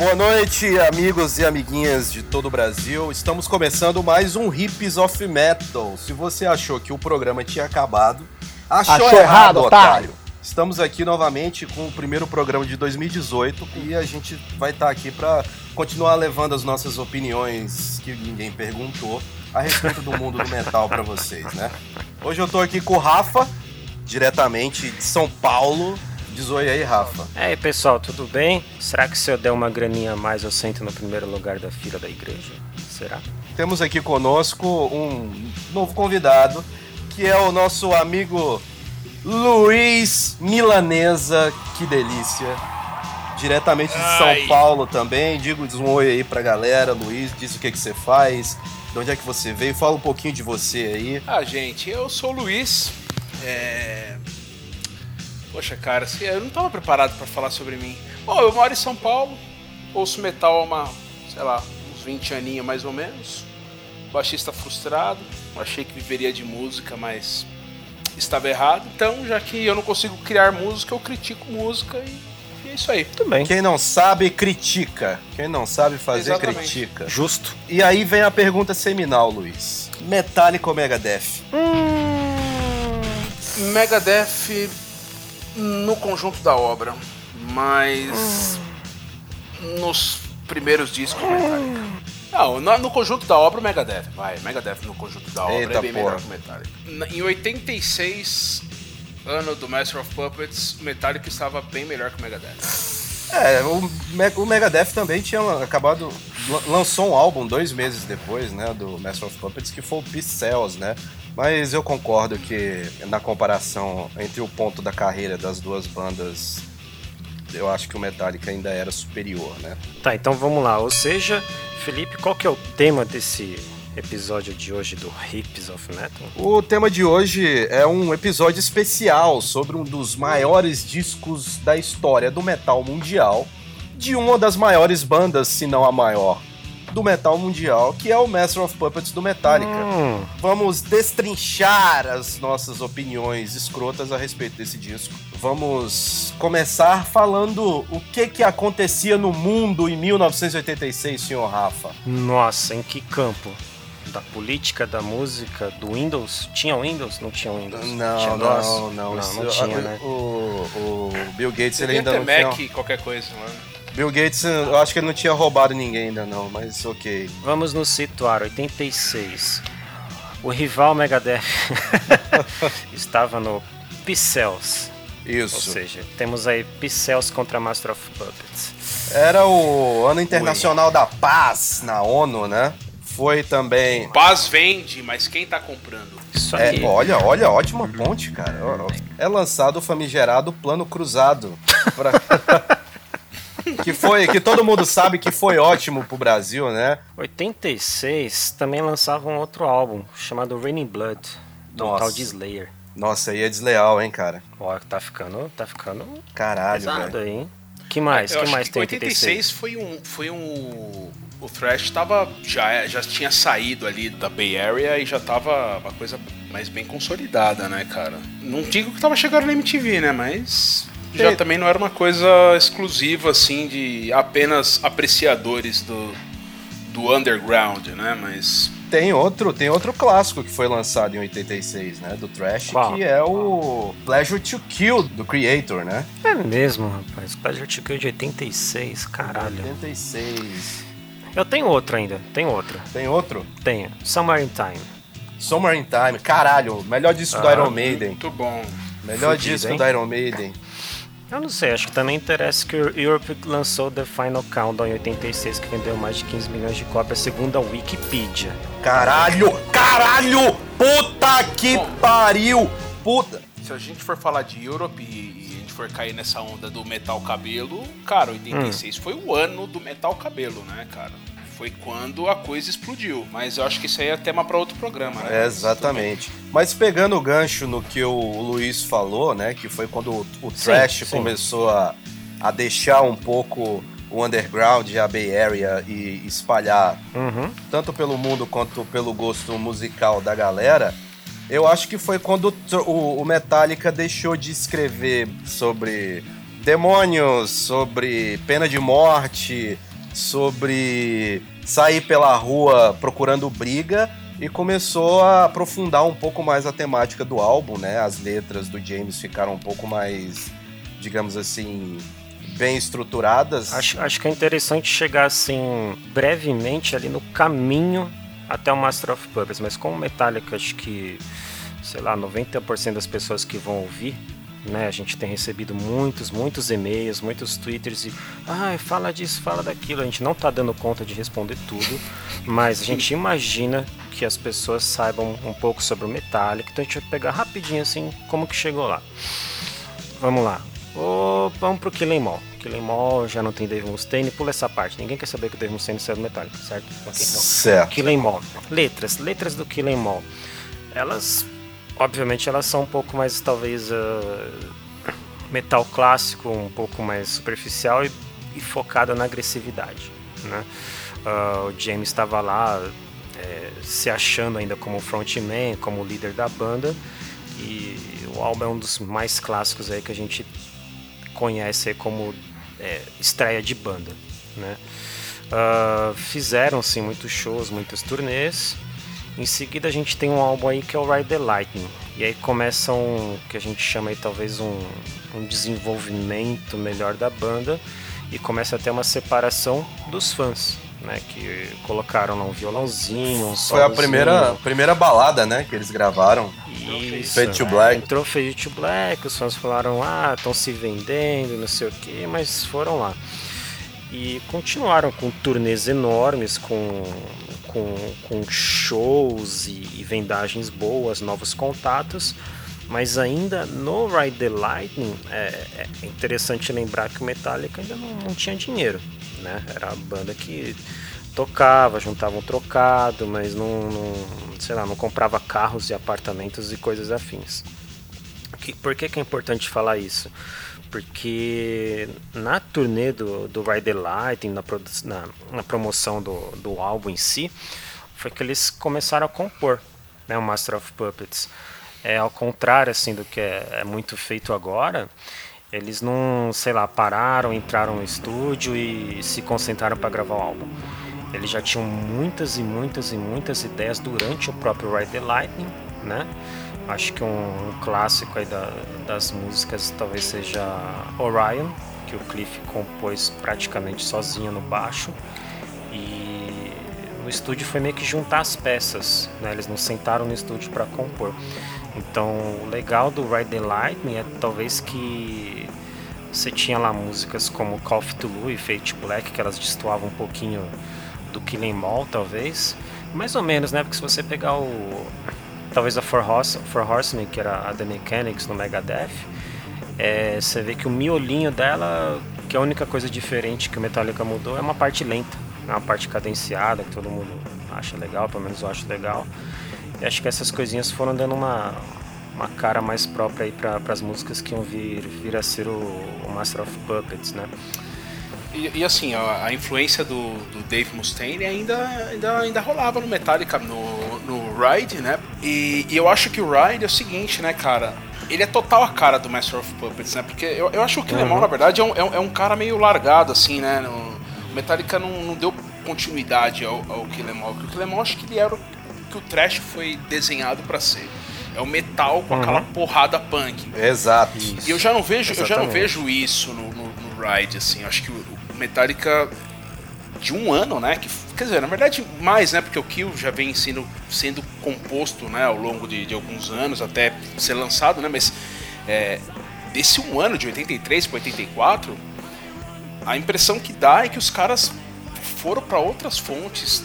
Boa noite, amigos e amiguinhas de todo o Brasil. Estamos começando mais um Hips of Metal. Se você achou que o programa tinha acabado, achou, Achou errado, errado, otário. otário. Estamos aqui novamente com o primeiro programa de 2018 e a gente vai estar aqui para continuar levando as nossas opiniões que ninguém perguntou a respeito do mundo do metal para vocês, né? Hoje eu tô aqui com o Rafa, diretamente de São Paulo. Diz oi aí, Rafa. E aí pessoal, tudo bem? Será que se eu der uma graninha a mais eu sento no primeiro lugar da fila da igreja? Será? Temos aqui conosco um novo convidado, que é o nosso amigo Luiz Milanesa. Que delícia! Diretamente de São Ai. Paulo também. Digo diz um oi aí pra galera, Luiz. Diz o que, que você faz, de onde é que você veio. Fala um pouquinho de você aí. Ah, gente, eu sou o Luiz. É... Poxa, cara, assim, eu não tava preparado pra falar sobre mim. Bom, eu moro em São Paulo, ouço metal há uma, sei lá, uns 20 aninhos mais ou menos. Baixista frustrado, achei que viveria de música, mas estava errado. Então, já que eu não consigo criar música, eu critico música e, e é isso aí. Tudo bem. Quem não sabe, critica. Quem não sabe fazer, Exatamente. critica. Justo. E aí vem a pergunta seminal, Luiz. Metallica ou Megadeth? Megadeth no conjunto da obra, mas nos primeiros discos Metallica. Não, no, no conjunto da obra o Megadeth, vai, Megadeth no conjunto da obra Eita é bem porra. melhor que o Metallica. Em 86, ano do Master of Puppets, o Metallica estava bem melhor que o Megadeth. É, o, o Megadeth também tinha acabado. lan- lançou um álbum dois meses depois, né? Do Master of Puppets, que foi o Peace Cells, né? Mas eu concordo que na comparação entre o ponto da carreira das duas bandas, eu acho que o Metallica ainda era superior, né? Tá, então vamos lá. Ou seja, Felipe, qual que é o tema desse episódio de hoje do Hips of Metal? O tema de hoje é um episódio especial sobre um dos maiores discos da história do metal mundial, de uma das maiores bandas, se não a maior, do metal mundial, que é o Master of Puppets do Metallica. Hum, Vamos destrinchar as nossas opiniões escrotas a respeito desse disco. Vamos começar falando o que que acontecia no mundo em 1986, senhor Rafa. nossa, em que campo? Da política, da música, do Windows? Tinha Windows? Não tinha Windows? Não, tinha não, não, Não, não tinha, o, né? o, o Bill Gates ele ainda não Mac, tinha. qualquer coisa, mano. Bill Gates, eu acho que ele não tinha roubado ninguém ainda não, mas ok. Vamos nos situar, 86. O rival Megadeth estava no Pixels. Ou Isso. seja, temos aí Pixels contra Master of Puppets. Era o ano internacional da paz na ONU, né? Foi também. Paz vende, mas quem tá comprando? Isso É, aí. olha, olha, ótima ponte, cara. É lançado o famigerado Plano Cruzado. pra- que foi, que todo mundo sabe que foi ótimo pro Brasil, né? 86 também lançava um outro álbum chamado Raining Blood, do Nossa. tal de Slayer. Nossa, aí é desleal, hein, cara. Ó, tá ficando, tá ficando Caralho, pesado aí, hein? Que mais? Eu que acho mais que tem 86 foi um, foi um. O thrash tava já já tinha saído ali da Bay Area e já tava uma coisa mais bem consolidada, né, cara? Não digo que tava chegando na MTV, né, mas já Tem- também não era uma coisa exclusiva assim de apenas apreciadores do do underground, né, mas Tem outro, tem outro clássico que foi lançado em 86, né? Do Trash, Qual? que é o Pleasure to Kill, do Creator, né? É mesmo, rapaz. Pleasure to Kill de 86, caralho. 86. Eu tenho outro ainda, tem outro. Tem outro? Tenho. Summer in Time. Summer in Time. Caralho, melhor disco do Ah, Iron Maiden. muito bom. Melhor fudido, disco hein? do Iron Maiden. Eu não sei, acho que também interessa que o Europe lançou The Final Countdown em 86, que vendeu mais de 15 milhões de cópias, segundo a Wikipedia. Caralho! Caralho! Puta que Bom. pariu! Puta. Se a gente for falar de Europe e a gente for cair nessa onda do metal cabelo, cara, 86 foi o ano do metal cabelo, né, cara? Foi quando a coisa explodiu. Mas eu acho que isso aí é tema pra outro programa, né? É, exatamente. Mas pegando o gancho no que o Luiz falou, né? Que foi quando o, o Sim, Trash sim. começou a, a deixar um pouco o underground, a Bay Area e espalhar Uhum. tanto pelo mundo quanto pelo gosto musical da galera, eu acho que foi quando o, o Metallica deixou de escrever sobre demônios, sobre pena de morte, sobre sair pela rua procurando briga e começou a aprofundar um pouco mais a temática do álbum, né? As letras do James ficaram um pouco mais, digamos assim, bem estruturadas. Acho, acho que é interessante chegar assim brevemente ali no caminho até o Master of Puppets, mas como Metallica, acho que, sei lá, 90% das pessoas que vão ouvir, né, a gente tem recebido muitos, muitos e-mails, muitos twitters e, ah, fala disso, fala daquilo, a gente não tá dando conta de responder tudo, mas a gente imagina que as pessoas saibam um pouco sobre o Metallica, então a gente vai pegar rapidinho assim como que chegou lá. Vamos lá. Ô, vamos pro Killing Mall. Killing Mall já não tem Dave Mustaine, pula essa parte. Ninguém quer saber que o Dave Mustaine saiu do Metallica, certo? Ok, então. Certo. Killing Mall. Letras, letras do Killing Mall. Elas, obviamente, elas são um pouco mais, talvez, uh, metal clássico, um pouco mais superficial e, e focada na agressividade, né? Uh, o James estava lá é, se achando ainda como frontman, como líder da banda e o álbum é um dos mais clássicos aí que a gente conhece como é, estreia de banda, né? Uh, Fizeram-se muitos shows, muitas turnês. Em seguida a gente tem um álbum aí que é o Ride the Lightning. E aí começa um que a gente chama aí talvez um, um desenvolvimento melhor da banda e começa a ter uma separação dos fãs. Né, que colocaram lá um violãozinho, um Foi a primeira, primeira balada, né, que eles gravaram. Isso, Fade to né? Black. Entrou Fade to Black, os fãs falaram, ah, estão se vendendo, não sei o que, mas foram lá. E continuaram com turnês enormes, com, com, com shows e, e vendagens boas, novos contatos, mas ainda no Ride the Lightning é, é interessante lembrar que o Metallica ainda não, não tinha dinheiro, né? Era a banda que tocava, juntava um trocado, mas não, não, sei lá, não comprava carros e apartamentos e coisas afins. Que, por que, que é importante falar isso? Porque na turnê do, do Ride the Lightning, na, na, na promoção do, do álbum em si, foi que eles começaram a compor né, o Master of Puppets. É ao contrário assim do que é, é muito feito agora, eles não, sei lá, pararam, entraram no estúdio e se concentraram para gravar o álbum. Eles já tinham muitas e muitas e muitas ideias durante o próprio Ride the Lightning, né? Acho que um, um clássico aí da, das músicas talvez seja Orion, que o Cliff compôs praticamente sozinho no baixo. E no estúdio foi meio que juntar as peças, né? Eles não sentaram no estúdio para compor. Então, o legal do Ride the Lightning é talvez que você tinha lá músicas como Call of Tulu e Fate Black, que elas destoavam um pouquinho do Killing Mall, talvez. Mais ou menos, né? Porque se você pegar o. Talvez a For, Horse, For Horsemen, que era a The Mechanics no Megadeth, é, você vê que o miolinho dela, que a única coisa diferente que o Metallica mudou é uma parte lenta, é uma parte cadenciada, que todo mundo acha legal, pelo menos eu acho legal. E acho que essas coisinhas foram dando uma, uma cara mais própria aí para as músicas que iam vir, vir a ser o, o Master of Puppets, né? E, e, assim, a, a influência do, do, Dave Mustaine ainda, ainda, ainda rolava no Metallica, no, no Ride, né? E, e, eu acho que o Ride é o seguinte, né, cara? Ele é total a cara do Master of Puppets, né? Porque eu, eu acho que o Killemon, uhum. na verdade, é um, é, um, é um cara meio largado, assim, né? No, o Metallica não, não deu continuidade ao, ao Killemon. Porque o Killemon, acho que ele era o que o trash foi desenhado para ser. É o metal com uhum. aquela porrada punk. Exato. E eu já não vejo, eu já não vejo isso no, no, no Ride, assim. Eu acho que o, o Metallica de um ano, né? Que, quer dizer, na verdade mais, né? Porque o Kill já vem sendo, sendo composto, né? Ao longo de, de alguns anos até ser lançado, né? Mas é, desse um ano de 83 para 84, a impressão que dá é que os caras foram para outras fontes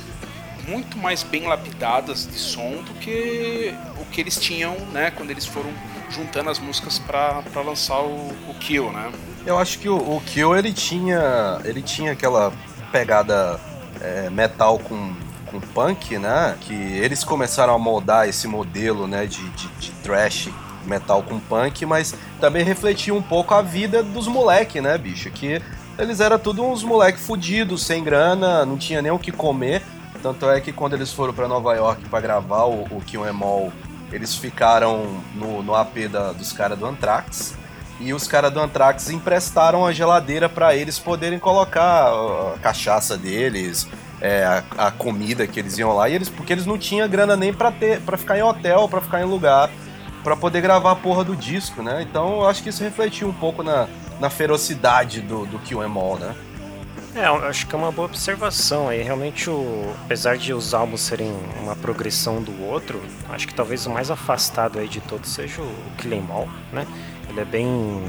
muito mais bem lapidadas de som do que o que eles tinham, né, quando eles foram juntando as músicas para lançar o, o, Kill, né? Eu acho que o, o, Kill ele tinha, ele tinha aquela pegada é, metal com, com punk, né? Que eles começaram a moldar esse modelo, né, de, de, de thrash metal com punk, mas também refletia um pouco a vida dos moleques, né, bicho? Que eles eram tudo uns moleque fudidos, sem grana, não tinha nem o que comer. Tanto é que quando eles foram para Nova York para gravar o, o Kill Em All, eles ficaram no, no AP da, dos caras do Anthrax. E os caras do Anthrax emprestaram a geladeira para eles poderem colocar a cachaça deles, é, a, a, comida que eles iam lá, e eles, porque eles não tinham grana nem para ter para ficar em hotel, para ficar em lugar, para poder gravar a porra do disco, né? Então eu acho que isso refletiu um pouco na, na ferocidade do, do Kill Em All, né? É, eu acho que é uma boa observação aí. Realmente, o, apesar de os álbuns serem uma progressão do outro, acho que talvez o mais afastado aí de todos seja o Kill Em All, né? Ele é bem,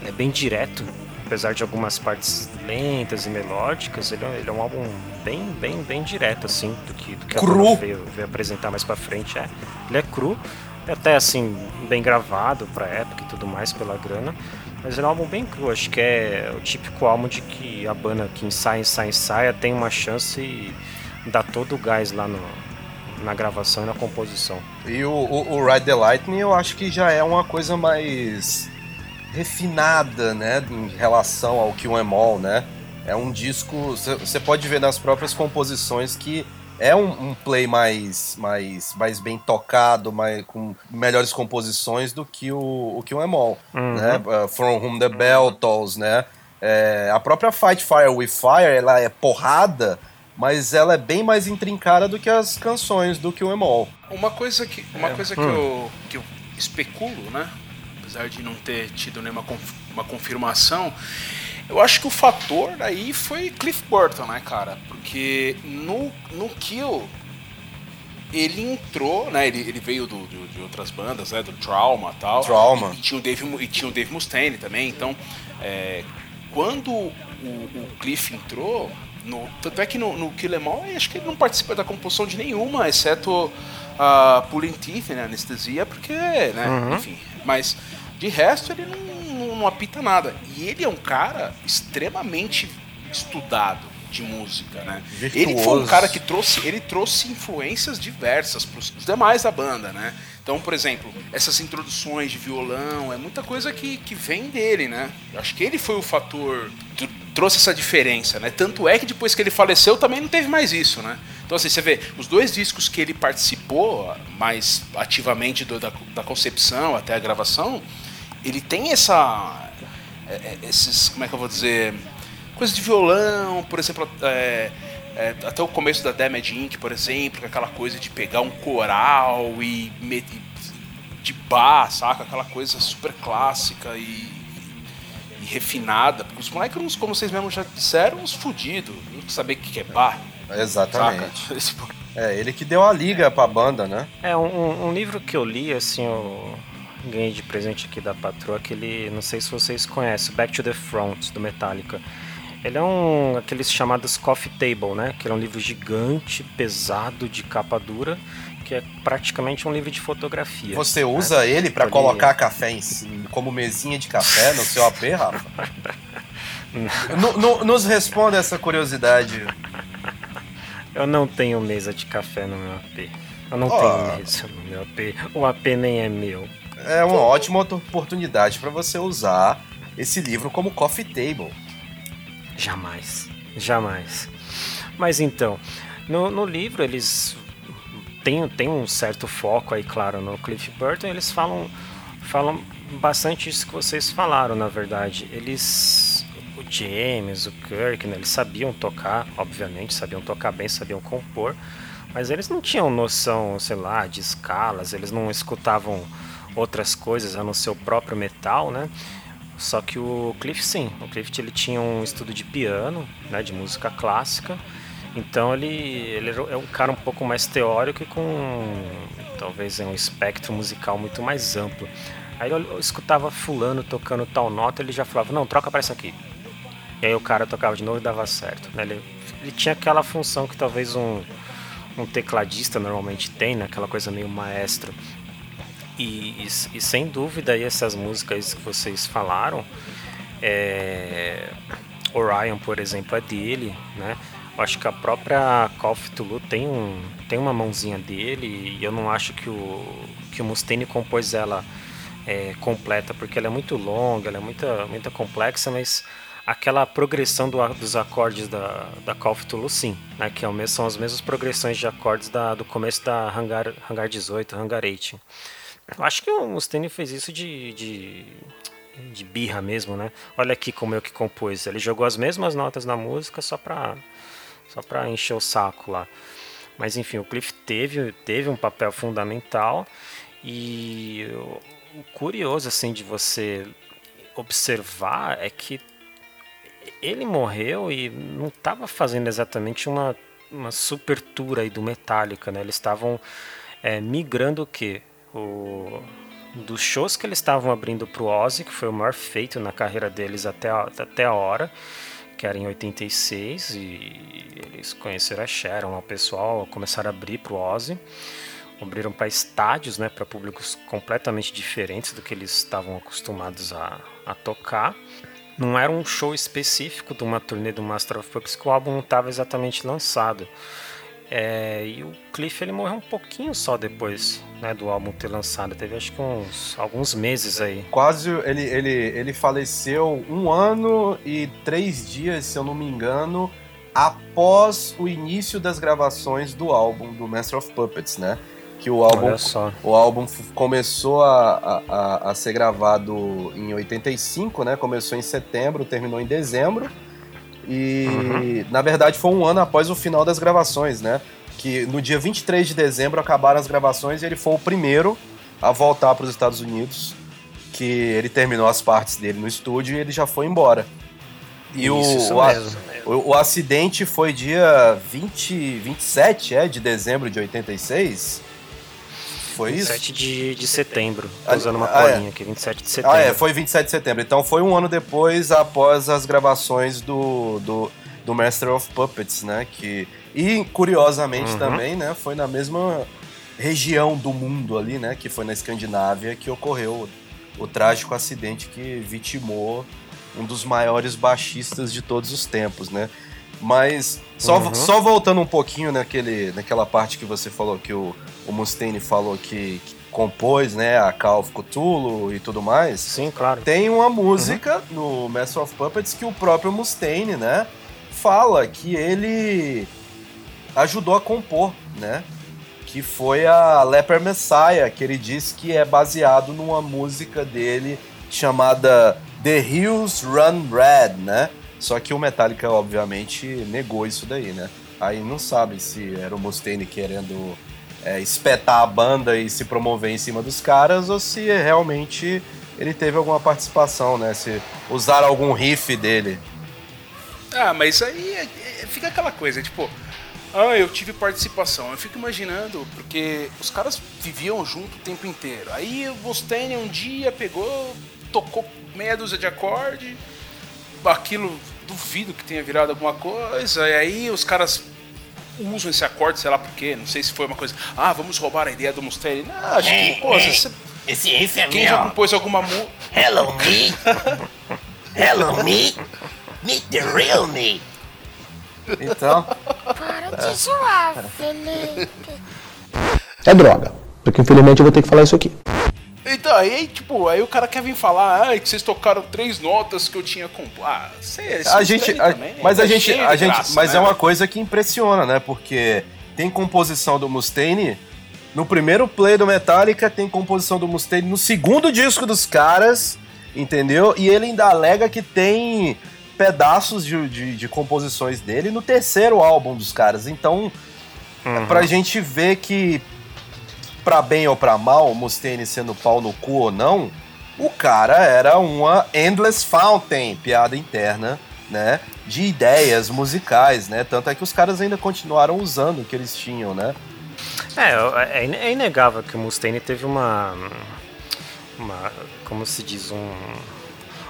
ele é bem direto, apesar de algumas partes lentas e melódicas, ele, é, ele é um álbum bem, bem, bem direto, assim, do que, do que cru. a veio, veio apresentar mais pra frente. É, ele é cru, é até assim, bem gravado pra época e tudo mais, pela grana. Mas é um álbum bem cru, acho que é o típico álbum de que a banda que ensaia, ensaia, ensaia tem uma chance e dá todo o gás lá no, na gravação e na composição. E o, o, o Ride the Lightning eu acho que já é uma coisa mais refinada, né, em relação ao Kill Em All, né? É um disco, você pode ver nas próprias composições que é um, um, play mais, mais, mais bem tocado, mais, com melhores composições do que o, o Kill Em All, uhum. né? Uh, From Whom the Bell Tolls, né? É, a própria Fight Fire with Fire, ela é porrada, mas ela é bem mais intrincada do que as canções do Kill Em All. Uma coisa que, uma é. coisa que, hum. eu, que eu especulo, né? apesar de não ter tido nenhuma uma confirmação, eu acho que o fator aí foi Cliff Burton, né, cara? Porque no, no Kill ele entrou, né? Ele, ele veio do, do, de outras bandas, né? Do Trauma tal. Trauma. E, e, tinha o Dave, e tinha o Dave Mustaine também. Então, é, quando o, o, Cliff entrou, no, tanto é que no, no Kill Em All, acho que ele não participa da composição de nenhuma, exceto a Pulling Teeth, né? Anestesia, porque, né? Uhum. Enfim, mas de resto, ele não, não, não apita nada. E ele é um cara extremamente estudado de música, né? Virtuoso. Ele foi um cara que trouxe, ele trouxe influências diversas para os demais da banda, né? Então, por exemplo, essas introduções de violão, é muita coisa que, que vem dele, né? Eu acho que ele foi o fator trouxe essa diferença, né? Tanto é que depois que ele faleceu também não teve mais isso, né? Então, assim, você vê, os dois discos que ele participou mais ativamente do, da, da concepção até a gravação, ele tem essa. É, é, esses. Como é que eu vou dizer? Coisas de violão, por exemplo. É, é, até o começo da Damage Inc., por exemplo, aquela coisa de pegar um coral e, de bar, saca? Aquela coisa super clássica e, e refinada. Porque os moleques, como vocês mesmos já disseram, uns fudidos. Não saber o que é bar. Exatamente. É, ele que deu a liga pra banda, né? É, um, um livro que eu li, assim, o ganhei de presente aqui da patroa, aquele, não sei se vocês conhecem, Back to the Front, do Metallica. Ele é um aqueles chamados coffee table, né? Que é um livro gigante, pesado, de capa dura, que é praticamente um livro de fotografia. Você né? usa ele para colocar café em, como mesinha de café no seu AP, Rafa? no, no, nos responda essa curiosidade. Eu não tenho mesa de café no meu AP. Eu não oh. tenho mesa no meu AP. O AP nem é meu é uma ótima oportunidade para você usar esse livro como coffee table. Jamais, jamais. Mas então, no, no livro eles têm, têm um certo foco aí, claro, no Cliff Burton. Eles falam, falam bastante isso que vocês falaram, na verdade. Eles, o James, o Kirk, né, eles sabiam tocar, obviamente, sabiam tocar bem, sabiam compor, mas eles não tinham noção, sei lá, de escalas, eles não escutavam outras coisas a no seu próprio metal, né? Só que o Cliff sim, o Cliff ele tinha um estudo de piano, né, de música clássica. Então ele, ele é um cara um pouco mais teórico e com talvez um espectro musical muito mais amplo. Aí eu escutava fulano tocando tal nota, ele já falava, não, troca para essa aqui. E aí o cara tocava de novo e dava certo. Né? Ele, ele tinha aquela função que talvez um, um tecladista normalmente tem, né? aquela coisa meio maestro. E, e, e, sem dúvida essas músicas que vocês falaram, é... Orion, por exemplo, é dele, né? Eu acho que a própria Call of Tulu tem, um, tem uma mãozinha dele e eu não acho que o, que o Mustaine compôs ela é, completa, porque ela é muito longa, ela é muito, muito complexa, mas aquela progressão do, dos acordes da, da Call of Cthulhu, sim, né, que é são as mesmas progressões de acordes da, do começo da Hangar, Hangar 18, Hangar 8. Eu acho que o Mustaine fez isso de, de, de, birra mesmo, né? Olha aqui como eu que compus. Ele jogou as mesmas notas na música só pra, só pra encher o saco lá. Mas enfim, o Cliff teve, teve um papel fundamental e o, o curioso assim de você observar é que ele morreu e não estava fazendo exatamente uma, uma super tour aí do Metallica, né? Eles estavam é, migrando o quê? O, dos shows que eles estavam abrindo pro Ozzy, que foi o maior feito na carreira deles até a, até a hora, que era em 86, e eles conheceram a Sharon, o pessoal, começaram a abrir pro Ozzy, abriram para estádios, né, para públicos completamente diferentes do que eles estavam acostumados a, a tocar. Não era um show específico de uma turnê do Master of Puppets que o álbum não estava exatamente lançado. É, e o Cliff ele morreu um pouquinho só depois né, do álbum ter lançado. Teve acho que uns alguns meses aí. Quase ele, ele, ele faleceu um ano e três dias, se eu não me engano, após o início das gravações do álbum do Master of Puppets, né? que o álbum, o álbum começou a, a, a, ser gravado em 85, né? Começou em setembro, terminou em dezembro. E uhum. na verdade foi um ano após o final das gravações, né? Que no dia 23 de dezembro acabaram as gravações e ele foi o primeiro a voltar para os Estados Unidos. Que ele terminou as partes dele no estúdio e ele já foi embora. E isso, o, o, o, o, acidente foi dia 20, 27 é, de dezembro de 86. Foi 27 isso? 27 de, de setembro. Tô usando uma ah, colinha é. aqui, 27 de setembro. Ah, é, foi 27 de setembro. Então foi um ano depois, após as gravações do, do, do Master of Puppets, né? Que, e curiosamente uhum. também, né? Foi na mesma região do mundo ali, né? Que foi na Escandinávia que ocorreu o, o trágico acidente que vitimou um dos maiores baixistas de todos os tempos, né? Mas só, uhum. só voltando um pouquinho naquele, naquela parte que você falou que o, o Mustaine falou que, que compôs, né, a Call of Cthulhu e tudo mais. Sim, claro. Tem uma música uhum. no Master of Puppets que o próprio Mustaine, né, fala que ele ajudou a compor, né? Que foi a Leper Messiah, que ele diz que é baseado numa música dele chamada The Hills Run Red, né? Só que o Metallica, obviamente, negou isso daí, né? Aí não sabe se era o Mustaine querendo é, espetar a banda e se promover em cima dos caras ou se realmente ele teve alguma participação, né? Se usar algum riff dele. Ah, mas aí é, é, fica aquela coisa, tipo, ah, eu tive participação. Eu fico imaginando, porque os caras viviam junto o tempo inteiro. Aí o Mustaine um dia pegou, tocou meia dúzia de acorde, aquilo duvido que tenha virado alguma coisa, e aí os caras usam esse acorde, sei lá por quê, não sei se foi uma coisa, ah, vamos roubar a ideia do Mustaine. Não, acho que, pô, você, esse riff é Quem meu. já compôs alguma música? Hello me, hello me, meet the real me. Então. Para de zoar, Felipe. É droga, porque infelizmente eu vou ter que falar isso aqui. Então, aí, tipo, aí o cara quer vir falar, ah, que vocês tocaram três notas que eu tinha composto. Ah, sei, a gente, a, mas a gente, a gente, graça, mas né? é uma coisa que impressiona, né? Porque tem composição do Mustaine no primeiro play do Metallica, tem composição do Mustaine no segundo disco dos caras, entendeu? E ele ainda alega que tem pedaços de, de, de composições dele no terceiro álbum dos caras. Então, uhum. pra gente ver que pra bem ou pra mal, Mustaine sendo pau no cu ou não, o cara era uma endless fountain, piada interna, né? De ideias musicais, né? Tanto é que os caras ainda continuaram usando o que eles tinham, né? É, é, é inegável que o Mustaine teve uma. uma como se diz? Um,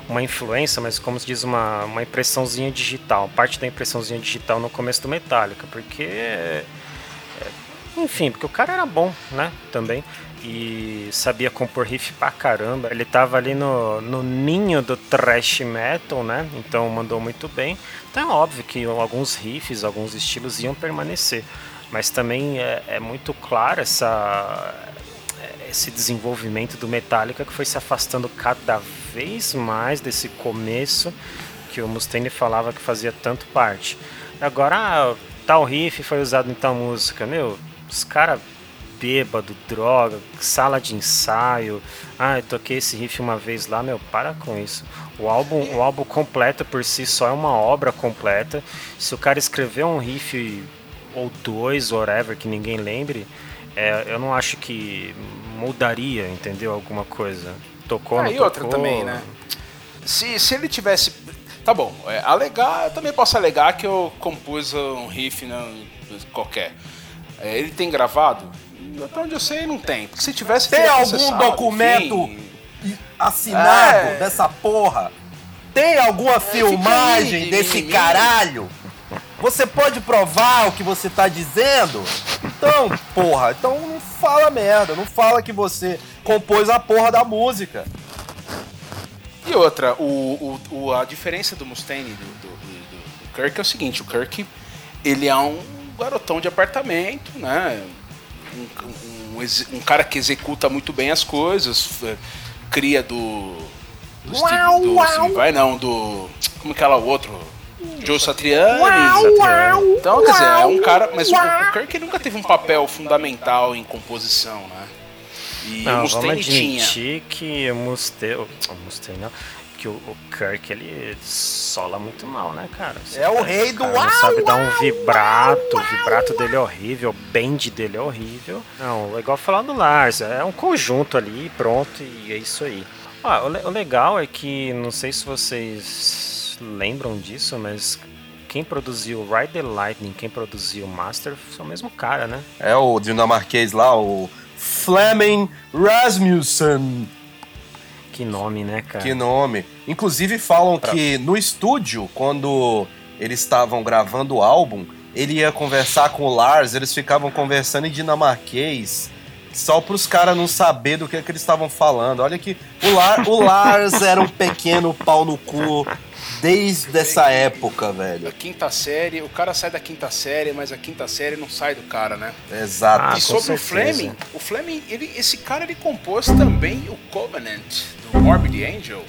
uma influência, mas como se diz, uma, uma impressãozinha digital, parte da impressãozinha digital no começo do Metallica, porque enfim, porque o cara era bom, né? Também. E sabia compor riff pra caramba. Ele tava ali no, no ninho do thrash metal, né? Então mandou muito bem. Então é óbvio que alguns riffs, alguns estilos iam permanecer. Mas também é, é muito claro essa, esse desenvolvimento do Metallica que foi se afastando cada vez mais desse começo que o Mustaine falava que fazia tanto parte. Agora, tal riff foi usado em tal música. Meu, os caras bêbado, droga, sala de ensaio. Ah, eu toquei esse riff uma vez lá, meu, para com isso. O álbum, o álbum completo por si só é uma obra completa. Se o cara escrever um riff ou dois, whatever, que ninguém lembre, é, eu não acho que mudaria, entendeu? Alguma coisa. Tocou, Ah, não e outra tocou. também, né? Se, se ele tivesse. Tá bom, é, alegar, eu também posso alegar que eu compus um riff não, qualquer. É, ele tem gravado? Até onde eu sei, não tem. Porque se tivesse. Tem algum documento enfim. assinado É. dessa porra? Tem alguma filmagem aí, desse caralho? Você pode provar o que você tá dizendo? Então, porra, então não fala merda, não fala que você compôs a porra da música. E outra, o, o, o- a diferença do Mustaine e do, do, do- do Kirk é o seguinte: o Kirk ele é um garotão de apartamento, né? Um, um, um cara que executa muito bem as coisas, f- cria do. do Steve, do Steve Vai, não, do. Como que é lá o outro? Joe Satriani. Então, quer dizer, é um cara. Mas o, o Kirk nunca teve um papel fundamental em composição, né? E o Não, vamos Mustaine tinha. admitir que o Mustaine, o Mustaine não, que o, o Kirk ele sola muito mal, né, cara? É o rei do não sabe dar um vibrato, o vibrato dele é horrível, o bend dele é horrível. Não, é igual falar do Lars, é um conjunto ali, pronto, e é isso aí. Ah, o, le- o legal é que, não sei se vocês lembram disso, mas quem produziu Ride the Lightning, quem produziu Master, são o mesmo cara, né? É o dinamarquês lá, o Fleming Rasmussen. Que nome, né, cara? Que nome. Inclusive falam que no estúdio, quando eles estavam gravando o álbum, ele ia conversar com o Lars, eles ficavam conversando em dinamarquês, só pros caras não saber do que, que eles estavam falando. Olha que o, Lar- o Lars era um pequeno pau no cu desde essa época, velho. A quinta série, o cara sai da quinta série, mas a quinta série não sai do cara, né? Exato. Ah, e sobre o. Fleming, o Fleming, ele, esse cara ele compôs também o Covenant do Morbid Angel.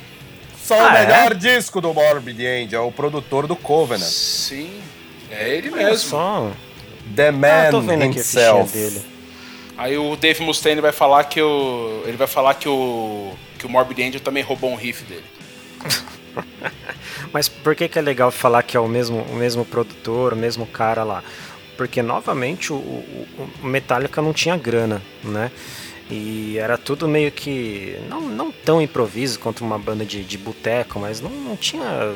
Só o Ah, é? melhor disco do Morbid Angel, é o produtor do Covenant. Sim, é ele Olha mesmo. só. The Ah, Man tô vendo aqui a fichinha himself. dele. Aí o Dave Mustaine vai falar que o ele vai falar que o que o Morbid Angel também roubou um riff dele. Mas por que, que é legal falar que é o mesmo, o mesmo produtor, o mesmo cara lá? Porque, novamente, o, o, o Metallica não tinha grana, né? E era tudo meio que. Não, não tão improviso quanto uma banda de, de boteco, mas não, não tinha.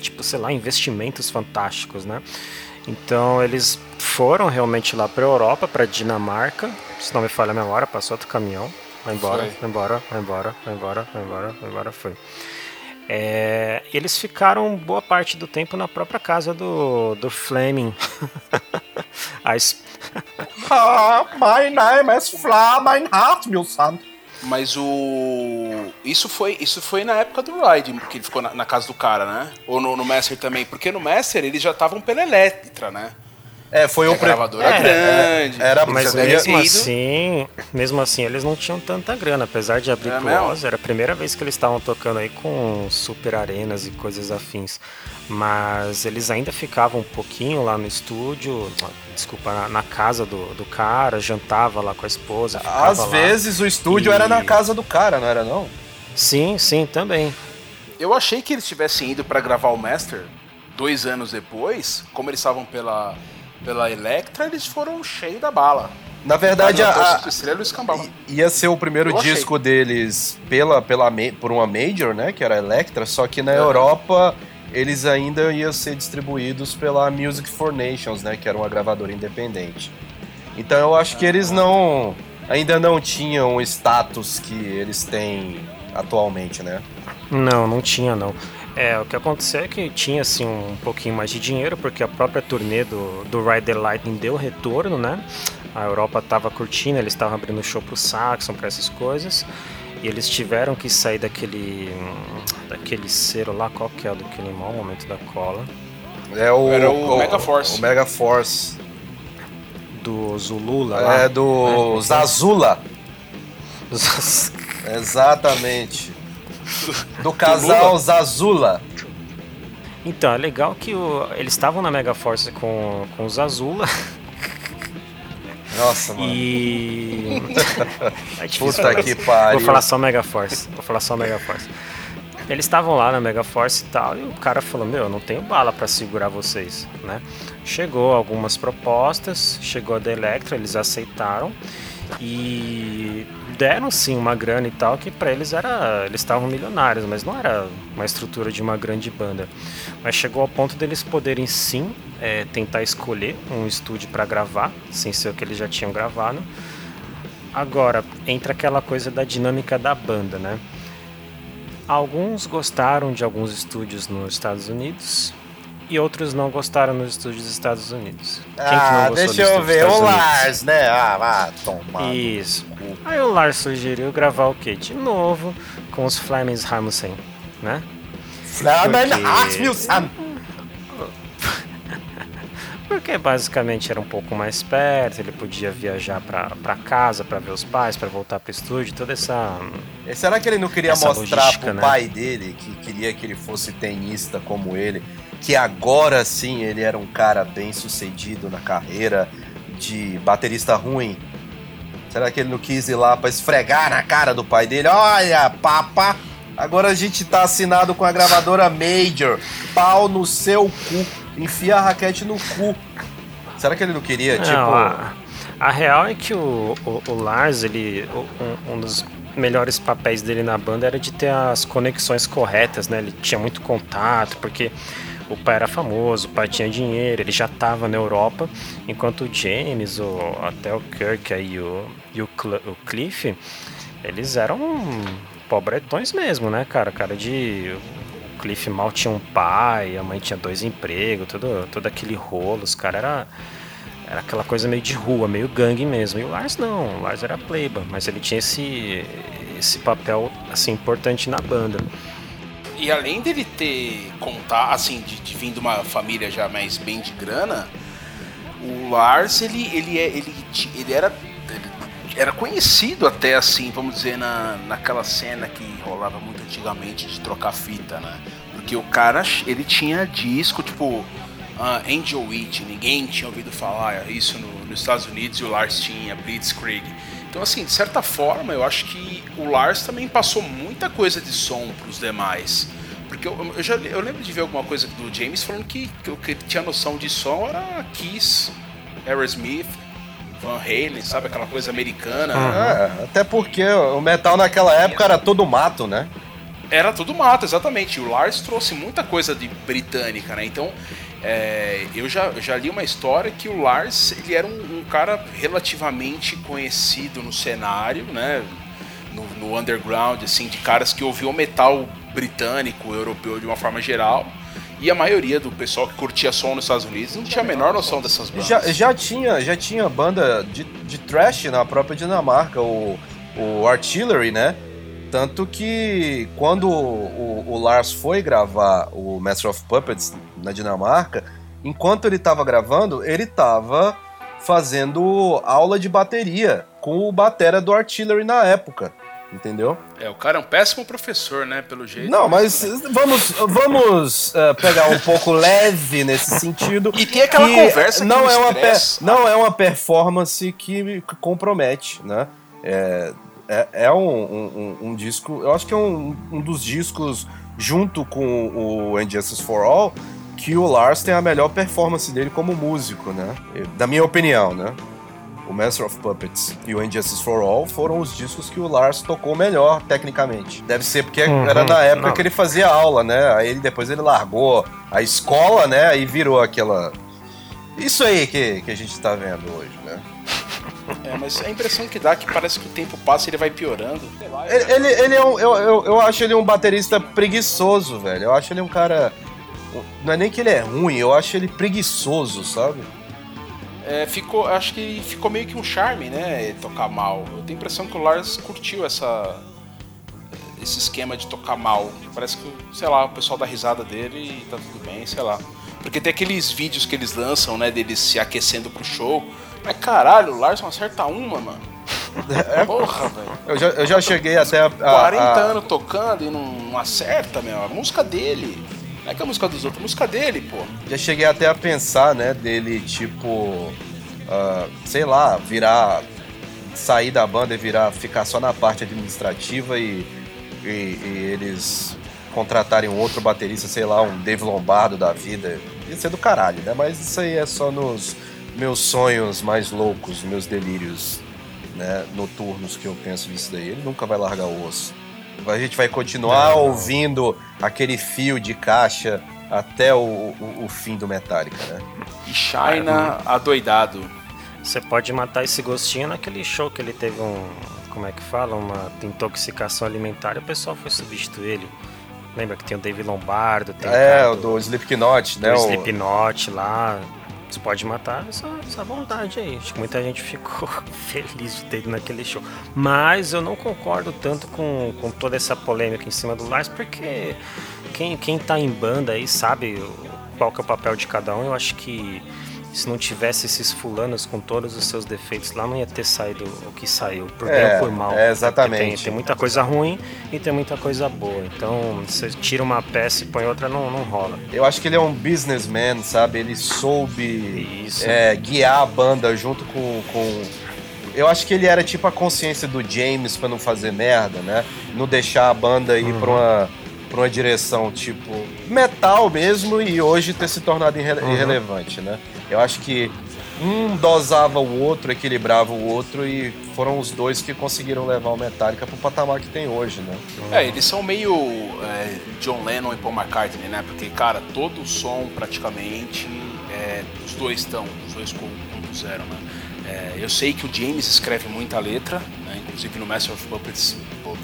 Tipo, sei lá, investimentos fantásticos, né? Então eles foram realmente lá pra Europa, pra Dinamarca. Se não me falha a memória, passou outro caminhão. Vai embora, Foi. vai embora, vai embora, vai embora, vai embora, vai embora, foi. É, eles ficaram boa parte do tempo na própria casa do, do Fleming. A es- Ah, my name is Flaming Rasmussen. Mas o isso foi isso foi na época do Ride que ele ficou na, na casa do cara, né? Ou no, no Master também, porque no Master eles já estavam pela Electra, né? É, foi a o pre... gravadora É, grande. era- eles Mas já devem mesmo ter ido- assim, mesmo assim, eles não tinham tanta grana, apesar de abrir É pro? Oz, era a primeira vez que eles estavam tocando aí com super arenas e coisas afins. Mas eles ainda ficavam um pouquinho lá no estúdio, desculpa, na, na casa do, do cara, jantava lá com a esposa. Às lá. vezes o estúdio E- era na casa do cara, não era não? Sim, sim, também. Eu achei que eles tivessem ido pra gravar o Master dois anos depois, como eles estavam pela, pela Electra, eles foram cheios da bala. Na verdade, a, a, a, estrela e o escambau. ia ser o primeiro Eu achei. disco deles pela, pela, por uma major, né, que era a Electra, só que na Aham. Europa eles ainda iam ser distribuídos pela Music for Nations, né, que era uma gravadora independente. Então eu acho que eles não ainda não tinham o status que eles têm atualmente, né? Não, não tinha não. É, o que aconteceu é que tinha assim um pouquinho mais de dinheiro, porque a própria turnê do, do Ride the Lightning deu retorno, né? A Europa tava curtindo, eles estavam abrindo show pro Saxon, pra essas coisas. E eles tiveram que sair daquele. daquele cero lá, qual que é o daquele mau momento da cola? É o Era o Mega Force. O Mega Force. Do Zulula lá. É do Zazula. Dos- Exatamente. Do casal Zazula. Então, é legal que o- eles estavam na Mega Force com, com os Azula Nossa, mano. e. é difícil Puta que pariu. Vou falar só Mega Force. Vou falar só Mega Force. Eles estavam lá na Mega Force e tal, e o cara falou: Meu, eu não tenho bala pra segurar vocês, né? Chegou algumas propostas, chegou a da Electra, eles aceitaram e deram sim uma grana e tal, que pra eles era. Eles estavam milionários, mas não era uma estrutura de uma grande banda. Mas chegou ao ponto deles poderem sim é, tentar escolher um estúdio pra gravar, sem ser o que eles já tinham gravado. Agora, entra aquela coisa da dinâmica da banda, né? Alguns gostaram de alguns estúdios nos Estados Unidos e outros não gostaram nos estúdios dos Estados Unidos. Quem que não Ah, deixa dos eu ver. O? Lars, né? Ah, vá tomar. Isso. Aí o Lars sugeriu gravar o quê? De novo com os Flemings Hamilton, né? Flamen Porque- Rasmussen. Porque basicamente era um pouco mais perto, ele podia viajar pra, pra casa pra ver os pais, pra voltar pro estúdio, toda essa. E Será que ele não queria mostrar pro né? pai dele que queria que ele fosse tenista como ele, que agora sim ele era um cara bem sucedido na carreira de baterista ruim? Será que ele não quis ir lá pra esfregar na cara do pai dele? Olha, papa, agora a gente tá assinado com a gravadora Major. Pau no seu cu. Enfia a raquete no cu. Será que ele não queria, tipo. Não, a, a real é que o, o, o Lars, ele, um, um dos melhores papéis dele na banda era de ter as conexões corretas, né? Ele tinha muito contato, porque o pai era famoso, o pai tinha dinheiro, ele já estava na Europa, enquanto o James, o, até o Kirk aí, o, e o, Cl- o Cliff, eles eram pobretões mesmo, né, cara? Cara de. O Cliff mal tinha um pai, a mãe tinha dois empregos, todo, todo aquele rolo, os caras eram. Era aquela coisa meio de rua, meio gangue mesmo. E o Lars não, o Lars era pleiba, mas ele tinha esse, esse papel assim importante na banda. E além dele ter contar, assim, de, de vir de uma família já mais bem de grana, o Lars, ele, ele, é, ele, ele era. ele era conhecido até assim, vamos dizer, na, naquela cena que rolava muito antigamente de trocar fita, né? Porque o cara, ele tinha disco, tipo, ah, Angel Witch, ninguém tinha ouvido falar isso no- nos Estados Unidos e o Lars tinha, Blitzkrieg. Então, assim, de certa forma, eu acho que o Lars também passou muita coisa de som pros demais. Porque eu, eu já eu lembro de ver alguma coisa do James falando que, que o que ele tinha noção de som era Kiss, Aerosmith, Van Halen, sabe? Aquela coisa americana. É, até porque o metal naquela época era todo mato, né? Era tudo mato, exatamente. E o Lars trouxe muita coisa de britânica, né? Então, é, eu, já, já li uma história que o Lars ele era um, um cara relativamente conhecido no cenário, né? No, no underground, assim, de caras que ouviam metal britânico, europeu de uma forma geral. E a maioria do pessoal que curtia som nos Estados Unidos não tinha a menor noção dessas bandas. Já, já, tinha, já tinha banda de, de trash na própria Dinamarca, o, o Artillery, né? Tanto que quando o, o Lars foi gravar o Master of Puppets na Dinamarca, enquanto ele estava gravando, ele estava fazendo aula de bateria com o batera do Artillery na época, entendeu? É, o cara é um péssimo professor, né? Pelo jeito. Não, mas vamos, vamos eh, pegar um pouco leve nesse sentido. E tem aquela que conversa que não é uma per- não é uma performance que que compromete, né? É, é, é um, um- um- disco, eu acho que é um, um dos discos junto com o Injustice for All que o Lars tem a melhor performance dele como músico, né? Da minha opinião, né? O Master of Puppets e o Injustice for All foram os discos que o Lars tocou melhor tecnicamente. Deve ser porque Uhum, era na época não. que ele fazia aula, né? Aí ele, depois ele largou a escola, né? Aí virou aquela. Isso aí que, que a gente tá vendo hoje, né? É, mas a impressão que dá é que parece que o tempo passa e ele vai piorando. Ele, ele, ele é um, eu, eu, eu acho ele um baterista preguiçoso, velho. Eu acho ele um cara. Não é nem que ele é ruim, eu acho ele preguiçoso, sabe? É, ficou, acho que ficou meio que um charme, né? Tocar mal. Eu tenho a impressão que o Lars curtiu essa esse esquema de tocar mal. Parece que, sei lá, o pessoal dá risada dele e tá tudo bem, sei lá. Porque tem aqueles vídeos que eles lançam, né, deles se aquecendo pro show. Mas caralho, o Lars não acerta uma, mano. Porra, velho. Eu já, eu já cheguei até a. a- 40 a- anos tocando e não, não acerta, meu. A música dele. Não é que a música dos outros, a música dele, pô. Já cheguei até a pensar, né, dele, tipo, ah, sei lá, virar, sair da banda e virar, ficar só na parte administrativa e, e, e eles contratarem um outro baterista, sei lá, um Dave Lombardo da vida. Ia ser do caralho, né? Mas isso aí é só nos meus sonhos mais loucos, meus delírios, né, noturnos que eu penso nisso daí. Ele nunca vai largar o osso. A gente vai continuar ouvindo aquele fio de caixa até o, o, o fim do Metallica, né? E China adoidado. Você pode matar esse gostinho naquele show que ele teve um. Como é que fala? Uma intoxicação alimentar e o pessoal foi substituir ele. Lembra que tem o David Lombardo, tem É, cara o do Slipknot, né? do o- Slipknot lá. Você pode matar essa, essa vontade aí. Acho que muita gente ficou feliz de ter ido naquele show. Mas eu não concordo tanto com, com toda essa polêmica em cima do Lars, porque quem, quem tá em banda aí sabe qual que é o papel de cada um. Eu acho que se não tivesse esses fulanos com todos os seus defeitos lá, não ia ter saído o que saiu, por bem É, ou por mal. é, exatamente. Tem, tem muita coisa ruim e tem muita coisa boa. Então, você tira uma peça e põe outra, não, não rola. Eu acho que ele é um businessman, sabe? Ele soube é, guiar a banda junto com, com. Eu acho que ele era tipo a consciência do James pra não fazer merda, né? Não deixar a banda ir pra, uma, pra uma direção tipo metal mesmo e hoje ter se tornado irre- irrelevante, né? Eu acho que um dosava o outro, equilibrava o outro e foram os dois que conseguiram levar o Metallica pro patamar que tem hoje, né? É, eles são meio é, John Lennon e Paul McCartney, né? Porque, cara, todo o som praticamente é, os dois estão, os dois com- compuseram, né? É, eu sei que o James escreve muita letra, né? Inclusive no Master of Puppets,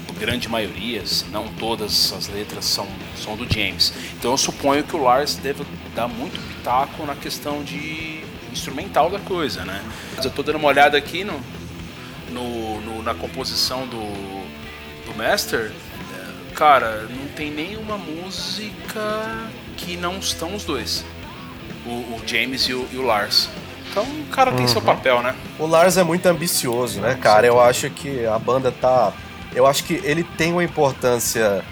a grande maioria, se não todas as letras são, são do James. Então eu suponho que o Lars deve dar muito pitaco na questão de instrumental da coisa, né? Mas eu tô dando uma olhada aqui no, no, no- na composição do, do Master, é, cara, não tem nenhuma música que não estão os dois. O, o James e o, e o Lars. Então o cara tem seu papel, né? O Lars é muito ambicioso, né, cara? Eu acho que a banda tá. Eu acho que ele tem uma importância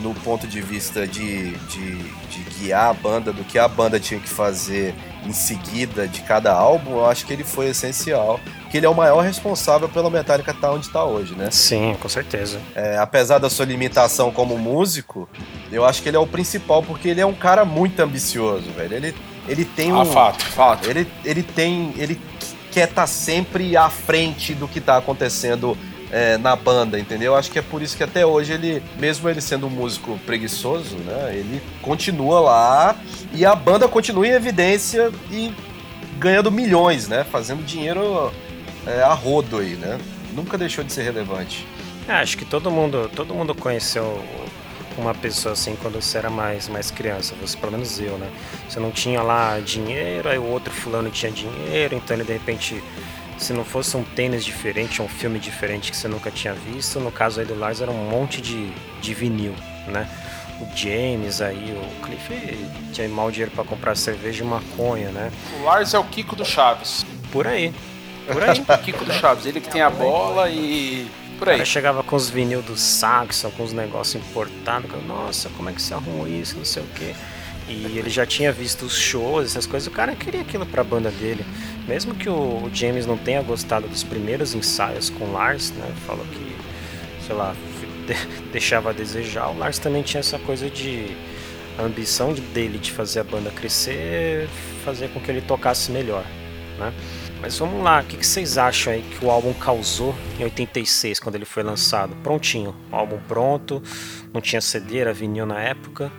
no ponto de vista de, de, de guiar a banda, do que a banda tinha que fazer em seguida de cada álbum. Eu acho que ele foi essencial. Que ele é o maior responsável pela Metallica estar onde está hoje, né? Sim, com certeza. É, apesar da sua limitação como músico, eu acho que ele é o principal porque ele é um cara muito ambicioso, velho. Ele, ele tem um. Ah, fato, fato. Ele, ele tem. Ele quer estar sempre à frente do que tá acontecendo é, na banda, entendeu? Acho que é por isso que até hoje ele, mesmo ele sendo um músico preguiçoso, né? Ele continua lá e a banda continua em evidência e ganhando milhões, né? Fazendo dinheiro é, a rodo aí, né? Nunca deixou de ser relevante. É, acho que todo mundo, todo mundo conheceu uma pessoa assim quando você era mais, mais criança, você, pelo menos eu, né? Você não tinha lá dinheiro, aí o outro fulano tinha dinheiro, então ele de repente, se não fosse um tênis diferente, um filme diferente que você nunca tinha visto, no caso aí do Lars era um monte de, de vinil, né? O James aí, o Cliff tinha mal dinheiro para comprar cerveja e maconha, né? O Lars é o Kiko do Chaves. Por aí. Por aí. O Kiko do Chaves, ele que tem a bola e. Por O aí. cara chegava com os vinil do Saxon, com os negócios importados. Nossa, como é que você arrumou isso? Não sei o quê. E ele já tinha visto os shows, essas coisas. O cara queria aquilo pra banda dele. Mesmo que o, o James não tenha gostado dos primeiros ensaios com o Lars, né? Falou que, sei lá, de- deixava a desejar. O Lars também tinha essa coisa de. A ambição de- dele de fazer a banda crescer, fazer com que ele tocasse melhor, né? Mas vamos lá, o que, vocês acham aí que o álbum causou em 86, quando ele foi lançado? Prontinho, o álbum pronto, não tinha CD, era vinil na época.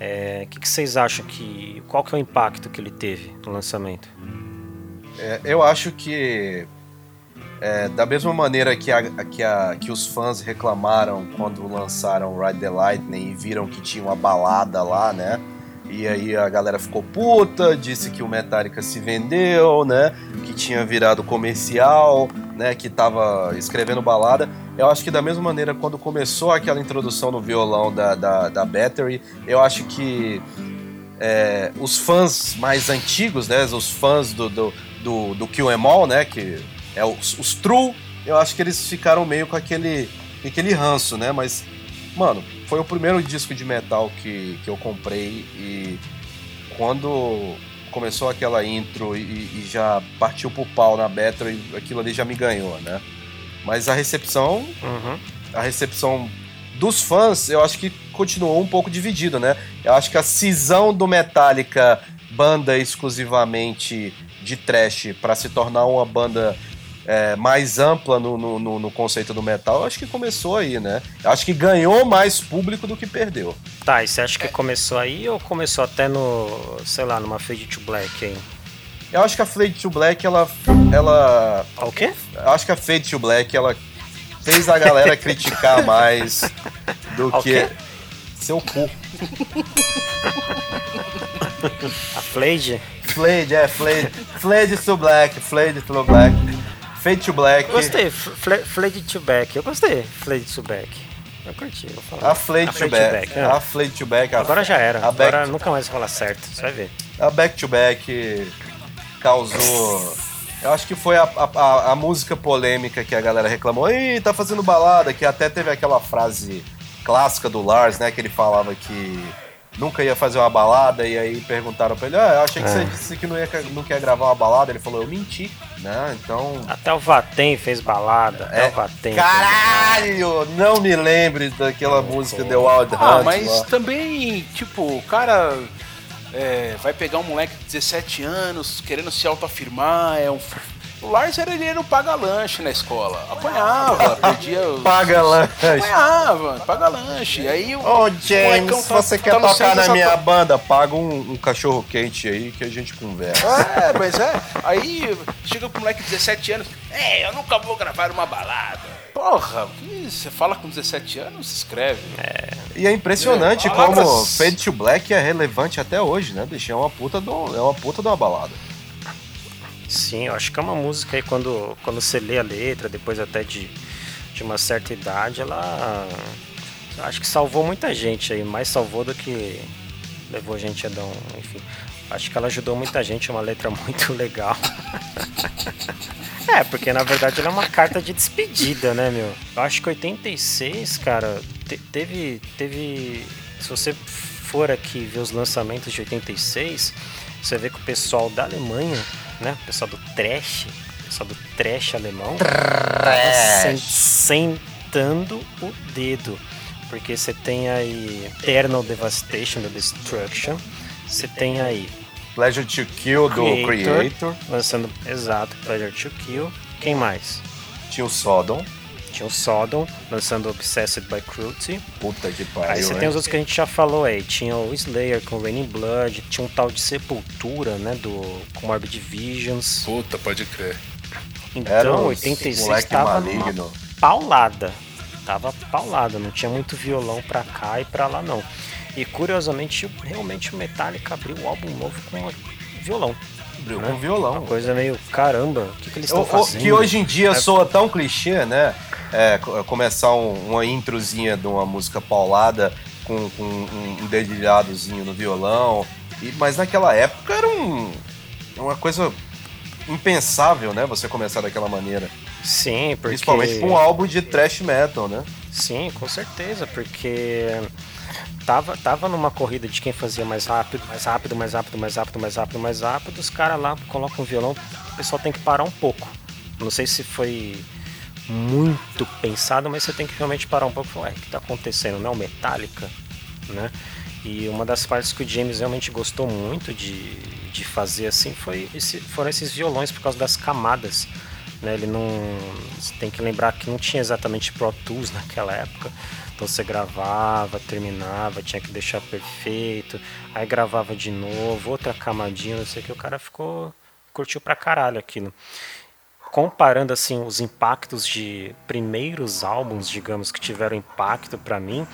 É, O que, que vocês acham que. Qual que é o impacto que ele teve no lançamento? É, eu acho que é, da mesma maneira que, a- que, a- que os fãs reclamaram quando lançaram Ride the Lightning e viram que tinha uma balada lá, né? E aí a galera ficou puta, disse que o Metallica se vendeu, né? Que tinha virado comercial, né? Que tava escrevendo balada. Eu acho que da mesma maneira, quando começou aquela introdução no violão da, da, da Battery, eu acho que é, os fãs mais antigos, né? Os fãs do, do, do, do Kill Em All, né? Que é os, os True, eu acho que eles ficaram meio com aquele, aquele ranço, né? Mas Mano, foi o primeiro disco de metal que, que eu comprei e quando começou aquela intro e, e já partiu pro pau na Battery, aquilo ali já me ganhou, né? Mas a recepção, Uhum. a recepção dos fãs, eu acho que continuou um pouco dividido, né? Eu acho que a cisão do Metallica, banda exclusivamente de trash, para se tornar uma banda é, mais ampla no, no, no- conceito do metal, acho que começou aí, né? Acho que ganhou mais público do que perdeu. Tá, e você acha que começou aí ou começou até no, sei lá, numa Fade to Black, hein? Eu acho que a Fade to Black, ela. ela Ah, O quê? eu acho que a Fade to Black, ela fez a galera criticar mais do que. quê? Seu cu. A Flade? Flade, é, Flade. Flade to Black, Flade to Black. Fade to Black. Eu gostei, Flade to Back, eu gostei, Flade to Back. Eu curti, vou falar. A Flade to Back. é. A Flade to Back. a- Agora já era, A back, agora nunca mais vai falar certo, você vai ver. a back to Back causou. Eu acho que foi a, a- a música polêmica que a galera reclamou. Ih, tá fazendo balada, que até teve aquela frase clássica do Lars, né? Que ele falava que nunca ia fazer uma balada, e aí perguntaram pra ele, ah, eu achei que É. você disse que não ia, não quer gravar uma balada. Ele falou, eu menti, né? Então. Até o Vatem fez balada, até É. o Vatem. Caralho! Não me lembre daquela música The Wild Hunt. Ah, mas lá. também, tipo, o cara é, vai pegar um moleque de 17 anos querendo se autoafirmar, é um. O Lars era, ele era o paga-lanche na escola. Apanhava, perdia os. Paga lanche. Apanhava, paga lanche. Aí o Ô, James, tá- você tá quer no tocar na minha to- banda? Paga um, um cachorro quente aí que a gente conversa. É, mas é. Aí chega pro moleque de 17 anos. É, eu nunca vou gravar uma balada. Porra, que você fala com 17 anos, se escreve. E é impressionante É, como Fade to Black é relevante até hoje, né, bicho? É uma puta, do, é uma puta de uma balada. Sim, eu acho que é uma música aí quando, quando você lê a letra, depois até de, de uma certa idade, ela acho que salvou muita gente aí, mais salvou do que levou gente a dar um, enfim. Acho que ela ajudou muita gente, é uma letra muito legal. é, porque na verdade ela é uma carta de despedida, né, meu? Eu acho que 86, cara, te- teve teve se você for aqui ver os lançamentos de 86, você vê que o pessoal da Alemanha, né, o pessoal do trash, o pessoal do trash alemão, sen- sentando o dedo. Porque você tem aí Eternal Devastation da Destruction, você tem aí Pleasure to Kill do Creator. Creator. lançando, exato, Pleasure to Kill. Quem mais? Tinha o Sodom. Tinha o Sodom, lançando Obsessed by Cruelty. Puta que pariu, Aí você né? tem os outros que a gente já falou aí. Tinha o Slayer com Raining Blood, tinha um tal de Sepultura, né, do com Morbid Visions. Puta, pode crer. Então, uns 86 moleque tava maligno. paulada. Tava paulada, não tinha muito violão pra cá e pra lá não. E curiosamente, realmente o Metallica abriu o álbum novo com violão. Abriu né? com violão. Uma coisa meio, caramba, o que, que eles estão fazendo? que hoje em dia É. soa tão clichê, né? É, co- começar um- uma introzinha de uma música paulada com, com um, um dedilhadozinho no violão. E, mas naquela época era um, uma coisa impensável, né? Você começar daquela maneira. Sim, porque... Principalmente com um álbum de thrash metal, né? Sim, com certeza, porque tava, tava numa corrida de quem fazia mais rápido, mais rápido, mais rápido, mais rápido, mais rápido, mais rápido. Os caras lá colocam o violão, o pessoal tem que parar um pouco. Não sei se foi muito pensado, mas você tem que realmente parar um pouco e falar, ué, o que tá acontecendo? Não, Metallica, né? E uma das partes que o James realmente gostou muito de, de fazer assim foi esse, foram esses violões por causa das camadas. Né? Ele não. Você tem que lembrar que não tinha exatamente Pro Tools naquela época. Então você gravava, terminava, tinha que deixar perfeito, aí gravava de novo, outra camadinha, não sei o que, o cara ficou. curtiu pra caralho aquilo comparando assim os impactos de primeiros álbuns, digamos, que tiveram impacto pra mim,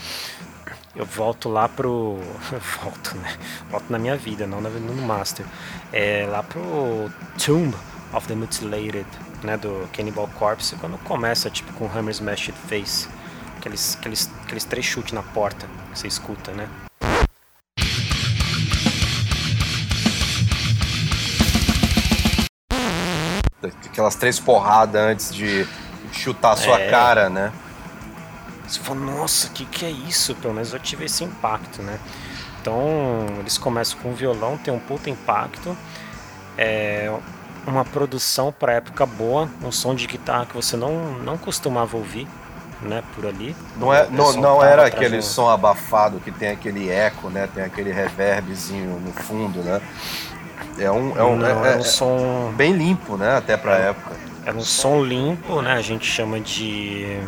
eu volto lá pro eu volto, né? Volto na minha vida, não no master. É lá pro Tomb of the Mutilated, né, do Cannibal Corpse, quando começa tipo com Hammer Smashed Face, aqueles aqueles aqueles três chutes na porta que você escuta, né? Aquelas três porradas antes de chutar a sua É. cara, né? Você fala, nossa, o que, que é isso? Pelo menos eu tive esse impacto, né? Então, eles começam com o violão, tem um puta impacto. É uma produção para época boa, um som de guitarra que você não, não costumava ouvir, né, por ali. Não, é, O não, não era aquele um- som abafado que tem aquele eco, né? Tem aquele reverbzinho no fundo, né? É um, é um, Não, é- era um é- som bem limpo, né? Até pra época. Era um som limpo, né? A gente chama de.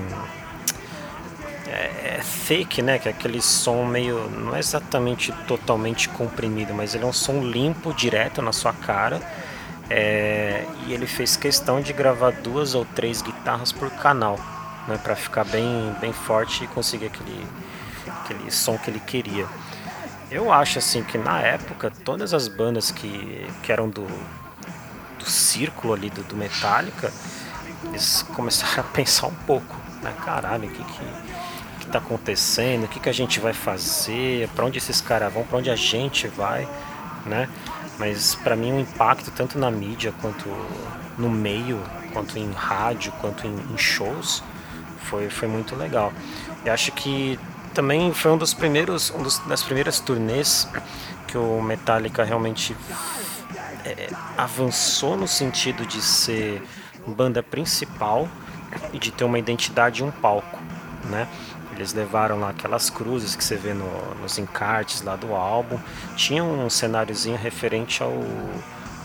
É, é fake, né? Que é aquele som meio. Não é exatamente totalmente comprimido, mas ele é um som limpo, direto na sua cara. É, e ele fez questão de gravar duas ou três guitarras por canal, né? Pra ficar bem, bem forte e conseguir aquele, aquele som que ele queria. Eu acho assim que na época todas as bandas que, que eram do, do círculo ali do, do Metallica, eles começaram a pensar um pouco, né? Caralho, o que que, que tá acontecendo? O que que a gente vai fazer? Pra onde esses caras vão? Pra onde a gente vai? Né? Mas pra mim o impacto tanto na mídia quanto no meio, quanto em rádio, quanto em, em shows, foi, foi muito legal. E acho que também foi um dos primeiros, um dos, das primeiras turnês que o Metallica realmente é, avançou no sentido de ser banda principal e de ter uma identidade e um palco, né? Eles levaram lá aquelas cruzes que você vê no- nos encartes lá do álbum. Tinha um cenáriozinho referente ao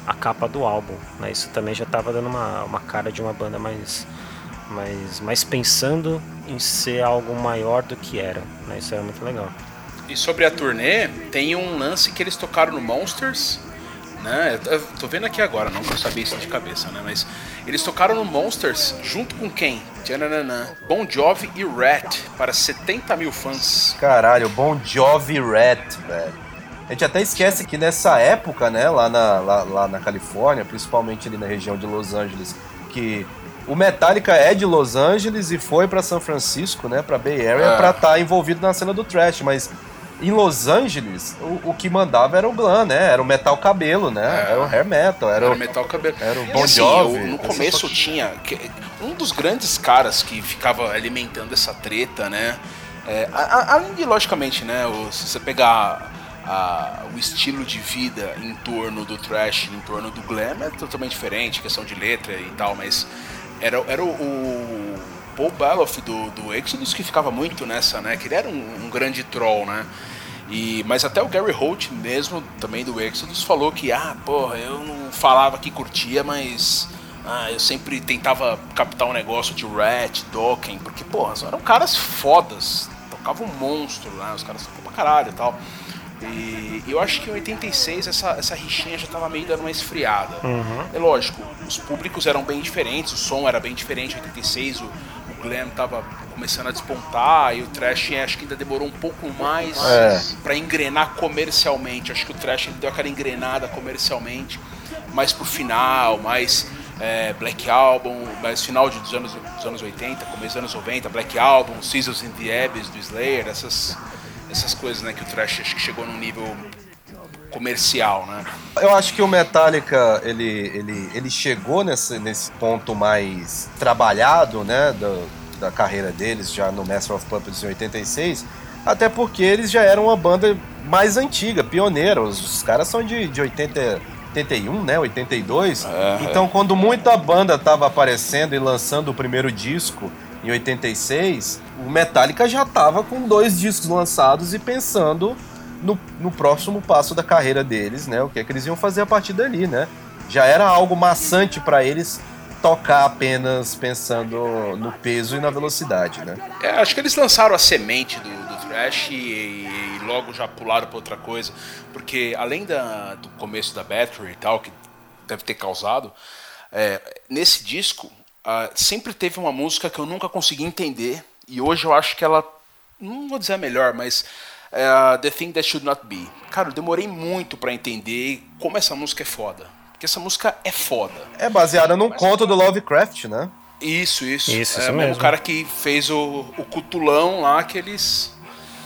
a capa do álbum, né? Isso também já estava dando uma, uma cara de uma banda mais, mais, mais pensando em ser algo maior do que era, né? Isso era muito legal. E sobre a turnê, tem um lance que eles tocaram no Monsters, né? Eu tô vendo aqui agora, não que eu sabia isso de cabeça, né? Mas eles tocaram no Monsters junto com quem? Tchananã. Bon Jovi e Rat para 70 mil fãs. Caralho, Bon Jovi Rat, velho. A gente até esquece que nessa época, né, lá na, lá, lá na Califórnia, principalmente ali na região de Los Angeles, que o Metallica é de Los Angeles e foi pra São Francisco, né, pra Bay Area, É. pra estar envolvido na cena do trash, mas em Los Angeles, o, o que mandava era o glam, né, era o metal cabelo, né, É. era o hair metal, era, Era o... Metal Cabelo. era o Bon assim, Jovi, eu- no começo tinha. Um dos grandes caras que ficava alimentando essa treta, né? é, a- a- além de, logicamente, né? o- se você pegar a- o estilo de vida em torno do trash, em torno do glam, é totalmente diferente, questão de letra e tal, mas era, era o, o Paul Baloff do, do Exodus que ficava muito nessa, né? Que ele era um, um grande troll, né? E, mas até o Gary Holt mesmo, também do Exodus, falou que, ah, porra, eu não falava que curtia, mas ah, eu sempre tentava captar um negócio de Rat, Dokken, porque, porra, eram caras fodas, tocavam um monstro, né? Os caras tocavam pra caralho e tal. E eu acho que em 86 essa, essa rixinha já tava meio dando uma esfriada. É lógico, os públicos eram bem diferentes, o som era bem diferente. Em 86 o, o glam tava começando a despontar e o trash acho que ainda demorou um pouco mais É. pra engrenar comercialmente. Acho que o trash deu aquela engrenada comercialmente, mais pro final, mais é, Black Album, mais final de- dos anos, dos anos 80, começo dos anos 90, Black Album, Scissors in the Abyss do Slayer, essas, essas coisas né, que o trash acho que chegou num nível comercial, né? Eu acho que o Metallica, ele, ele, ele chegou nesse, nesse ponto mais trabalhado, né, do- da carreira deles, já no Master of Puppets em 86, até porque eles já eram uma banda mais antiga, pioneira, os, os caras são de, de 80, 81, né, 82, então quando muita banda tava aparecendo e lançando o primeiro disco em 86, o Metallica já tava com dois discos lançados e pensando no, no próximo passo da carreira deles, né? O que é que eles iam fazer a partir dali, né? Já era algo maçante para eles tocar apenas pensando no peso e na velocidade, né? É, acho que eles lançaram a semente do, do Thrash e, e logo já pularam para outra coisa, porque além da, do começo da Battery e tal, que deve ter causado, é, nesse disco ah, sempre teve uma música que eu nunca consegui entender e hoje eu acho que ela, não vou dizer a melhor, mas é a The Thing That Should Not Be. Cara, eu demorei muito para entender como essa música é foda, porque essa música é foda. É baseada num conto do Lovecraft, né? Isso, isso. Isso, é isso o mesmo mesmo. cara que fez o, o cutulão lá que eles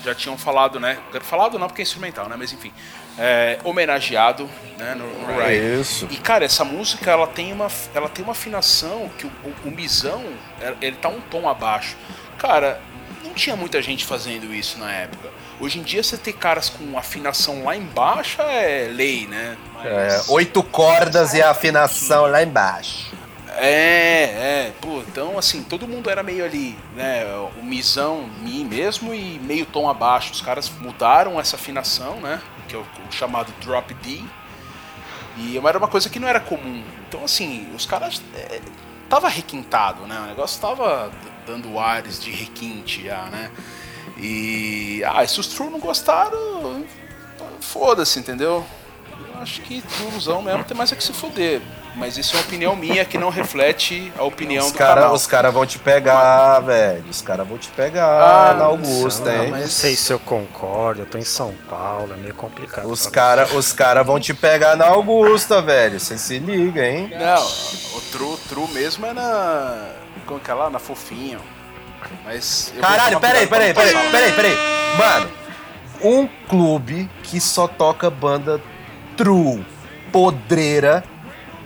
já tinham falado, né? Falado não porque é instrumental, né? Mas enfim. É, homenageado né, no, no Ride. Isso. E cara, essa música ela tem uma, ela tem uma afinação que o, o, o Misão ele, ele tá um tom abaixo. Cara, não tinha muita gente fazendo isso na época. Hoje em dia você ter caras com afinação lá embaixo é lei, né? Mas- É, oito cordas e a afinação lá embaixo. É, é, pô, então assim, todo mundo era meio ali, né, o misão, mi mesmo e meio tom abaixo. Os caras mudaram essa afinação, né, que é o, o chamado drop D. E era uma coisa que não era comum. Então assim, os caras é, tava requintado, né? O negócio tava dando ares de requinte já, né? E ah, se os True não gostaram, foda-se, entendeu? Eu acho que Truzão mesmo tem mais é que se fuder. Mas isso é uma opinião minha que não reflete a opinião Os do caras canal. os cara vão te pegar, velho. Os caras vão te pegar Ah, na Augusta, hein? mas não sei se eu concordo, eu tô em São Paulo, é meio complicado. Os caras os cara vão te pegar na Augusta, velho. Você se liga, hein? Não, o True, True mesmo é na. Como que é lá? Na Fofinho. Mas. Caralho, peraí, peraí, peraí, peraí, peraí. Mano, um clube que só toca banda true, podreira,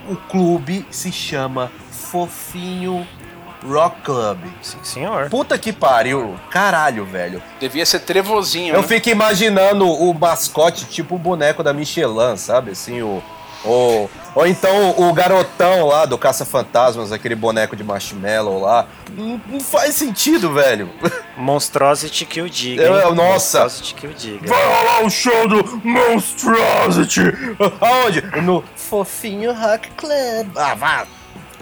o clube se chama Fofinho Rock Club. Sim, senhor. Puta que pariu. Caralho, velho. Devia ser trevozinho. Eu né? fico imaginando o mascote tipo o boneco da Michelin, sabe? Assim, o. o ou então o garotão lá do Caça-Fantasmas, aquele boneco de marshmallow lá. Não, não faz sentido, velho. Monstrosity que o diga. Eu- nossa. Monstrosity que o diga. Vai rolar o show do Monstrosity! Aonde? No Fofinho Rock Club. Ah, vá!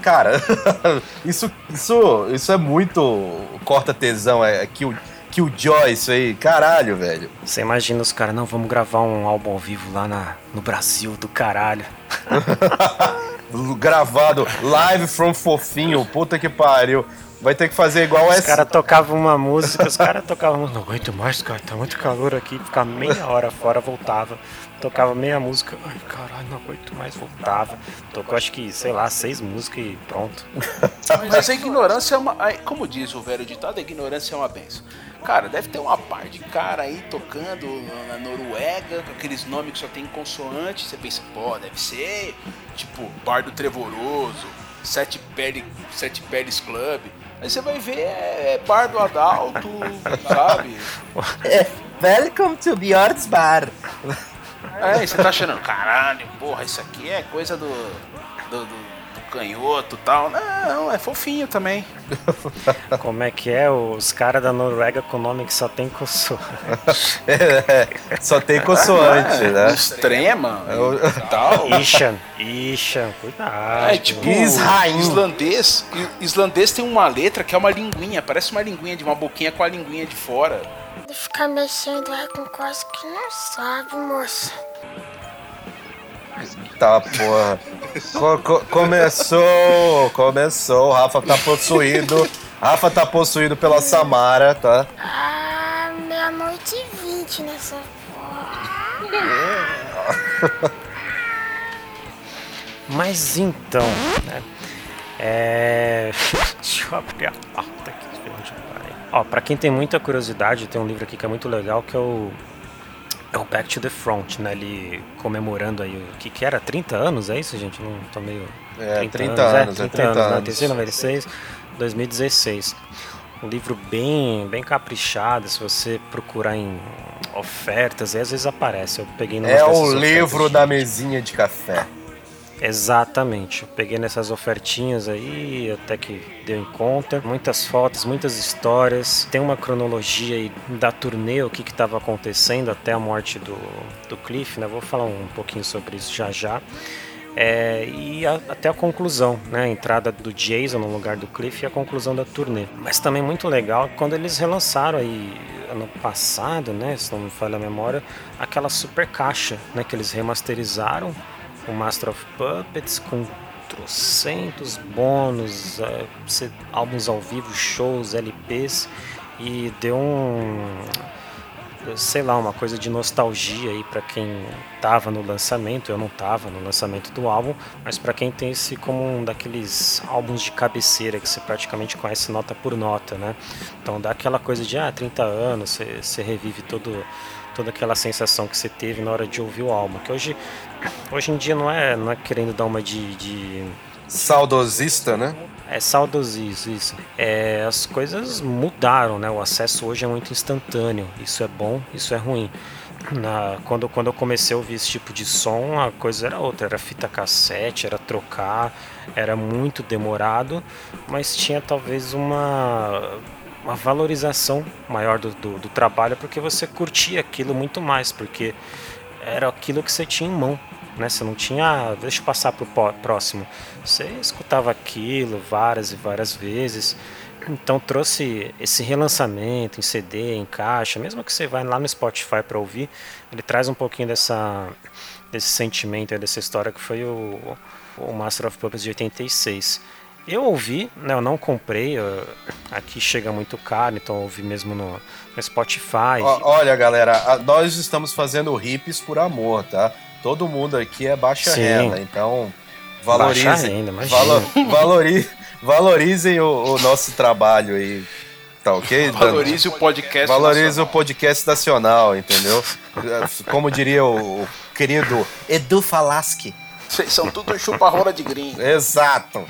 Cara, isso, isso, isso é muito corta tesão, é que o que o Joy isso aí, caralho, velho. Você imagina os caras, não, vamos gravar um álbum ao vivo lá na, no Brasil do caralho. Gravado live from Fofinho, puta que pariu. Vai ter que fazer igual Os essa. caras tocavam uma música, os caras tocavam, não aguento mais, cara, tá muito calor aqui, ficar meia hora fora, voltava. Tocava meia música, ai caralho, não aguento mais, voltava. Tocou acho que, sei lá, seis músicas e pronto. Mas a ignorância é uma. aí, Como diz o velho ditado, a ignorância é uma benção. Cara, deve ter uma par de cara aí tocando na Noruega, com aqueles nomes que só tem consoante. Você pensa, pô, deve ser tipo Bardo Trevoroso, Sete, Pele, Sete Peles Club. Aí você vai ver, é Bardo Adalto, sabe? Welcome to Bjorn's Bar. É, e você tá achando, caralho, porra, isso aqui é coisa do, do, do- do canhoto e tal. Não, é fofinho também. Como é que é? Os caras da Noruega com nome que só tem consoante. É, só tem consoante, É, né? Extrema o- e tal. Ishan, Ishan, cuidado. É tipo Israel. islandês. I- Islandês tem uma letra que é uma linguinha, parece uma linguinha de uma boquinha com a linguinha de fora. De ficar mexendo aí com coisa que não sabe, moça. Tá, porra. Co- co- começou, começou. O Rafa tá possuído. Rafa tá possuído pela Samara, tá? Ah, meia-noite e vinte nessa porra. Mas então, né? É. Deixa eu abrir a pauta aqui. onde eu parei. Ó, pra quem tem muita curiosidade, tem um livro aqui que é muito legal que é o. É o Back to the Front, né? Ele comemorando aí o que que era? 30 anos, é isso, gente? Não tô meio. É, 30 anos, é 30 né? anos. Terceiro, 96, 2016. Um livro bem, bem caprichado, se você procurar em ofertas, aí às vezes aparece. Eu peguei numa É o livro da mesinha de café. Exatamente. Peguei nessas ofertinhas aí, até que deu em conta. Muitas fotos, muitas histórias. Tem uma cronologia aí da turnê, o que estava acontecendo até a morte do, do Cliff, né? Vou falar um pouquinho sobre isso já já. É, e a- até a conclusão, né? A entrada do Jason no lugar do Cliff e a conclusão da turnê. Mas também muito legal quando eles relançaram aí ano passado, né? Se não me falha a memória, aquela super caixa, né? Que eles remasterizaram o Master of Puppets com trocentos bônus, é, álbuns ao vivo, shows, LPs e deu um sei lá, uma coisa de nostalgia aí para quem tava no lançamento, eu não tava no lançamento do álbum, mas para quem tem esse como um daqueles álbuns de cabeceira que você praticamente conhece nota por nota, né? Então dá aquela coisa de ah, 30 anos, você, você revive todo toda aquela sensação que você teve na hora de ouvir o álbum, que hoje hoje em dia não é não é querendo dar uma de, de Saudosista, né? É saudosismo, isso. É, as coisas mudaram, né? O acesso hoje é muito instantâneo. Isso é bom, isso é ruim. Na, quando, quando eu comecei a ouvir esse tipo de som, a coisa era outra. Era fita cassete, era trocar, era muito demorado, mas tinha talvez uma, uma valorização maior do, do, do trabalho porque você curtia aquilo muito mais, porque era aquilo que você tinha em mão né? Você não tinha, ah, deixa eu passar pro próximo. Você escutava aquilo várias e várias vezes. Então trouxe esse relançamento em CD, em caixa, mesmo que você vá lá no Spotify para ouvir, ele traz um pouquinho dessa desse sentimento, dessa história que foi o, o Master of Puppets de 86. Eu ouvi, né, eu não comprei, eu, aqui chega muito caro, então eu ouvi mesmo no, no Spotify. olha, galera, nós estamos fazendo hips por amor, tá? todo mundo aqui é baixa Sim. renda, então valorizem, renda, valo, valori, valorizem o, o, nosso trabalho aí. Tá ok? Valorize o podcast Valorize nacional. o podcast nacional, entendeu? Como diria o, o querido Edu Falaschi. Vocês são tudo chupa-rola de gringo. Exato.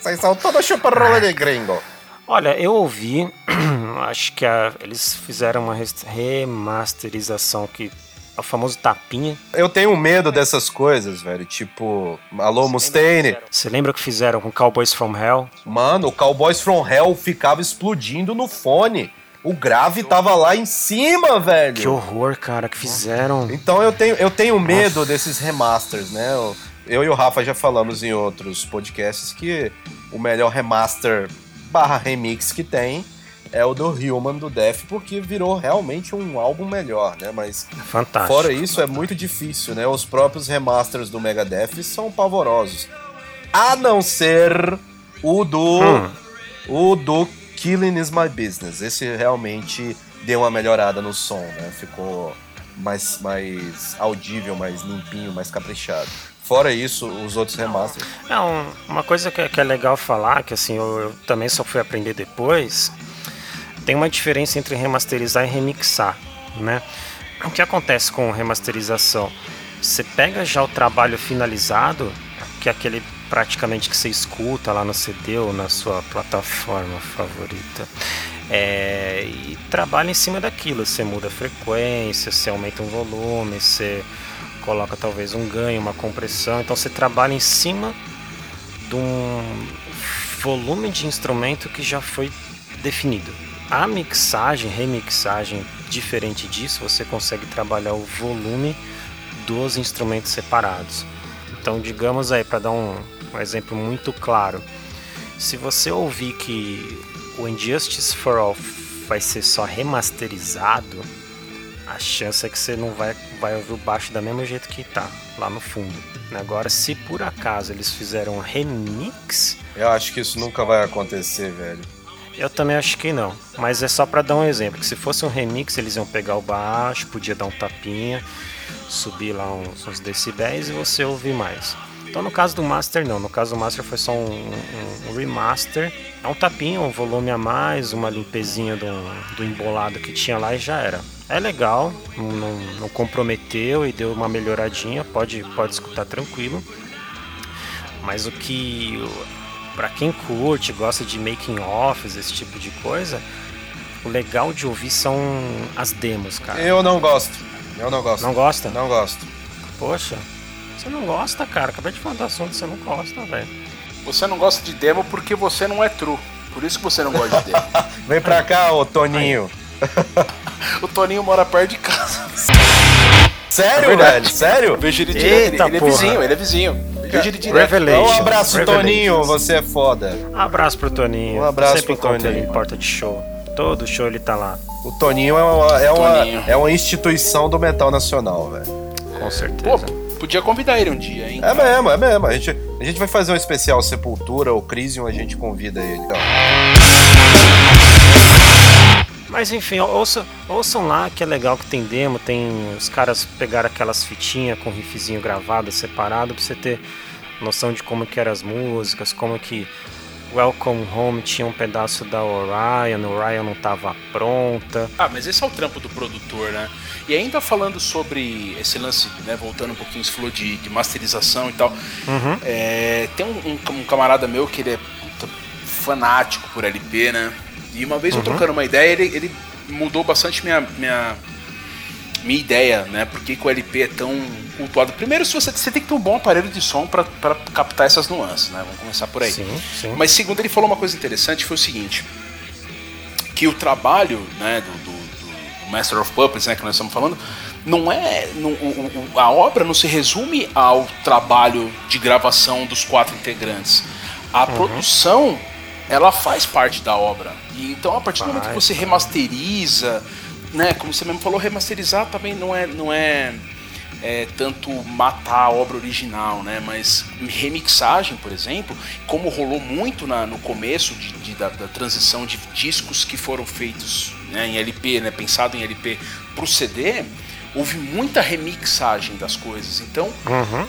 Vocês são tudo chupa-rola de gringo. Olha, eu ouvi, acho que a, eles fizeram uma remasterização que é o famoso tapinha. Eu tenho medo dessas coisas, velho. Tipo, Alô Mustaine. Você lembra o que fizeram com Cowboys from Hell? Mano, o Cowboys from Hell ficava explodindo no fone. O grave tava lá em cima, velho. Que horror, cara, que fizeram. Então eu tenho, eu tenho medo Nossa. desses remasters, né? Eu, eu e o Rafa já falamos em outros podcasts que o melhor remaster barra remix que tem é o do Human do Def, porque virou realmente um álbum melhor, né? Mas Fantástico. fora isso é muito difícil, né? Os próprios remasters do Megadeth são pavorosos. A não ser o do hum. o do Killing is My Business. Esse realmente deu uma melhorada no som, né? Ficou mais mais audível, mais limpinho, mais caprichado. Fora isso, os outros remasters. Não, uma coisa que, que é legal falar, que assim, eu, eu também só fui aprender depois, tem uma diferença entre remasterizar e remixar, né? O que acontece com remasterização? Você pega já o trabalho finalizado, que é aquele praticamente que você escuta lá no CD ou na sua plataforma favorita, é, e trabalha em cima daquilo. Você muda a frequência, você aumenta o volume, você coloca talvez um ganho, uma compressão. Então você trabalha em cima de um volume de instrumento que já foi definido. A mixagem, remixagem, diferente disso, você consegue trabalhar o volume dos instrumentos separados. Então, digamos aí, para dar um, um exemplo muito claro, se você ouvir que o Injustice for All vai ser só remasterizado, a chance é que você não vai, vai ouvir o baixo da mesmo jeito que tá, lá no fundo. Agora, se por acaso eles fizeram um remix. Eu acho que isso nunca vai acontecer, velho. Eu também acho que não, mas é só para dar um exemplo, que se fosse um remix eles iam pegar o baixo, podia dar um tapinha, subir lá uns, uns decibéis e você ouvir mais. Então no caso do Master não, no caso do Master foi só um, um, um remaster, é um tapinha, um volume a mais, uma limpezinha do, do embolado que tinha lá e já era. É legal, não, não comprometeu e deu uma melhoradinha, pode, pode escutar tranquilo. Mas o que para quem curte, gosta de making offs, esse tipo de coisa, o legal de ouvir são as demos, cara. Eu não gosto. Eu não gosto. Não gosta? Não gosto. Poxa, você não gosta, cara. Acabei de falar do assunto, você não gosta, velho. Você não gosta de demo porque você não é true. Por isso que você não gosta de demo. Vem pra cá, ô Toninho. o Toninho mora perto de casa. Sério, é velho? Sério? Vejo ele direto. Ele, ele é vizinho, ele é vizinho. Revelation. Um abraço, Toninho, você é foda. Um abraço pro Toninho. Um abraço Sempre pro Toninho. ele em porta de show. Todo show ele tá lá. O Toninho é uma, é uma, Toninho. É uma instituição do metal nacional, velho. Com certeza. Pô, podia convidar ele um dia, hein? É mesmo, é mesmo. A gente, a gente vai fazer um especial Sepultura ou Crisium, a gente convida ele. Então. Mas enfim, ouçam, ouçam lá que é legal que tem demo, tem os caras pegaram aquelas fitinhas com riffzinho gravado separado pra você ter noção de como que eram as músicas, como que Welcome Home tinha um pedaço da Orion, Orion não estava pronta. Ah, mas esse é o trampo do produtor, né? E ainda falando sobre esse lance, né, voltando um pouquinho, você falou de, de masterização e tal. Uhum. É, tem um, um, um, camarada meu que ele é fanático por LP, né? E uma vez eu trocando uma ideia, ele, ele mudou bastante minha, minha, minha ideia, né? Por que, que o LP é tão cultuado? Primeiro, se você, você tem que ter um bom aparelho de som para captar essas nuances, né? Vamos começar por aí. Sim, sim. Mas segundo, ele falou uma coisa interessante, foi o seguinte, que o trabalho, né, do, do Master of Puppets, né, que nós estamos falando, não é, não- o- a obra não se resume ao trabalho de gravação dos quatro integrantes. A produção, ela faz parte da obra. E então, a partir do momento que você remasteriza, né, como você mesmo falou, remasterizar também não é, não é é, tanto matar a obra original, né? Mas remixagem, por exemplo, como rolou muito na- no começo de- de- da, da transição de discos que foram feitos né, em LP, né? Pensado em LP pro CD, houve muita remixagem das coisas. Então,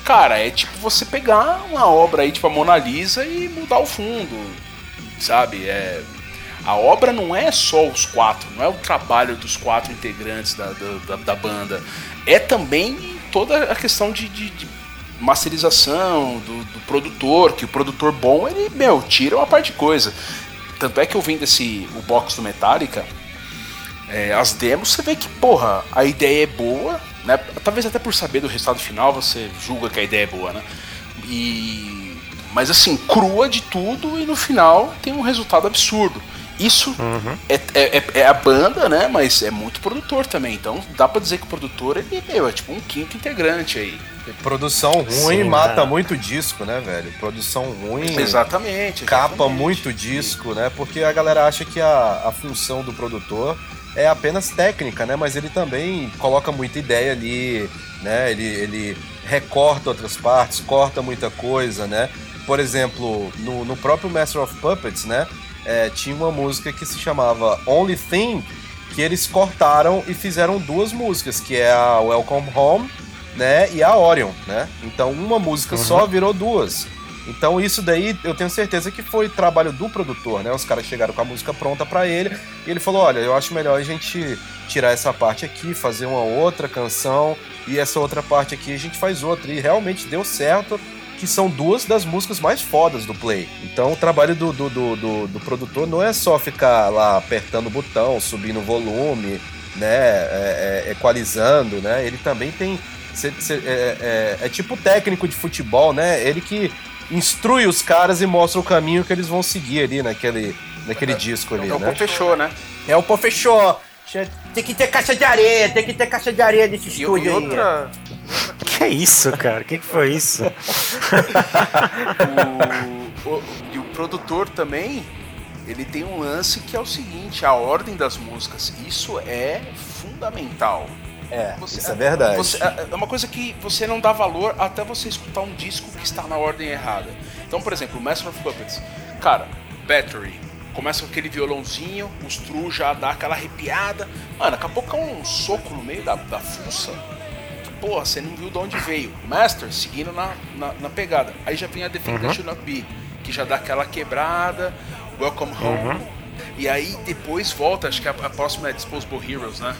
cara, é tipo você pegar uma obra aí, tipo a Mona Lisa, e mudar o fundo, sabe? É, a obra não é só os quatro, não é o trabalho dos quatro integrantes da, da, da- da banda. É também toda a questão de, de- de masterização do, do produtor, que o produtor bom, ele, meu, tira uma parte de coisa. Tanto é que eu vendo esse, o box do Metallica, é, as demos, você vê que, porra, a ideia é boa, né? Talvez até por saber do resultado final você julga que a ideia é boa, né? E. Mas assim, crua de tudo e no final tem um resultado absurdo. Isso é, é, é- é a banda, né? Mas é muito produtor também. Então dá pra dizer que o produtor ele, meu, é tipo um quinto integrante aí. Produção ruim Sim, mata né? muito disco, né, velho? Produção ruim Exatamente. capa exatamente. muito disco, né? Porque a galera acha que a, a função do produtor é apenas técnica, né? Mas ele também coloca muita ideia ali, né? Ele, ele recorta outras partes, corta muita coisa, né? Por exemplo, no, no próprio Master of Puppets, né? é, tinha uma música que se chamava Only Thing, que eles cortaram e fizeram duas músicas, que é a Welcome Home, né? E a Orion, né? Então uma música só virou duas. Então isso daí eu tenho certeza que foi trabalho do produtor, né? Os caras chegaram com a música pronta pra ele e ele falou: "Olha, eu acho melhor a gente tirar essa parte aqui, fazer uma outra canção e essa outra parte aqui a gente faz outra". E realmente deu certo, que são duas das músicas mais fodas do Play. Então o trabalho do, do, do, do- do produtor não é só ficar lá apertando o botão, subindo o volume, né? é- é- equalizando, né? Ele também tem Cê- cê- é, é- é tipo técnico de futebol, né? Ele que instrui os caras e mostra o caminho que eles vão seguir ali naquele, naquele disco ali, É o né? pô fechou, né? É o pô fechou. Tem que ter caixa de areia, tem que ter caixa de areia nesse estúdio e aí. outra. Que é isso, cara? O que, que foi isso? o, o- e o produtor também, ele tem um lance que é o seguinte, a ordem das músicas. Isso é fundamental. É, Você- isso é verdade. você- é é uma coisa que você não dá valor até você escutar um disco que está na ordem errada. Então, por exemplo, o Master of Puppets. Cara, Battery. Começa com aquele violãozinho, os Tru já dá aquela arrepiada. Mano, daqui a pouco é um soco no meio da, da fuça. Que, porra, você não viu de onde veio. Master, seguindo na, na, na pegada. Aí já vem a Defender Should Not Be, que já dá aquela quebrada. Welcome Home. E aí depois volta, acho que a, a próxima é Disposable Heroes, né?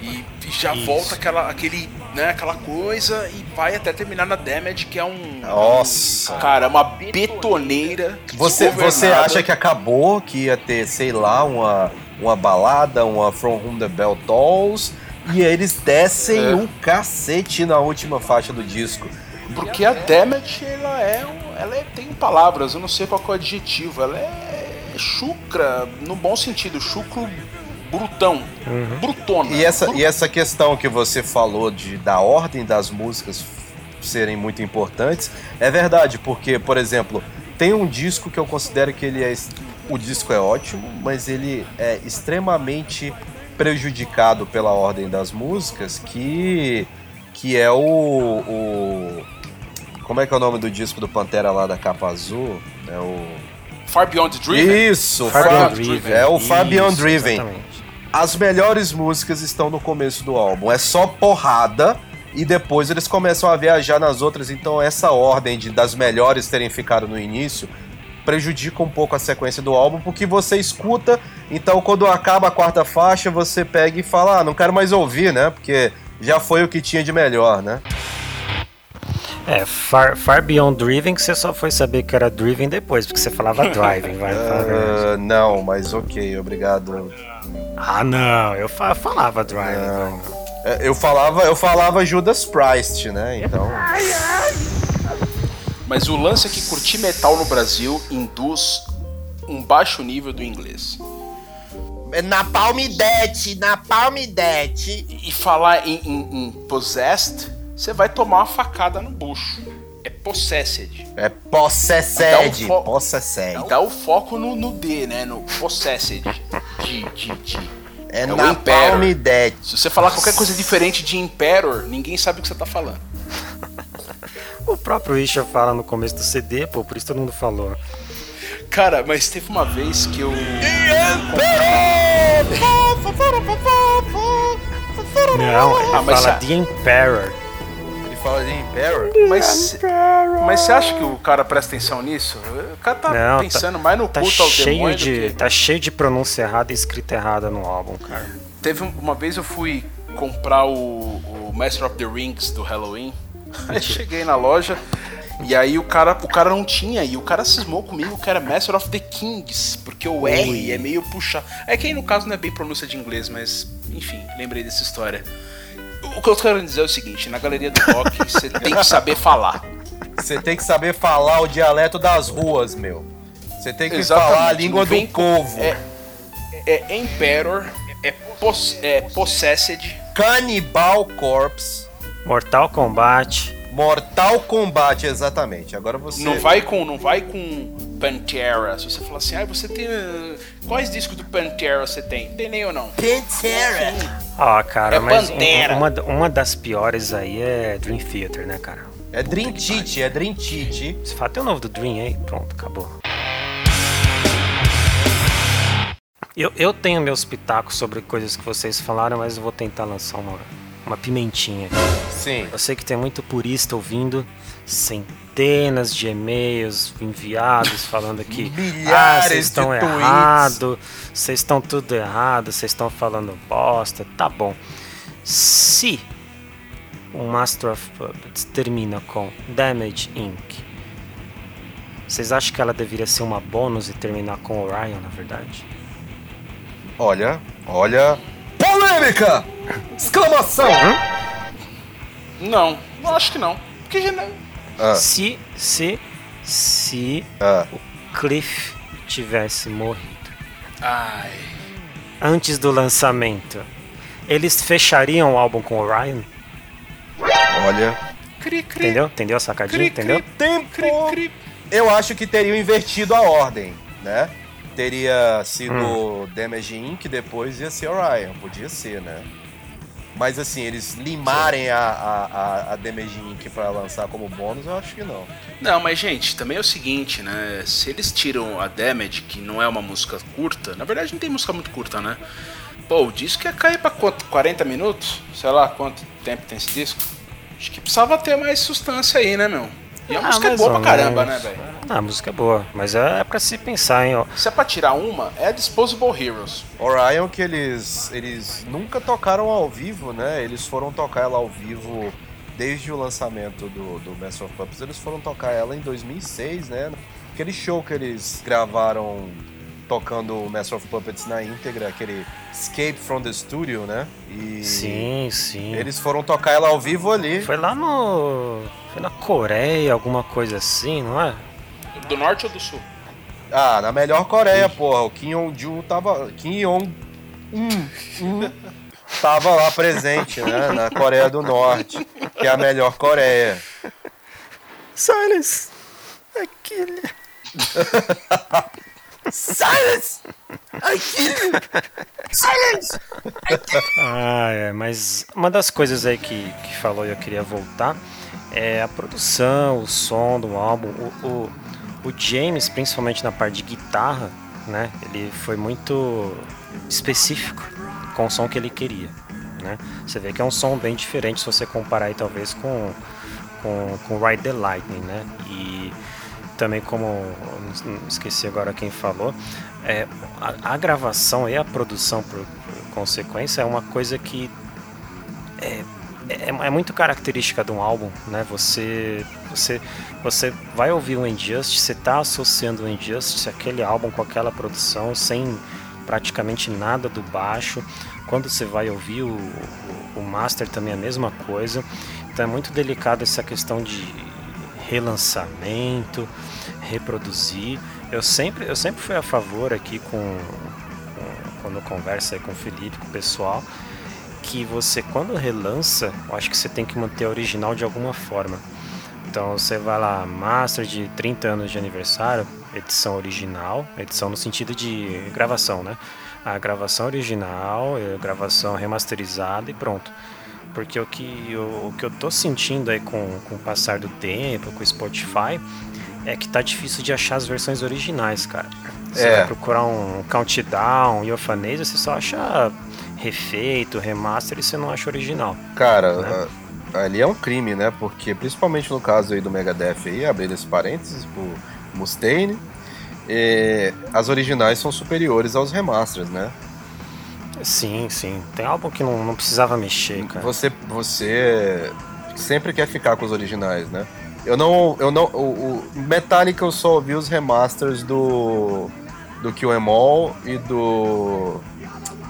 E, e já Isso. volta aquela, aquele, né, aquela coisa e vai até terminar na Damage, que é um. Nossa. um- cara, uma betoneira. Você, você acha que acabou, que ia ter, sei lá, uma, uma balada, uma From Whom the Bell Tolls, e eles descem É. um cacete na última faixa do disco. Porque a Damage, ela é. um- ela é- tem palavras, eu não sei qual que é o adjetivo. Ela é chucra, no bom sentido, chucro brutão. Brutona. E essa, Bru- e essa questão que você falou de, da ordem das músicas serem muito importantes, é verdade, porque, por exemplo, tem um disco que eu considero que ele é. O disco é ótimo, mas ele é extremamente prejudicado pela ordem das músicas, que, que é o, o. Como é que é o nome do disco do Pantera lá da capa azul? É o. Far Beyond Driven. Isso, Far Far- Beyond Driven. é o Far Beyond Driven. exatamente. As melhores músicas estão no começo do álbum. É só porrada e depois eles começam a viajar nas outras. Então essa ordem de das melhores terem ficado no início prejudica um pouco a sequência do álbum, porque você escuta, então quando acaba a quarta faixa, você pega e fala, ah, não quero mais ouvir, né? Porque já foi o que tinha de melhor, né? É, Far, Far Beyond Driven, que você só foi saber que era Driven depois, porque você falava Driving, vai. Ah, não, mas ok, obrigado. Ah, não, eu fa- falava Driving. Não. É, Eu falava, eu falava Judas Priest, né? Então. Mas o lance é que curtir metal no Brasil induz um baixo nível do inglês. Na palmidete, na palmidete. E falar em, em- em possessed, você vai tomar uma facada no bucho. É possessed. É possessed. Dá um Possessed. Dá o foco no, no D, né? No possessed. De, de, de. É, o na Emperor. palmidete. Se você falar qualquer coisa diferente de Emperor, ninguém sabe o que você tá falando. O próprio Isha fala no começo do CD, pô, por isso todo mundo falou. Cara, mas teve uma vez que eu. Não, ele Ah, fala sa- The Emperor. Fala de Emperor? Mas, mas você acha que o cara presta atenção nisso? O cara tá Não, pensando mais no Tá culto ao cheio, demônio de, do que... tá cheio de pronúncia errada e escrita errada no álbum, cara. Teve um- uma vez eu fui comprar o, o Master of the Rings do Halloween. Aí cheguei na loja e aí o cara, o cara não tinha e o cara cismou comigo que era Master of the Kings, porque o R é meio puxado. É que aí no caso não é bem pronúncia de inglês, mas enfim, lembrei dessa história. O que eu quero dizer é o seguinte, na galeria do rock você tem que saber falar. Você tem que saber falar o dialeto das ruas, meu. Você tem que Exatamente, falar a língua vem do povo. É, é Emperor, é, poss, é Possessed, Cannibal Corpse. Mortal Kombat. Mortal Kombat, exatamente. Agora você. Não vai com, não vai com Pantera. Se você falar assim, ah, você tem uh, quais discos do Pantera você tem? Tem nem ou não? Pantera. Ah, cara, É mas um- Pantera. uma, uma das piores aí é Dream Theater, né, cara? É Dream Tite, é Dream Tite. Você fala, tem o novo do Dream aí? Pronto, acabou. Eu, eu tenho meus pitacos sobre coisas que vocês falaram, mas eu vou tentar lançar uma, uma pimentinha. Sim. Eu sei que tem muito purista ouvindo, centenas de e-mails enviados falando que Milhares ah, vocês estão tweets." errado, vocês estão tudo errado, vocês estão falando bosta. Tá bom. Se o Master of Puppets termina com Damage Inc. Vocês acham que ela deveria ser uma bônus e terminar com Orion, na verdade? Olha, olha. Polêmica! Exclamação! Não, eu acho que não. Porque não. Ah, Se, se, se ah. Cliff tivesse morrido Ai. antes do lançamento, eles fechariam o álbum com Orion? Olha. Cri, cri, Entendeu? Entendeu a sacadinha? cri, Entendeu? cri, Tempo. cri, cri. Eu acho que teriam invertido a ordem, né? Teria sido Hum. Damage Inc. depois ia ser Orion. Podia ser, né? Mas assim, eles limarem a, a, a, a pra lançar como bônus, eu acho que não. Não, mas gente, também é o seguinte, né? Se eles tiram a Damage, que não é uma música curta, na verdade não tem música muito curta, né? Pô, o disco ia cair pra quanto? 40 minutos? Sei lá quanto tempo tem esse disco? Acho que precisava ter mais sustância aí, né, meu? E a Ah, música é boa pra caramba, né, velho? Ah, a música é boa, mas é pra se pensar, hein? ó. Se é pra tirar uma, é a Disposable Heroes. Orion que eles, eles nunca tocaram ao vivo, né? Eles foram tocar ela ao vivo desde o lançamento do, do Master of Puppets. Eles foram tocar ela em 2006, né? Aquele show que eles gravaram tocando o Master of Puppets na íntegra, aquele Escape from the Studio, né? E Sim, sim. eles foram tocar ela ao vivo ali. Foi lá no. Foi na Coreia, alguma coisa assim, não é? Do norte ou do sul? Ah, na melhor Coreia, porra. O Kim Yong-ju tava. Kim Yong. Hum, hum, tava lá presente, né? Na Coreia do Norte, que é a melhor Coreia. Silence! Aquele. Silence! I kill you! Silence! Ah, é, mas uma das coisas aí que, que falou e eu queria voltar é a produção, o som do álbum. O, o, o James, principalmente na parte de guitarra, né? Ele foi muito específico com o som que ele queria, né? Você vê que é um som bem diferente se você comparar aí talvez com com, com Ride the Lightning, né? E também como esqueci agora quem falou, é, a, a gravação e a produção por, por consequência é uma coisa que é, é, é muito característica de um álbum, né? Você Você, você vai ouvir o Injustice, você tá associando o Injustice, aquele álbum com aquela produção, sem praticamente nada do baixo. Quando você vai ouvir o, o, o Master também é a mesma coisa. Então é muito delicado essa questão de relançamento, reproduzir. Eu sempre, eu sempre fui a favor aqui com, com quando conversa com o Felipe, com o pessoal, que você quando relança, eu acho que você tem que manter a original de alguma forma. Então você vai lá, Master de 30 anos de aniversário, edição original, edição no sentido de gravação, né? A gravação original, a gravação remasterizada e pronto. Porque o que, o, o que eu tô sentindo aí com, com o passar do tempo, com o Spotify, é que tá difícil de achar as versões originais, cara. Você É. vai procurar um countdown e orfanês, você só acha refeito, remaster e você não acha original. Cara, Né? a- ali é um crime, né? Porque principalmente no caso aí do Megadeth aí, abrindo esse parênteses pro Mustaine, eh, as originais são superiores aos remasters, né? Sim, sim. Tem álbum que não, não precisava mexer, cara. Você, você sempre quer ficar com os originais, né? Eu não, eu não, o, o Metallica eu só ouvi os remasters do do Kill Em All e do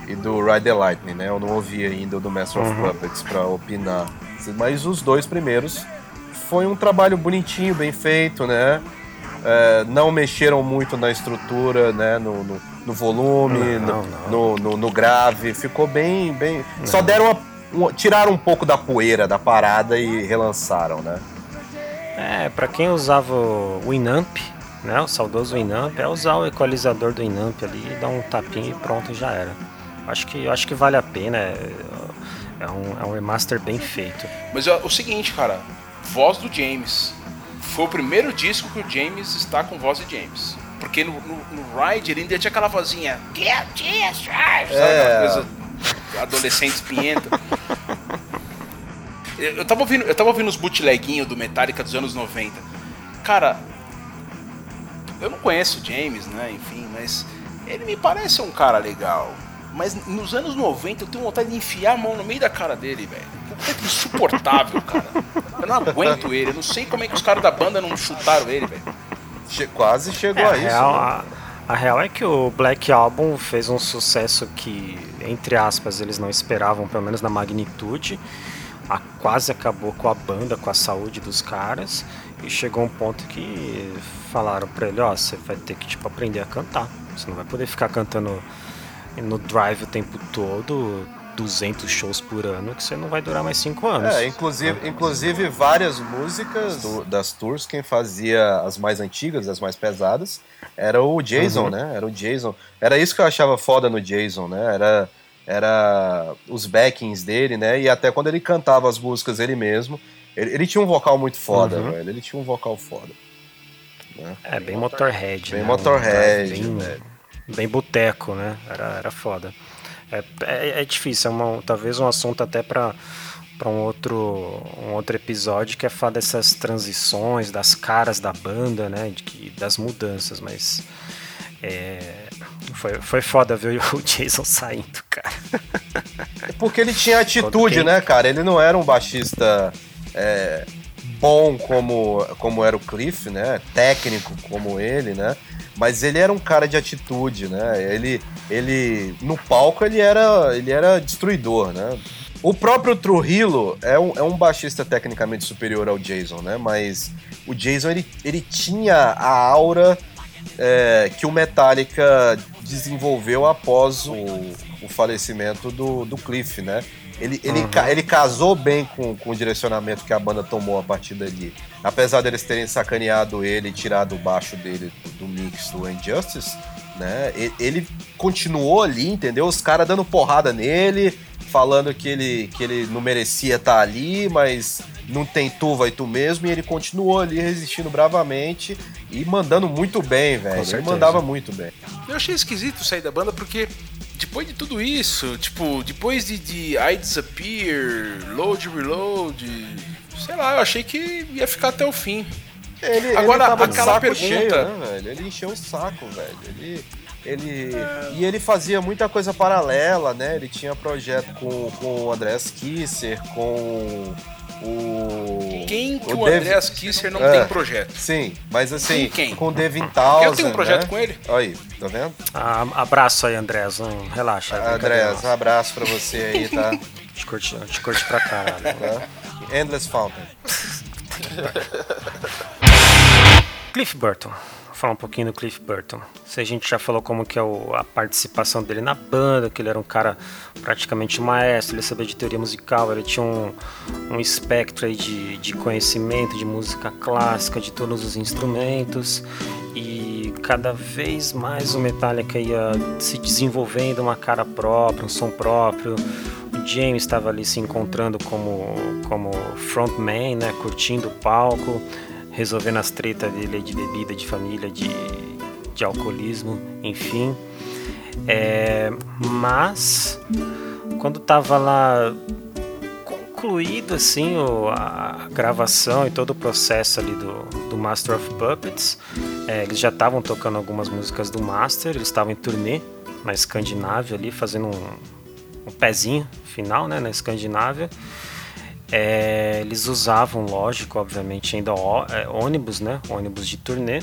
e do Ride the Lightning, né? Eu não ouvi ainda o do Master of Uhum. Puppets pra opinar, mas os dois primeiros foi um trabalho bonitinho, bem feito, né? É, não mexeram muito na estrutura, né? No, no, no volume, Não, no, não. no, no- no grave, ficou bem, bem. Só deram uma, um- tiraram um pouco da poeira da parada e relançaram, né? É, pra quem usava o Winamp, né, o saudoso Winamp, é usar o equalizador do Winamp ali, dar um tapinha e pronto, já era. Acho que, eu acho que vale a pena, é, é um, é um remaster bem feito. Mas ó, o seguinte, cara, voz do James. Foi o primeiro disco que o James está com voz de James. Porque no, no, no Ride ele ainda tinha aquela vozinha. Get Christ! Sabe É. aquela coisa adolescente espinhenta. Eu, eu tava ouvindo, eu tava ouvindo os bootleguinhos do Metallica dos anos 90. Cara, eu não conheço o James, né? Enfim, mas ele me parece um cara legal. Mas nos anos 90 eu tenho vontade de enfiar a mão no meio da cara dele, velho. Completo insuportável, cara. Eu não aguento ele. Eu não sei como é que os caras da banda não chutaram ele, velho. Che- quase chegou É, a, a isso. real, né? a, a real é que o Black Album fez um sucesso que, entre aspas, eles não esperavam, pelo menos na magnitude. A, quase acabou com a banda, com a saúde dos caras. E chegou um ponto que falaram pra ele, ó, você vai ter que tipo, aprender a cantar. Você não vai poder ficar cantando no drive o tempo todo, 200 shows por ano, que você não vai durar mais 5 anos. É, inclusive, inclusive várias músicas do- das tours, quem fazia as mais antigas, as mais pesadas, era o Jason, Uhum. né? Era o Jason. Era isso que eu achava foda no Jason, né? Era, era os backings dele, né? E até quando ele cantava as músicas ele mesmo, ele, ele tinha um vocal muito foda, Uhum. velho. Ele tinha um vocal foda. É, bem Motorhead. Bem né? Motorhead, bem, velho. bem boteco, né? Era, era foda. É, é, é difícil, é uma, talvez um assunto até para para um outro, um outro episódio que é falar dessas transições, das caras da banda, né? De que, das mudanças, mas é, foi, foi foda ver o Jason saindo, cara. Porque ele tinha atitude, quem- né, cara? Ele não era um baixista é, bom como, como era o Cliff, né? Técnico como ele, né? Mas ele era um cara de atitude, né? Ele, ele no palco ele era, ele era destruidor, né? O próprio Trujillo é um, é um baixista tecnicamente superior ao Jason, né? Mas o Jason ele, ele tinha a aura é, que o Metallica desenvolveu após o, o falecimento do, do Cliff, né? Ele, ele, ca- ele casou bem com, com o direcionamento que a banda tomou a partir dali. Apesar deles terem sacaneado ele e tirado o baixo dele do, do mix do Injustice, né? Ele continuou ali, entendeu? Os caras dando porrada nele, falando que ele, que ele não merecia estar ali, mas não tem tu, vai tu mesmo, e ele continuou ali resistindo bravamente e mandando muito bem, velho. Ele mandava muito bem. Eu achei esquisito sair da banda porque depois de tudo isso, tipo, depois de, de I Disappear, Load Reload, sei lá, eu achei que ia ficar até o fim. Ele, Agora, ele tava aquela saco pergunta- cheio, né, velho? Ele encheu o saco, velho. Ele, ele, E ele fazia muita coisa paralela, né? Ele tinha projeto com, com o Andreas Kisser, com O. Quem que o o, Andreas Kisser não É. tem projeto? Sim, mas assim, Quem? com o Devin Townsend, Eu tenho um projeto né? com ele. Aí, tá vendo? Ah, abraço aí, Andrés. Não, relaxa. é Andréas, um abraço pra você aí, tá? Te curti, te curti pra caralho. Tá? Endless Fountain. Cliff Burton. Vou falar um pouquinho do Cliff Burton. Se a gente já falou como que é o- a participação dele na banda, que ele era um cara praticamente maestro, ele sabia de teoria musical, ele tinha um, um espectro de, de conhecimento de música clássica, de todos os instrumentos. E cada vez mais o Metallica ia se desenvolvendo uma cara própria, um som próprio. James estava ali se encontrando como, como frontman, né, curtindo o palco resolvendo as tretas dele de bebida, de família, de, de alcoolismo, enfim. É, mas quando tava lá concluído assim o- a gravação e todo o processo ali do, do Master of Puppets, é, eles já estavam tocando algumas músicas do Master, eles estavam em turnê na Escandinávia ali, fazendo um, um pezinho final né, na Escandinávia. É, eles usavam, lógico, obviamente, ainda ó- é, ônibus, né? Ônibus de turnê.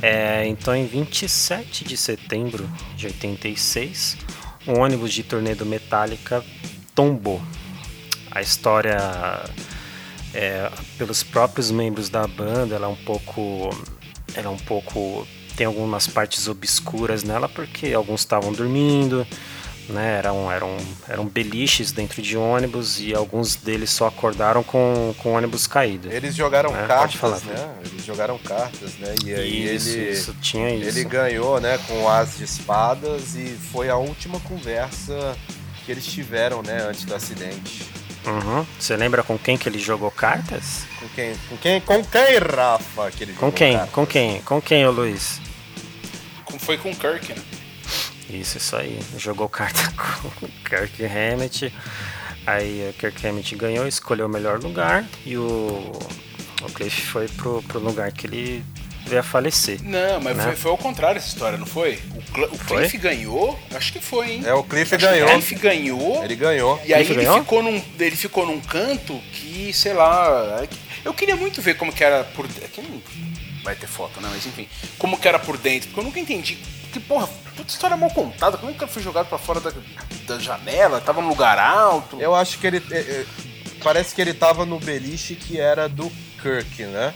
É, então, em 27 de setembro de 86, um ônibus de turnê do Metallica tombou. A história, é, pelos próprios membros da banda, ela é um pouco, ela é um pouco, tem algumas partes obscuras nela porque alguns estavam dormindo, né? Eram, eram, eram beliches dentro de ônibus e alguns deles só acordaram com, com o ônibus caído. Eles jogaram É, pode cartas, falar, né? Eles jogaram cartas, né? E aí Isso, ele, isso, tinha isso. ele ganhou, né, com o as de espadas e foi a última conversa que eles tiveram, né, antes do acidente. Uhum. Você lembra com quem que ele jogou cartas? Com quem? Com quem? Com quem, Rafa? Que ele Com jogou quem? cartas? Com quem? Com quem, ô Luiz? Como foi com o Kirk, né? Isso, isso aí. Jogou carta com o Kirk Hammett. Aí o Kirk Hammett ganhou, escolheu o melhor lugar e o, o Cliff foi pro, pro lugar que ele veio a falecer. Não, mas Né? foi, foi ao contrário essa história, não foi? O, Cl- o Foi? Cliff ganhou? Acho que foi, hein? É, o Cliff Acho ganhou. O Cliff ganhou. Ele ganhou. E aí ele ganhou? ficou, num, ele ficou num canto que, sei lá. é Eu queria muito ver como que era por dentro. Aqui não vai ter foto, né? Mas enfim, como que era por dentro. Porque eu nunca entendi. Que porra, puta história mal contada. Como é que cara foi jogado pra fora da, da janela? Tava num lugar alto. Eu acho que ele. é, é, parece que ele tava no beliche que era do Kirk, né?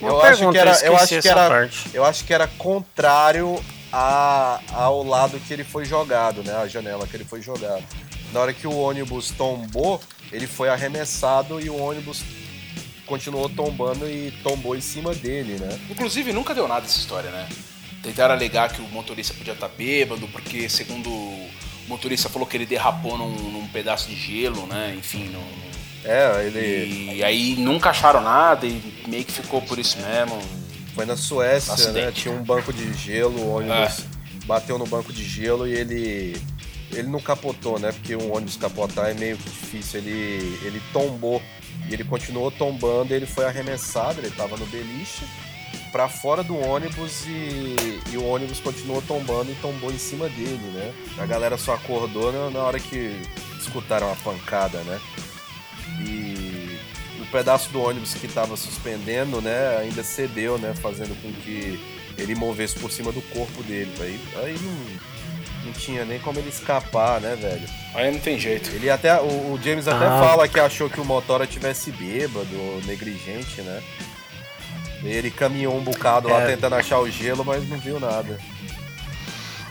Uma eu acho pergunta, que era. eu Eu acho que era. parte. Eu acho que era contrário a, ao lado que ele foi jogado, né? A janela que ele foi jogado. Na hora que o ônibus tombou, ele foi arremessado e o ônibus continuou tombando e tombou em cima dele, né? Inclusive, nunca deu nada essa história, né? Tentaram alegar que o motorista podia estar bêbado, porque, segundo o motorista, falou que ele derrapou num, num pedaço de gelo, né? Enfim, num- É, ele e aí nunca acharam nada e meio que ficou por isso mesmo. foi na Suécia, né? Acidente. Tinha um banco de gelo, o ônibus bateu no banco de gelo e ele ele não capotou, né? Porque um ônibus capotar é meio difícil. Ele ele tombou e ele continuou tombando. E ele foi arremessado. Ele tava no beliche pra fora do ônibus e, e o ônibus continuou tombando e tombou em cima dele, né? A galera só acordou na, na hora que escutaram a pancada, né? E o pedaço do ônibus que estava suspendendo, né, ainda cedeu, né, fazendo com que ele movesse por cima do corpo dele. Aí, aí não, não tinha nem como ele escapar, né, velho? Aí não tem jeito. Ele até, o, o James até Ah. fala que achou que o Motora tivesse bêbado, ou negligente, né? Ele caminhou um bocado lá É. tentando achar o gelo, mas não viu nada.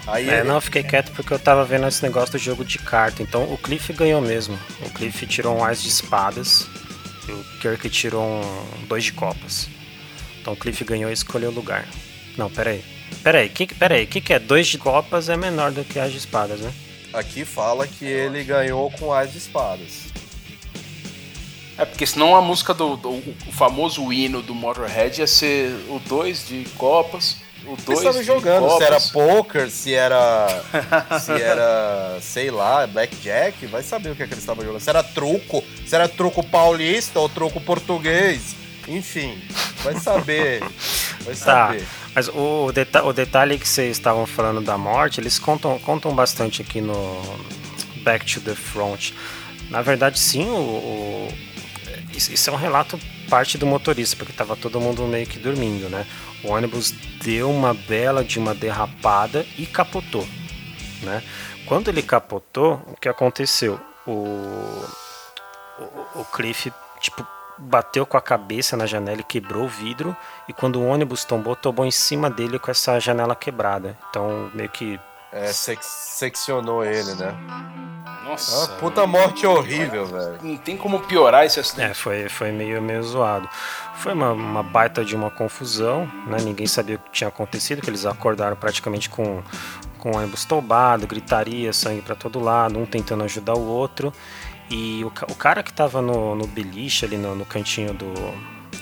Aí É, ele- não, eu fiquei quieto porque eu tava vendo esse negócio do jogo de carta. Então o Cliff ganhou mesmo. O Cliff tirou um as de espadas. E o Kirk tirou um dois de copas. Então o Cliff ganhou e escolheu o lugar. Não, peraí. Peraí, que, peraí, o que, que é? Dois de copas é menor do que as de espadas, né? aqui fala que ele ganhou com as de espadas. É porque senão a música do, do- o famoso hino do Motorhead ia ser o 2 de copas, o Eles 2 estavam de jogando, copas. se era poker, se era. se era, sei lá, blackjack, vai saber o que, é que eles estavam jogando. Se era truco, se era truco paulista ou truco português. Enfim, vai saber. Vai Tá, saber. mas o, deta o detalhe que vocês estavam falando da morte, eles contam, contam bastante aqui no Back to the Front. Na verdade, sim, o, o- isso, é um relato parte do motorista, porque tava todo mundo meio que dormindo, né? O ônibus deu uma bela de uma derrapada e capotou, né? Quando ele capotou, o que aconteceu? O, o, o Cliff, tipo, bateu com a cabeça na janela e quebrou o vidro. E quando o ônibus tombou, tombou em cima dele com essa janela quebrada. Então, meio que. É, sec- seccionou ele, né? Nossa. Ah, puta morte horrível, velho. Não tem como piorar esse acidente. É, foi, foi meio, meio zoado. Foi uma, uma baita de uma confusão, né? Ninguém sabia o que tinha acontecido, que eles acordaram praticamente com, com o ônibus tombado, gritaria, sangue pra todo lado, um tentando ajudar o outro. E o, o cara que tava no, no beliche, ali no, no cantinho do,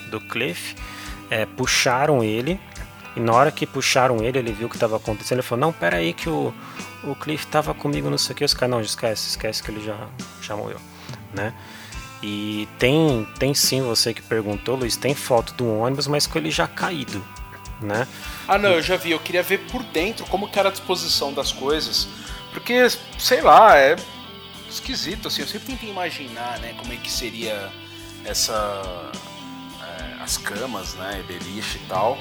do Cliff, é, puxaram ele. E na hora que puxaram ele, ele viu o que estava acontecendo. Ele falou: Não, pera aí, que o, o Cliff tava comigo, não sei o que. Os caras, não, esquece, esquece que ele já, já morreu, né? E tem, tem sim, você que perguntou, Luiz, tem foto do ônibus, mas com ele já caído, né? Ah, não, eu já vi. Eu queria ver por dentro como que era a disposição das coisas. Porque, sei lá, é esquisito, assim. Eu sempre tento imaginar, né, como é que seria essa... é, as camas, né, beliche e tal.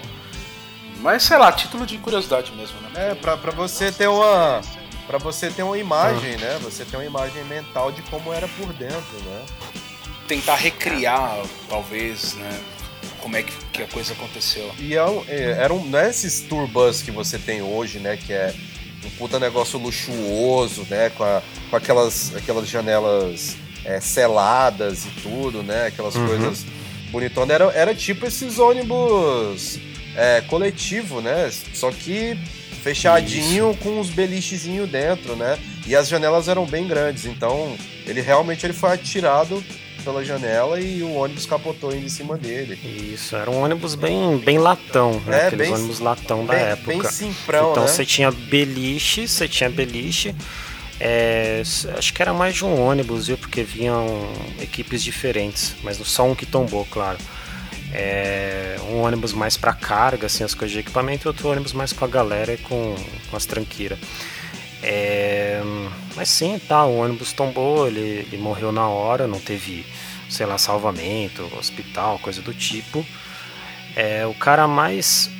Mas, sei lá, título de curiosidade mesmo, né? É, pra, pra você ter uma. Pra você ter uma imagem, né? Você ter uma imagem mental de como era por dentro, né? Tentar recriar, talvez, né, como é que, que a coisa aconteceu. E é é, era um, não é esses tour bus que você tem hoje, né? Que é um puta negócio luxuoso, né? Com, a- com aquelas, aquelas janelas é, seladas e tudo, né? Aquelas Uhum. coisas bonitonas. Era, era tipo esses ônibus é, coletivo, né? Só que fechadinho com uns belichezinhos dentro, né? E as janelas eram bem grandes, então ele realmente ele foi atirado pela janela e o ônibus capotou indo em cima dele. Isso, era um ônibus bem, bem latão, né? É, Aqueles bem- ônibus latão da bem, época. bem simprão, então né? você tinha beliche, você tinha beliche. é, acho que era mais de um ônibus, viu? Porque vinham equipes diferentes, mas só um que tombou, claro. É, um ônibus mais para carga, assim, as coisas de equipamento, e outro ônibus mais com a galera e com, com as tranqueiras. É, mas sim, tá, o ônibus tombou, ele, ele morreu na hora, não teve, sei lá, salvamento, hospital, coisa do tipo. É, o cara mais.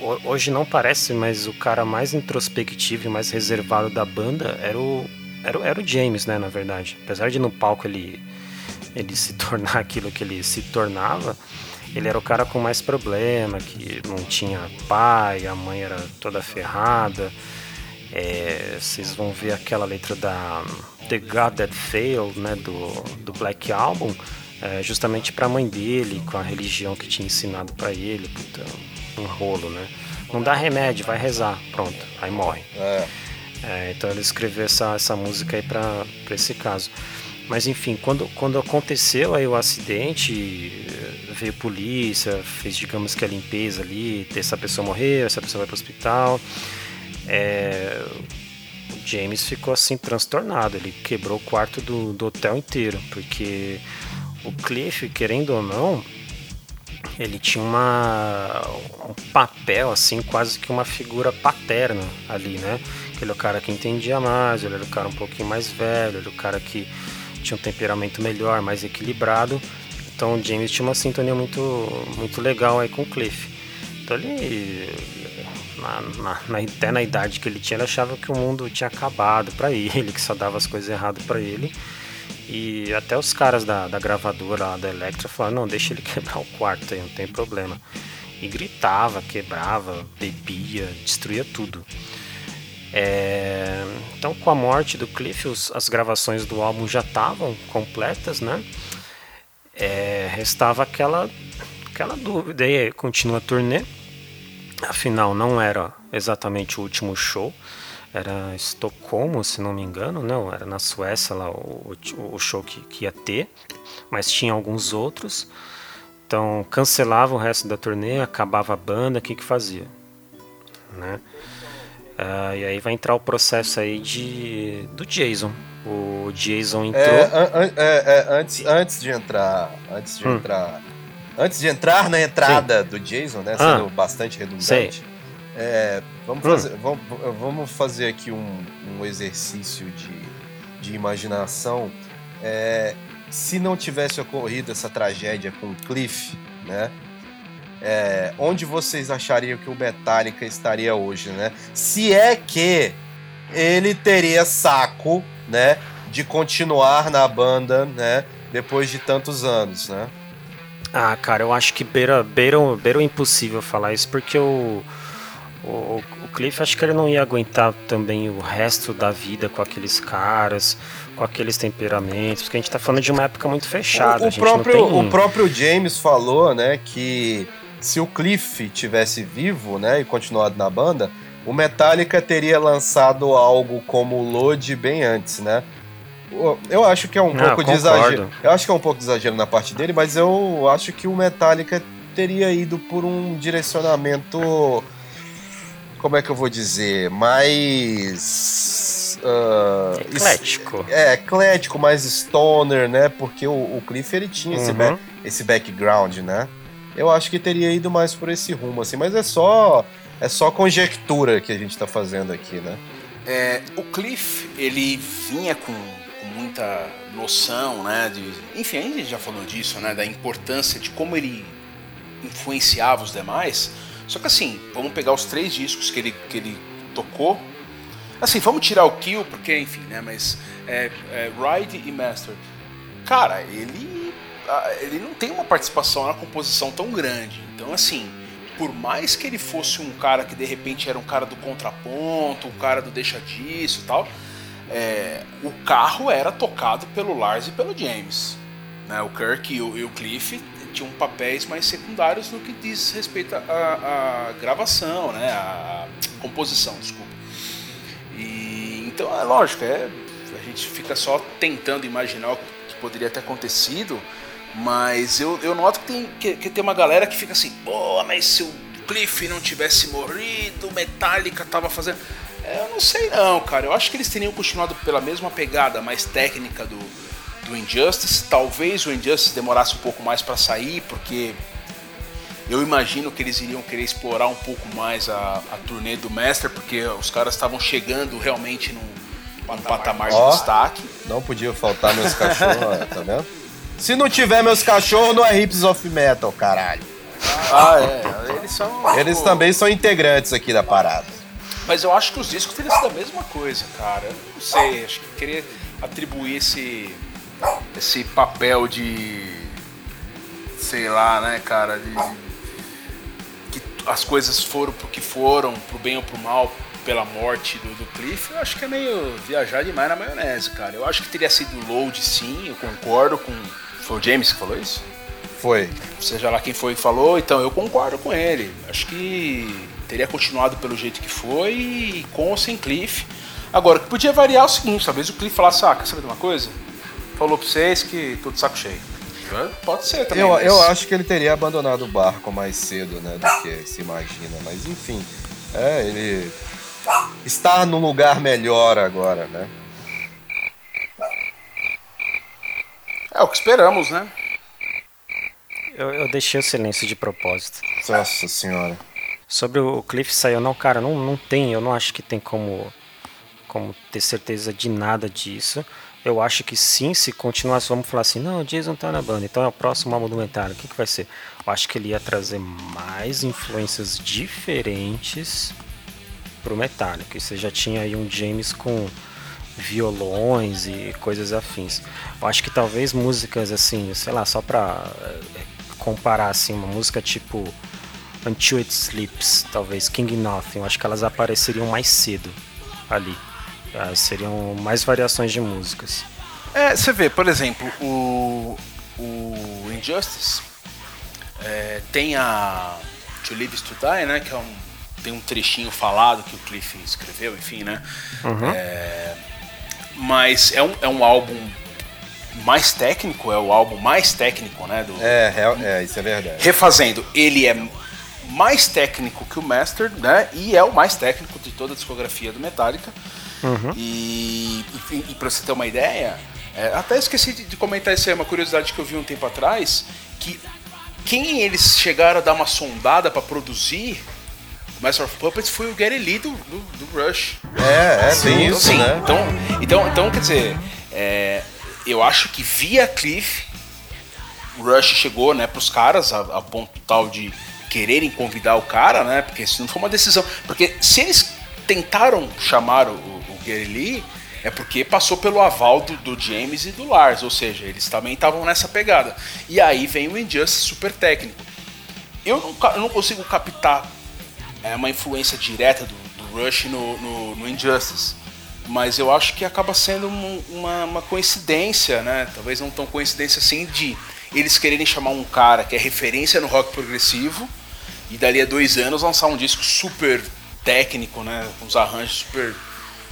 ho- Hoje não parece, mas o cara mais introspectivo e mais reservado da banda era o, era, era o James, né, na verdade. Apesar de no palco ele, ele se tornar aquilo que ele se tornava, ele era o cara com mais problema, que não tinha pai, a mãe era toda ferrada. É, vocês vão ver aquela letra da The God That Failed, né, do, do Black Album, é, justamente para a mãe dele, com a religião que tinha ensinado para ele, puta, um rolo, né? Não dá remédio, vai rezar, pronto, aí morre. É. É, então ele escreveu essa, essa música aí para esse caso. Mas enfim, quando, quando aconteceu aí o acidente, veio polícia, fez digamos que a limpeza ali, essa pessoa morreu, essa pessoa vai para o hospital. É, o James ficou assim transtornado, ele quebrou o quarto do, do hotel inteiro, porque o Cliff, querendo ou não, ele tinha uma, um papel assim, quase que uma figura paterna ali, né? Ele é o cara que entendia mais, ele era o cara um pouquinho mais velho, ele era o cara que tinha um temperamento melhor, mais equilibrado. Então o James tinha uma sintonia muito, muito legal aí com o Cliff. Então ele, na, na, na- até na idade que ele tinha, ele achava que o mundo tinha acabado pra ele, que só dava as coisas erradas pra ele. E até os caras da, da gravadora da Electra falaram, não, deixa ele quebrar o quarto aí, não tem problema. E gritava, quebrava, bebia, destruía tudo. É, Então, com a morte do Cliff, os- as gravações do álbum já estavam completas, né? É, restava aquela, aquela dúvida. Aí, continua a turnê. Afinal, não era exatamente o último show. Era Estocolmo, se não me engano, não. Era na Suécia lá o, o- o show que, que ia ter. Mas tinha alguns outros. Então, cancelava o resto da turnê, acabava a banda, o que que fazia? Né? Ah, e aí vai entrar o processo aí de do Jason. O Jason entrou. É, an- é, é, antes, antes de entrar. Antes de Hum. entrar. Antes de entrar na entrada do Jason, né? Ah. Sendo bastante redundante. É, vamos, Hum. fazer, vamos, vamos fazer aqui um, um exercício de, de imaginação. É, se não tivesse ocorrido essa tragédia com o Cliff, né? É, onde vocês achariam que o Metallica estaria hoje, né? Se é que ele teria saco, né, de continuar na banda, né, depois de tantos anos, né? Ah, cara, eu acho que beira, beira, beira o impossível falar isso, porque o, o, o Cliff acho que ele não ia aguentar também o resto da vida com aqueles caras, com aqueles temperamentos, porque a gente tá falando de uma época muito fechada. O, o próprio, tem... o próprio James falou, né, que se o Cliff tivesse vivo, né, e continuado na banda, o Metallica teria lançado algo como o Load bem antes, né? Eu acho que é um Não, pouco de Ah, exagero. Eu acho que é um pouco de exagero na parte dele, mas eu acho que o Metallica teria ido por um direcionamento. Como é que eu vou dizer? Mais. ah, Eclético. é, eclético, mais stoner, né? Porque o, o Cliff ele tinha esse, Uhum. ba- esse background, né? Eu acho que teria ido mais por esse rumo, assim, mas é só. É só conjectura que a gente tá fazendo aqui, né? É, o Cliff, ele vinha com, com muita noção, né? De, enfim, a gente já falou disso, né? Da importância de como ele influenciava os demais. Só que assim, vamos pegar os três discos que ele, que ele tocou. Assim, vamos tirar o Kill, porque, enfim, né? Mas é, é, Ride e Master. Cara, ele, ele não tem uma participação na composição tão grande. Então, assim, por mais que ele fosse um cara que de repente era um cara do contraponto, um cara do deixa disso e tal, é, o carro era tocado pelo Lars e pelo James. Né? O Kirk e o, e o Cliff tinham papéis mais secundários no que diz respeito à, à gravação, né? à composição, desculpa. E, então, é lógico, é, a gente fica só tentando imaginar o que poderia ter acontecido, mas eu, eu noto que tem, que, que tem uma galera que fica assim, pô, mas se o Cliff não tivesse morrido, o Metallica tava fazendo. É, Eu não sei não, cara. Eu acho que eles teriam continuado pela mesma pegada mais técnica do, do Injustice. Talvez o Injustice demorasse um pouco mais para sair, porque eu imagino que eles iriam querer explorar um pouco mais a, a turnê do Master, porque os caras estavam chegando realmente num, num patamar Ó. de destaque. Não podia faltar meus cachorros, tá vendo? Se não tiver meus cachorros, não é Hips of Metal, caralho. Ah, é. Eles são. Eles também são integrantes aqui da parada. Mas eu acho que os discos teriam sido a mesma coisa, cara. Eu não sei, acho que querer atribuir esse, esse papel de. sei lá, né, cara, de. que as coisas foram pro que foram, pro bem ou pro mal, pela morte do, do Cliff, eu acho que é meio viajar demais na maionese, cara. Eu acho que teria sido load sim, eu concordo com. Foi o James que falou isso? Foi. seja lá quem foi que falou, então eu concordo com ele. Acho que teria continuado pelo jeito que foi, com ou sem Cliff. Agora, que podia variar é o seguinte, talvez o Cliff falasse, ah, quer saber de uma coisa? Falou pra vocês que tô de saco cheio. Pode ser também. Eu, mas- eu acho que ele teria abandonado o barco mais cedo, né, do que se imagina. Mas enfim, é, ele está num lugar melhor agora, né? É o que esperamos, né? Eu, eu deixei o silêncio de propósito. Nossa senhora. Sobre o Cliff saiu, não, cara, não, não tem, eu não acho que tem como, como ter certeza de nada disso. Eu acho que sim, se continuasse, vamos falar assim, não, o Jason tá na banda, então é o próximo álbum do Metallica, o que, que vai ser? Eu acho que ele ia trazer mais influências diferentes pro Metallica. E você já tinha aí um James com violões e coisas afins. Eu acho que talvez músicas assim, sei lá, só pra eh, comparar assim, uma música tipo Until It Sleeps, talvez King Nothing, eu acho que elas apareceriam mais cedo ali. Ah, seriam mais variações de músicas. É, você vê, por exemplo, o, o Injustice é, tem a To Live is to Die, né? Que é um, tem um trechinho falado que o Cliff escreveu, enfim, né? É, mas é um, é um álbum mais técnico, é o álbum mais técnico, né? Do, É, real- é, isso é verdade. refazendo, ele é mais técnico que o Master, né? E é o mais técnico de toda a discografia do Metallica. E, e, e pra você ter uma ideia, é, até esqueci de, de comentar isso aí, uma curiosidade que eu vi um tempo atrás, que quem eles chegaram a dar uma sondada pra produzir Master of Puppets foi o Gary Lee do, do, do Rush. É, é, tem Então, isso, assim, né? Então, então, então, quer dizer, é, eu acho que via Cliff, o Rush chegou, né, pros caras a, a ponto tal de quererem convidar o cara, né? Porque se não foi uma decisão, porque se eles tentaram chamar o, o Gary Lee, é porque passou pelo aval do, do James e do Lars, ou seja, eles também estavam nessa pegada. E aí vem o Injustice super técnico. Eu não, eu não consigo captar é, uma influência direta do, do Rush no, no, no Injustice. Mas eu acho que acaba sendo um- uma, uma coincidência, né? Talvez não tão coincidência assim de eles quererem chamar um cara que é referência no rock progressivo e dali a dois anos lançar um disco super técnico, né? Com os arranjos super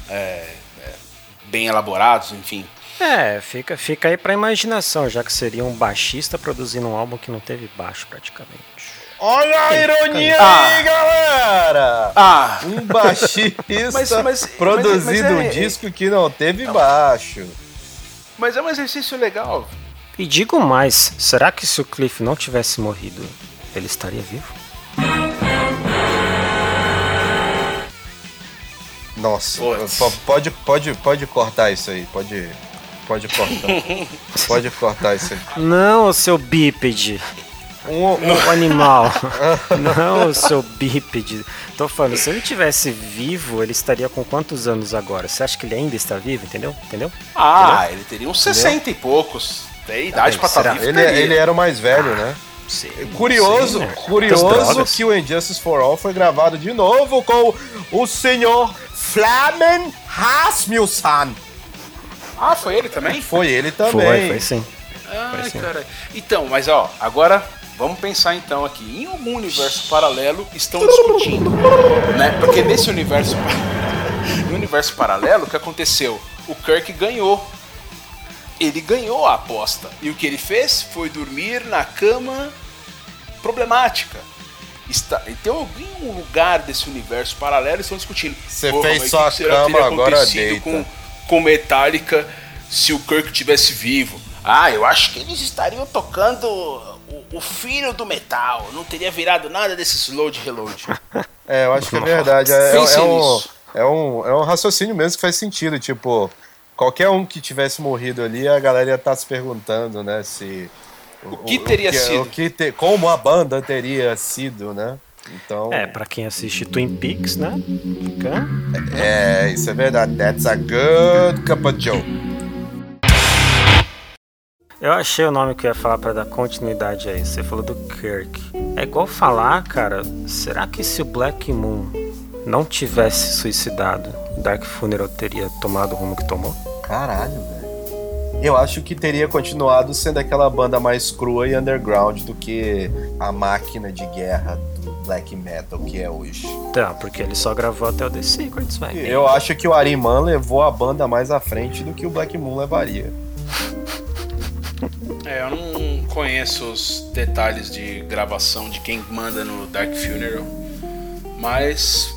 é, é, bem elaborados, enfim. É, fica, fica aí pra imaginação, já que seria um baixista produzindo um álbum que não teve baixo praticamente. Olha a ironia Ah. aí, galera! Ah, Um baixista Mas- mas- produzindo mas- mas um é- disco que não teve baixo. mas é um exercício legal. E digo mais, será que se o Cliff não tivesse morrido, ele estaria vivo? Nossa, pode, pode, pode cortar isso aí, pode, pode cortar. pode cortar isso aí. Não, o seu bípede. Um, O animal. não, o seu bípede. Tô falando, se ele tivesse vivo, ele estaria com quantos anos agora? Você acha que ele ainda está vivo, entendeu? Entendeu? Ah, ele teria uns 60 e poucos. Tem idade pra estar será? vivo. ele, teria. ele era o mais velho, né? Sim, Curioso, sim, né? Curioso que o Injustice for All foi gravado de novo com o senhor Flamen Rasmussen. Ah, foi ele também? Foi ele também. Foi, foi sim. Ai, sim. cara. Então, mas ó, agora vamos pensar então aqui. Em algum universo paralelo estão discutindo, né? Porque nesse universo, no universo paralelo, o que aconteceu? O Kirk ganhou. Ele ganhou a aposta. E o que ele fez foi dormir na cama problemática. Está, então, em algum lugar desse universo paralelo estão discutindo. Você "Porra, fez será que cama, teria agora deita." Com, com Metallica se o Kirk tivesse vivo? Ah, eu acho que eles estariam tocando o, o filho do metal. Não teria virado nada desses load reload. É, eu acho que é verdade. É, é- é um, é, um, é um raciocínio mesmo que faz sentido. Tipo, qualquer um que tivesse morrido ali, a galera ia estar se perguntando, né, se. O, que teria sido? O que te- como a banda teria sido, né? Então. É, pra quem assiste Twin Peaks, né? Fica. É, isso é verdade. That's a good cup of joe. Eu achei o nome que eu ia falar pra dar continuidade aí. Você falou do Kirk. É igual falar, cara, será que se o Black Moon não tivesse suicidado, o Dark Funeral teria tomado o rumo que tomou? Caralho, velho. Eu acho que teria continuado sendo aquela banda mais crua e underground do que a máquina de guerra do black metal que é hoje. Tá, porque ele só gravou até o The Secrets, velho. Eu acho que o Ariman levou a banda mais à frente do que o Black Moon levaria. É, eu não conheço os detalhes de gravação de quem manda no Dark Funeral, mas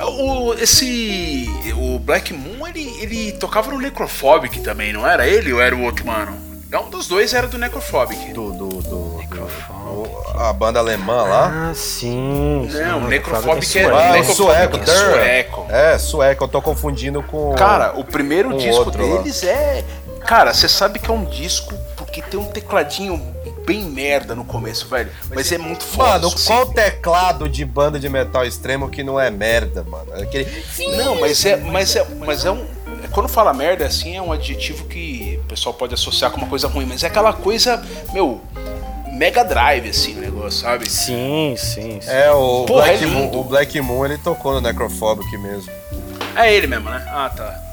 o esse o Black Moon ele, ele tocava no Necrophobic também, não era ele ou era o outro mano? É um dos dois era do Necrophobic. Do, do, do, a banda alemã lá. Ah, sim. Não, o Necrophobic é é, sueco. Ah, sueco, é sueco. É, sueco, eu tô confundindo com. Cara, o primeiro disco outro lá. deles é. Cara, você sabe que é um disco porque tem um tecladinho bem merda no começo, velho. Mas é muito foda. Mano, assim. qual teclado de banda de metal extremo que não é merda, mano? Aquele. Não, mas é, mas é, mas é um. é- Quando fala merda, assim, é um adjetivo que o pessoal pode associar com uma coisa ruim, mas é aquela coisa, meu, mega drive, assim, o negócio, sabe? Sim, sim. sim. É, o Porra, Black é Moon, o Black Moon ele tocou no Necrophobic mesmo. É ele mesmo, né? Ah, tá.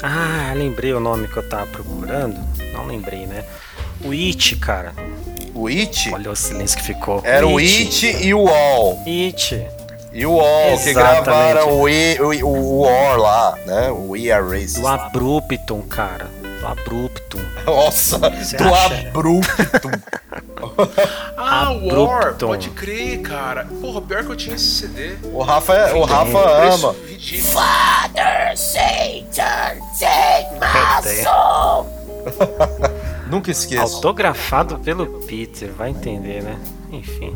Ah, lembrei o nome que eu tava procurando. Não lembrei, né? O It, cara. O It Olha o silêncio que ficou. era o It e o All. It. E o All, que gravaram o, I, o, o, o War lá, né? O We Are Racist. Do Abruptum, cara. Do Abruptum. Nossa, Você do acha? Abrupto. Ah, War, Abruptum. pode crer, cara. Porra, pior que eu tinha esse CD. o Rafa, é- o Rafa ama. ridículo. Father Satan, take my soul. Nunca esqueço. Autografado pelo Peter, vai entender, né? Enfim.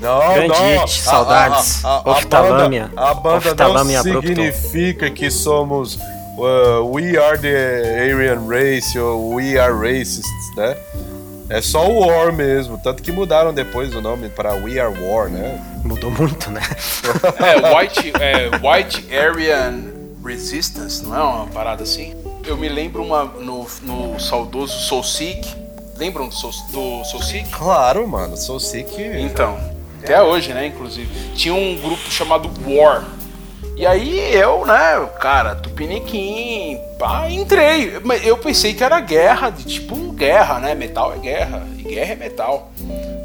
Não, Grande não. hit, saudades. A, a, a, a Oftalâmia. banda, a banda Oftalâmia não abrupto. significa que somos uh, We Are the Aryan Race ou We Are Racists, né? É só o War mesmo, tanto que mudaram depois o nome para We Are War, né? Mudou muito, né? É, White, é, White Aryan Resistance, não é uma parada assim? Eu me lembro uma no, no saudoso Soul Seek. Lembram do Soul, do Soul Seek? Claro, mano, Soul Seek. Então, até hoje, né, inclusive. Tinha um grupo chamado War. E aí eu, né, cara, tupiniquim, pá, entrei. Mas eu pensei que era guerra, de tipo guerra, né? Metal é guerra, e guerra é metal.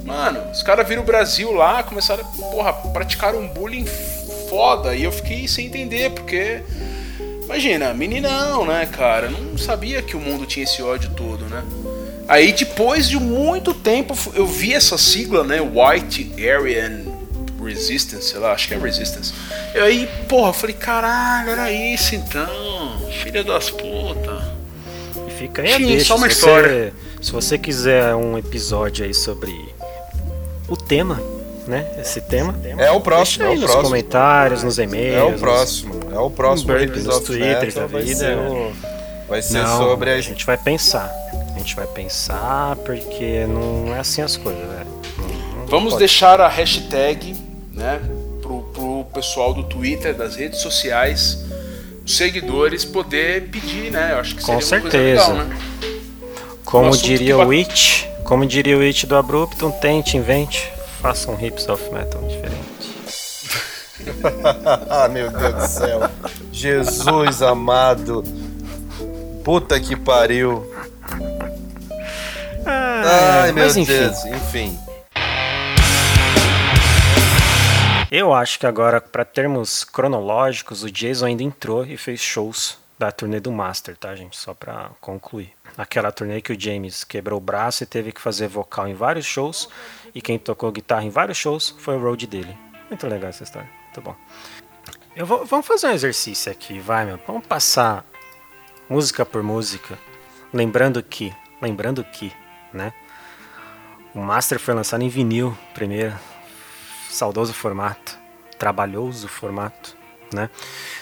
Mano, os caras viram o Brasil lá, começaram, porra, praticar um bullying foda. E eu fiquei sem entender, porque. Imagina, meninão, né, cara? Não sabia que o mundo tinha esse ódio todo, né? Aí depois de muito tempo eu vi essa sigla, né? White Aryan Resistance, sei lá, acho que é Resistance. E aí, porra, eu falei, caralho, era isso então. Filha das putas. E fica aí a Sim, deixa. só uma se história. Você, se você quiser um episódio aí sobre o tema, né? Esse tema. É o Deixa próximo, é aí o nos próximo. comentários, nos e-mails. É o nos- próximo, é o próximo Reviews nos of Twitters Metal, da vai vida. ser, o- vai ser Não, sobre a a gente vai pensar. A gente vai pensar porque não é assim as coisas. Não- não Vamos pode. deixar a hashtag, né, pro, pro pessoal do Twitter, das redes sociais, os seguidores poder pedir, né? Eu acho que Com seria uma certeza. coisa legal, né? Como Um diria o It, como diria o It do Abruptum, tente, invente, faça um hips of metal diferente. Ah, meu Deus do céu. Jesus amado. Puta que pariu. Ai, meu mas enfim. Deus. Enfim. Eu acho que agora, para termos cronológicos, o Jason ainda entrou e fez shows da turnê do Master, tá, gente? Só pra concluir. Aquela turnê que o James quebrou o braço e teve que fazer vocal em vários shows, e quem tocou guitarra em vários shows foi o road dele. Muito legal essa história, muito bom. Eu vou, vamos fazer um exercício aqui, vai, meu. Vamos passar música por música, lembrando que, lembrando que, né? O Master foi lançado em vinil primeiro, saudoso formato, trabalhoso formato, né?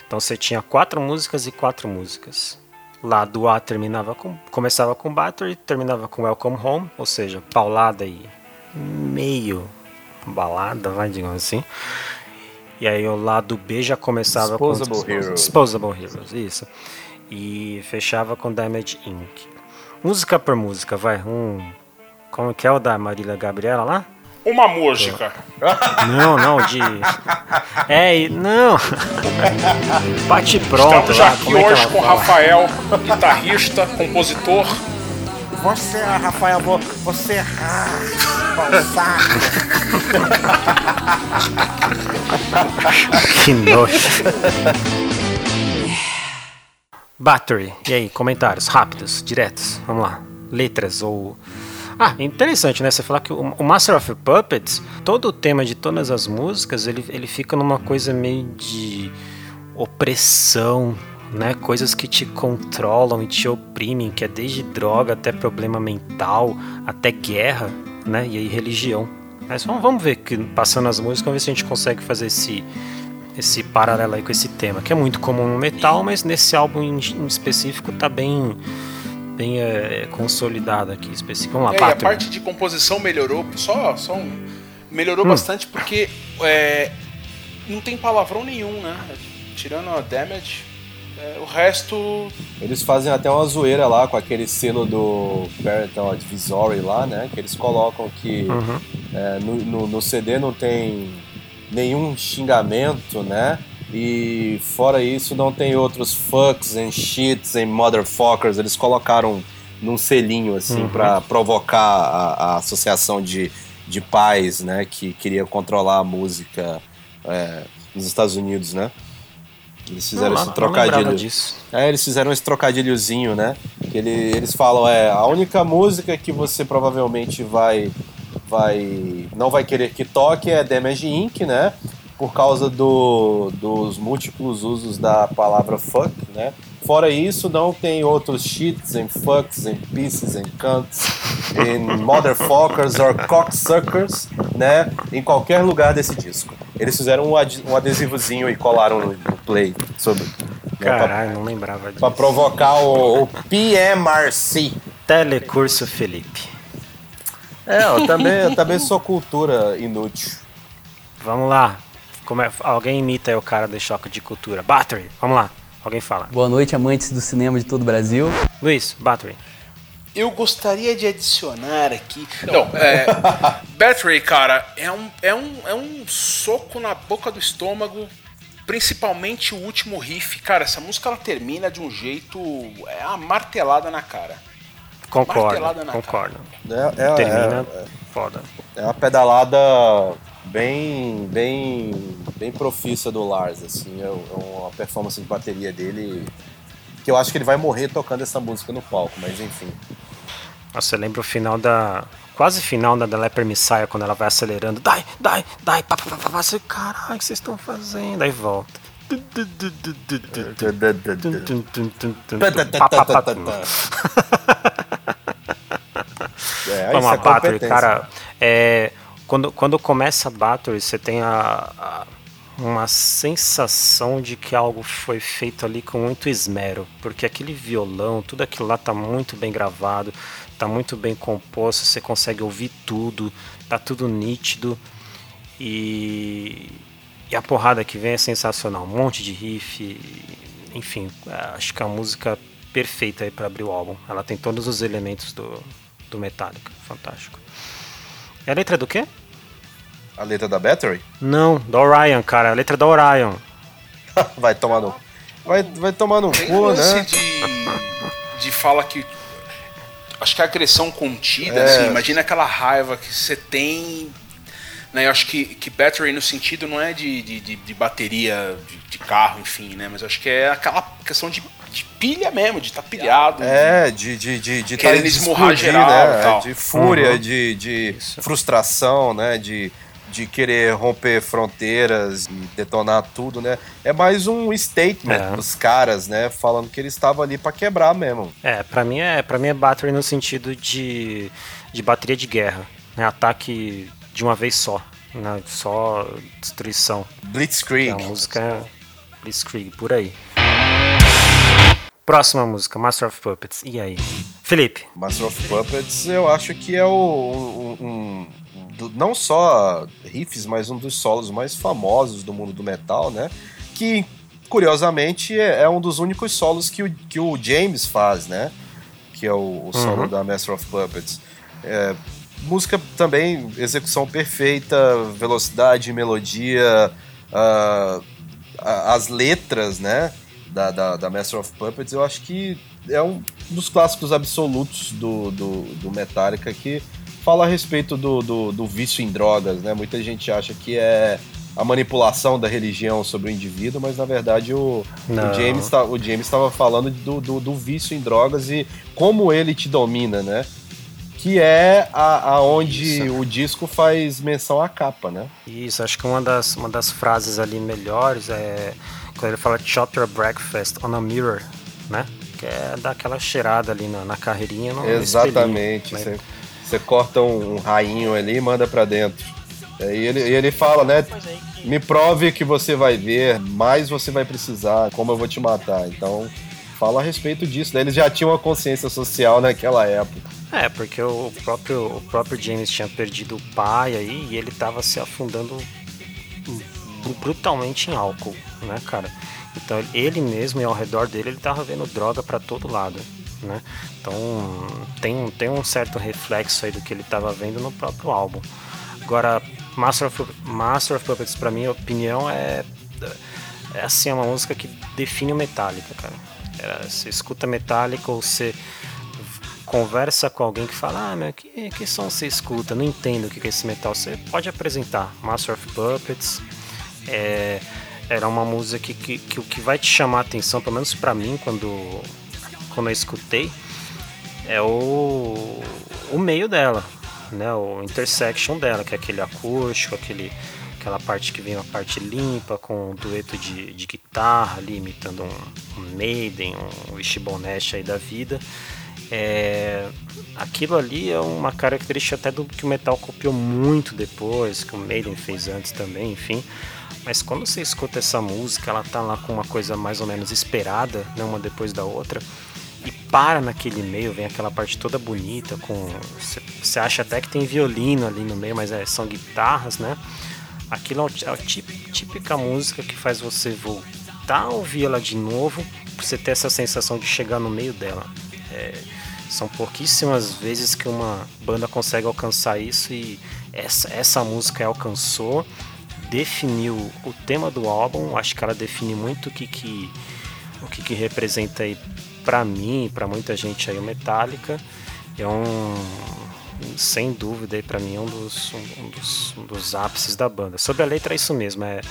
Então você tinha quatro músicas e quatro músicas. Lado A terminava com, começava com Battery, terminava com Welcome Home, ou seja, paulada e meio balada, vai digamos assim. E aí o lado B já começava Disposable com Heroes. Disposable Heroes, isso. E fechava com Damage Inc. Música por música, vai. Um, como que é o da Marília Gabriela lá? Uma música. Não, não, de. É, não. Bate pronto. Estamos lá, aqui é hoje ela com o fala? Rafael, guitarrista, compositor. Você, Rafael, vo- você saco. Que nojo. Battery. E aí, comentários rápidos, diretos. Vamos lá. Letras ou. Ah, interessante, né? Você falar que o Master of Puppets, todo o tema de todas as músicas, ele, ele fica numa coisa meio de opressão, né? Coisas que te controlam e te oprimem, que é desde droga até problema mental, até guerra, né? E aí religião. Mas vamos, vamos ver que passando as músicas, vamos ver se a gente consegue fazer esse esse paralelo aí com esse tema, que é muito comum no metal, mas nesse álbum em, específico tá bem bem é, consolidado aqui específico. Vamos lá, É, e a parte de composição melhorou, só, só um, melhorou Hum. bastante porque é, não tem palavrão nenhum, né? Tirando a damage, é, o resto Eles fazem até uma zoeira lá com aquele selo do Parental Advisory lá, né? Que eles colocam que Uhum. é, no, no- no CD não tem nenhum xingamento, né? E fora isso não tem outros fucks and shits and motherfuckers. Eles colocaram num selinho assim Uhum. pra provocar a, a associação de, de pais, né? Que queria controlar a música é, nos Estados Unidos, né? Eles fizeram Não, esse trocadilho. disso. É, eles fizeram esse trocadilhozinho, né? Que ele- eles falam, é, a única música que você provavelmente vai, vai não vai querer que toque é Damage Inc., né? Por causa do, dos múltiplos usos da palavra fuck, né? Fora isso, não tem outros shits and fucks and pieces and cunts and motherfuckers or cocksuckers, né? Em qualquer lugar desse disco. Eles fizeram um ad- um adesivozinho e colaram no, no play sobre Caralho, não lembrava disso. Pra provocar o, o PMRC. Telecurso Felipe. É, eu também, eu também sou cultura inútil. Vamos lá. Como é- Alguém imita aí o cara do choque de cultura. Battery, vamos lá. Alguém fala. Boa noite, amantes do cinema de todo o Brasil. Luiz, Battery. Eu gostaria de adicionar aqui. Não, é. Battery, cara, é um, é, um, é um soco na boca do estômago. Principalmente o último riff. Cara, essa música ela termina de um jeito. É uma martelada na cara. Concordo, concordo. É, é, Termina é, foda. é uma pedalada bem, bem, bem profissa do Lars, assim, é uma performance de bateria dele que eu acho que ele vai morrer tocando essa música no palco, mas enfim. Nossa, eu lembro o final da. Quase final da, da Leper Messiah, quando ela vai acelerando. Dai, dai, dai, pá, pá, pá, pá, pá. Você, Caralho, o que vocês estão fazendo? Aí volta. É, Vamos lá, é Battery, cara. É, quando, quando começa a Battery, você tem a, a- uma sensação de que algo foi feito ali com muito esmero. Porque aquele violão, tudo aquilo lá tá muito bem gravado, tá muito bem composto, você consegue ouvir tudo, tá tudo nítido. E, e a porrada que vem é sensacional. Um monte de riff. Enfim, acho que é a música perfeita aí para abrir o álbum. Ela tem todos os elementos do, do Metallica. Fantástico. É a letra do quê? A letra da Battery Não, do Orion, cara. A letra do Orion. vai tomar no vai, vai tomar no Tem um cu, né? de, de fala que. Acho que a agressão contida, É. assim, imagina aquela raiva que você tem. Né, eu acho que, que battery no sentido não é de, de, de- de bateria de, de carro, enfim, né? Mas eu acho que é aquela questão de, de pilha mesmo, de estar pilhado. É, de, de, de, de, Querendo tá- de esmurrar geral né? tal. De fúria, Uhum. de, de frustração, né? De, de querer romper fronteiras e detonar tudo, né? É mais um statement É. dos caras, né? Falando que eles estavam ali pra quebrar mesmo. É, pra mim é, pra mim é battery no sentido de, de bateria de guerra. Né? Ataque de uma vez só. Né? Só destruição. Blitzkrieg. A música é Blitzkrieg, por aí. Próxima música, Master of Puppets. E aí? Felipe, Master of Puppets, eu acho que é o um, um- do- não só riffs, mas um dos solos mais famosos do mundo do metal, né? Que curiosamente é, é um dos únicos solos que o, que o James faz, né? Que é o, o solo Uhum. da Master of Puppets. É, música também, execução perfeita, velocidade, melodia, a- as letras, né? Da, da, da Master of Puppets, eu acho que é um dos clássicos absolutos do, do, do Metallica que fala a respeito do, do, do vício em drogas, né? Muita gente acha que é a manipulação da religião sobre o indivíduo, mas na verdade o, o James tá- o James estava falando do, do, do vício em drogas e como ele te domina, né? Que é a, aonde Isso. o disco faz menção à capa, né? isso, acho que uma das, uma das frases ali melhores é quando ele fala chop your breakfast on a mirror, né? Que é dar aquela cheirada ali na, na carreirinha. No Exatamente. né? Você você corta um, um rainho ali e manda pra dentro. É, E ele, e ele fala, né? Me prove que você vai ver, mais você vai precisar, como eu vou te matar. Então, fala a respeito disso. Né? Eles já tinham uma consciência social naquela época. É, porque o próprio, o próprio James tinha perdido o pai aí e ele tava se afundando br- brutalmente em álcool, né, cara? Então ele mesmo e ao redor dele ele tava vendo droga pra todo lado, né? Então tem, um- tem um certo reflexo aí do que ele tava vendo no próprio álbum. Agora, Master of, Master of Puppets, pra minha opinião, é, é assim, é uma música que define o Metallica, cara. É, você escuta Metallica ou você conversa com alguém que fala, ah, meu, que, que som você escuta? Não entendo o que que é esse metal. Você pode apresentar Master of Puppets. É, era uma música que, que, o que vai te chamar a atenção, pelo menos pra mim, quando, quando eu escutei, é o, o meio dela, né? O intersection dela, que é aquele acústico, aquele, aquela parte que vem uma parte limpa, com um dueto de, de guitarra ali, imitando um, um Maiden, um Wishbone Ash aí da vida. É, aquilo ali é uma característica até do que o metal copiou muito depois, que o Maiden fez antes também, enfim. Mas quando você escuta essa música, ela tá lá com uma coisa mais ou menos esperada, né, uma depois da outra, e para naquele meio, vem aquela parte toda bonita, com. Você acha até que tem violino ali no meio, mas é, são guitarras, né? Aquilo é a típica música que faz você voltar a ouvir ela de novo, pra você ter essa sensação de chegar no meio dela. É, são pouquíssimas vezes que uma banda consegue alcançar isso e essa, essa música alcançou, definiu o tema do álbum. Acho que ela define muito o que, que, o que, que representa aí para mim, para muita gente aí o Metallica. É um sem dúvida aí para mim é um dos, um, dos, um dos ápices da banda. Sobre a letra é isso mesmo, é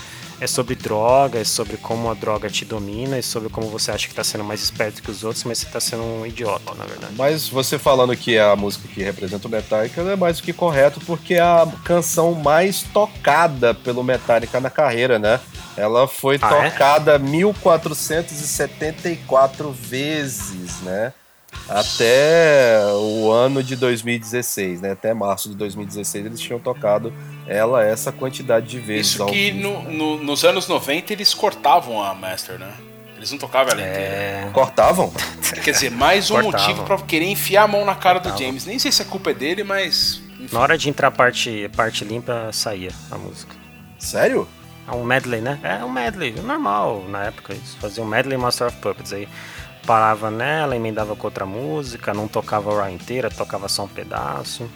é sobre droga, é sobre como a droga te domina, é sobre como você acha que está sendo mais esperto que os outros, mas você está sendo um idiota, na verdade. Mas você falando que é a música que representa o Metallica é mais do que correto, porque é a canção mais tocada pelo Metallica na carreira, né? Ela foi ah, é? tocada é? 1474 vezes, né? Até o ano de 2016, né? Até março de 2016 eles tinham tocado ela essa quantidade de vezes. Isso que no, no, nos anos 90 eles cortavam a Master, né? Eles não tocavam ela inteira. É... Cortavam? Quer dizer, mais um cortavam. motivo para querer enfiar a mão na cara cortavam. do James. Nem sei se a culpa é dele, mas. Enfim. Na hora de entrar a parte, parte limpa, saía a música. Sério? É um medley, né? É um medley, normal na época. Eles faziam medley Master of Puppets aí parava nela, emendava com outra música, não tocava a raw inteira, tocava só um pedaço.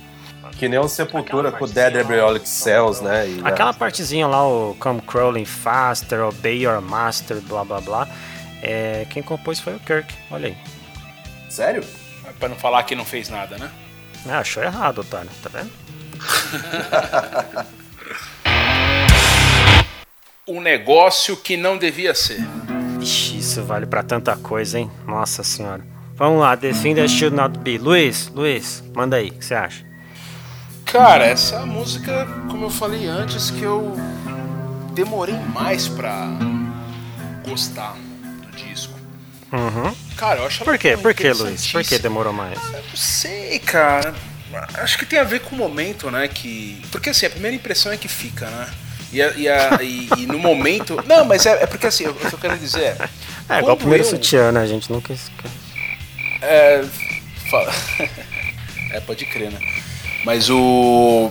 Que nem o Sepultura com Dead Embryonic Cells, né? E, Aquela partezinha lá, o Come Crawling Faster, Obey Your Master, blá blá blá. É, quem compôs foi o Kirk, olha aí. Sério? Pra não falar que não fez nada, né? Ah, achou errado, otário, tá vendo? um negócio que não devia ser. Ixi, isso vale para tanta coisa, hein? Nossa senhora. Vamos lá, Defender Should Not Be. Luiz, Luiz, manda aí, o que você acha? Cara, essa música, como eu falei antes, que eu demorei mais pra gostar do disco. Uhum. Cara, eu acho Por quê? Por que, Luiz? Por que demorou mais? Eu não sei, cara. Acho que tem a ver com o momento, né? Que. Porque assim, a primeira impressão é que fica, né? E, a, e, a, e, e, no momento. Não, mas é, é porque assim, o que eu quero dizer é. É igual o primeiro eu... sutiã, né? A gente nunca. É. Fala. é, pode crer, né? Mas o.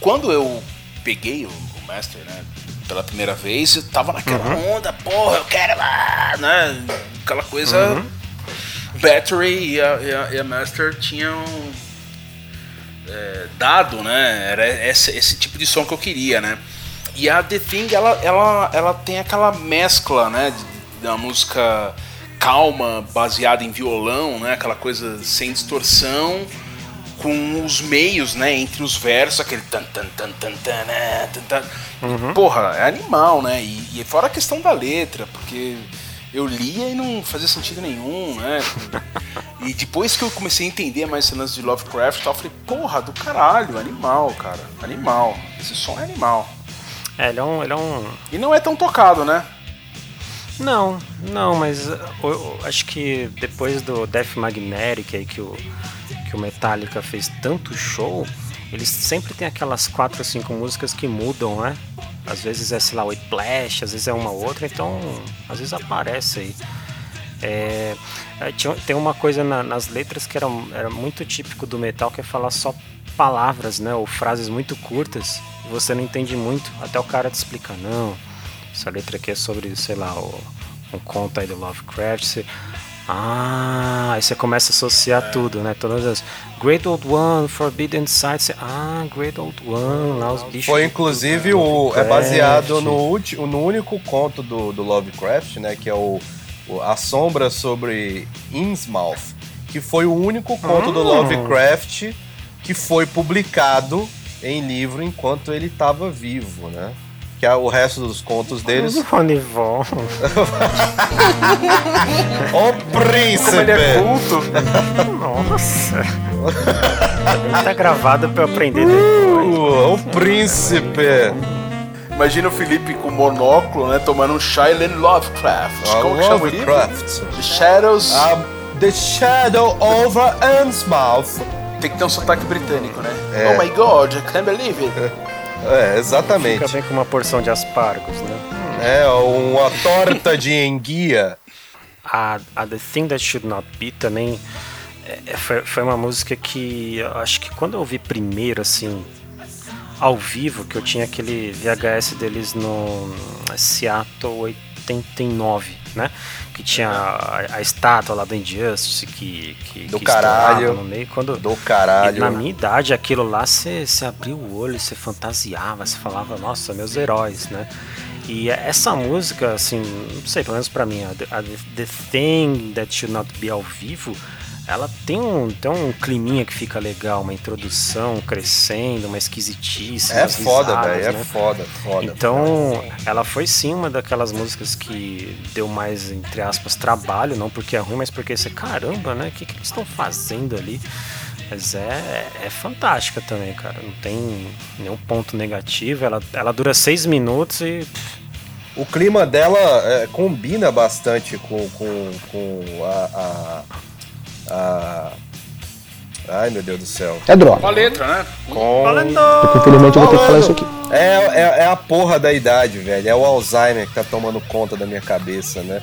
Quando eu peguei o, o Master, né? Pela primeira vez, eu tava naquela uhum. onda, porra, eu quero lá, né? Aquela coisa. Uhum. Battery e a, e a, e a Master tinham é, dado, né? Era esse, esse tipo de som que eu queria, né? E a The Thing, ela, ela, ela tem aquela mescla, né? Da música calma, baseada em violão, né? Aquela coisa sem distorção, com os meios, né? Entre os versos, aquele tan tan tan tan tan, né, tan, tan. Uhum. Porra, é animal, né? E, e fora a questão da letra, porque eu lia e não fazia sentido nenhum, né? E depois que eu comecei a entender mais esse lance de Lovecraft, eu falei, porra, do caralho, animal, cara. Animal. Esse som é animal. É, ele é um. Ele é um... E não é tão tocado, né? Não, não, mas eu, eu acho que depois do Death Magnetic aí que o, que o Metallica fez tanto show, eles sempre tem aquelas quatro ou cinco músicas que mudam, né? Às vezes é, sei lá, o Whiplash, às vezes é uma outra, então às vezes aparece aí. É, é tinha, tem uma coisa na, nas letras que era, era muito típico do metal, que é falar só palavras, né? Ou frases muito curtas, e você não entende muito, até o cara te explica, não, essa letra aqui é sobre, sei lá, o, um conto aí do Lovecraft, você, ah, aí você começa a associar é. tudo, né? Todas as Great Old One, Forbidden Sight, ah, Great Old One, lá os bichos. Foi inclusive o é baseado no, no único conto do, do Lovecraft, né? Que é o A Sombra sobre Innsmouth, que foi o único conto hum. do Lovecraft que foi publicado em livro enquanto ele estava vivo, né? que o resto dos contos deles. Ronivon. o príncipe! Como ele é culto. Nossa. tá gravado pra eu aprender depois. Uh, o príncipe. Imagina o Felipe com monóculo, né? Tomando um lendo Lovecraft. Ah, Como Lovecraft. The Shadows. A The Shadow over Amsmouth. Tem que ter um sotaque britânico, né? É. Oh my god, I can't believe it. É, exatamente. Fica bem com uma porção de aspargos, né? É, uma torta de enguia. A, a The Thing That Should Not Be também é, foi, foi uma música que eu acho que quando eu ouvi primeiro, assim, ao vivo, que eu tinha aquele VHS deles no Seattle 89, né? Que tinha a, a estátua lá do Injustice que, que, Do que caralho. no meio. Quando, Do caralho. e na minha idade, aquilo lá, você abriu o olho, você fantasiava, você falava, nossa, meus heróis, né? E essa música, assim, não sei, pelo menos pra mim, a, a The Thing That Should Not Be ao vivo, ela tem um, tem um climinha que fica legal, uma introdução crescendo, uma esquisitice. É foda, velho. É né? foda, foda. Então, ela foi sim uma daquelas músicas que deu mais, entre aspas, trabalho, não porque é ruim, mas porque você, caramba, né? O que, que eles estão fazendo ali? Mas é, é fantástica também, cara. Não tem nenhum ponto negativo. Ela, ela dura seis minutos e. O clima dela é, combina bastante com, com, com a, a, a- Ai, meu Deus do céu. É droga. Com a letra, né? Com... Porque infelizmente eu vou ter que falar isso aqui. É, é, é a porra da idade, velho. É o Alzheimer que tá tomando conta da minha cabeça, né?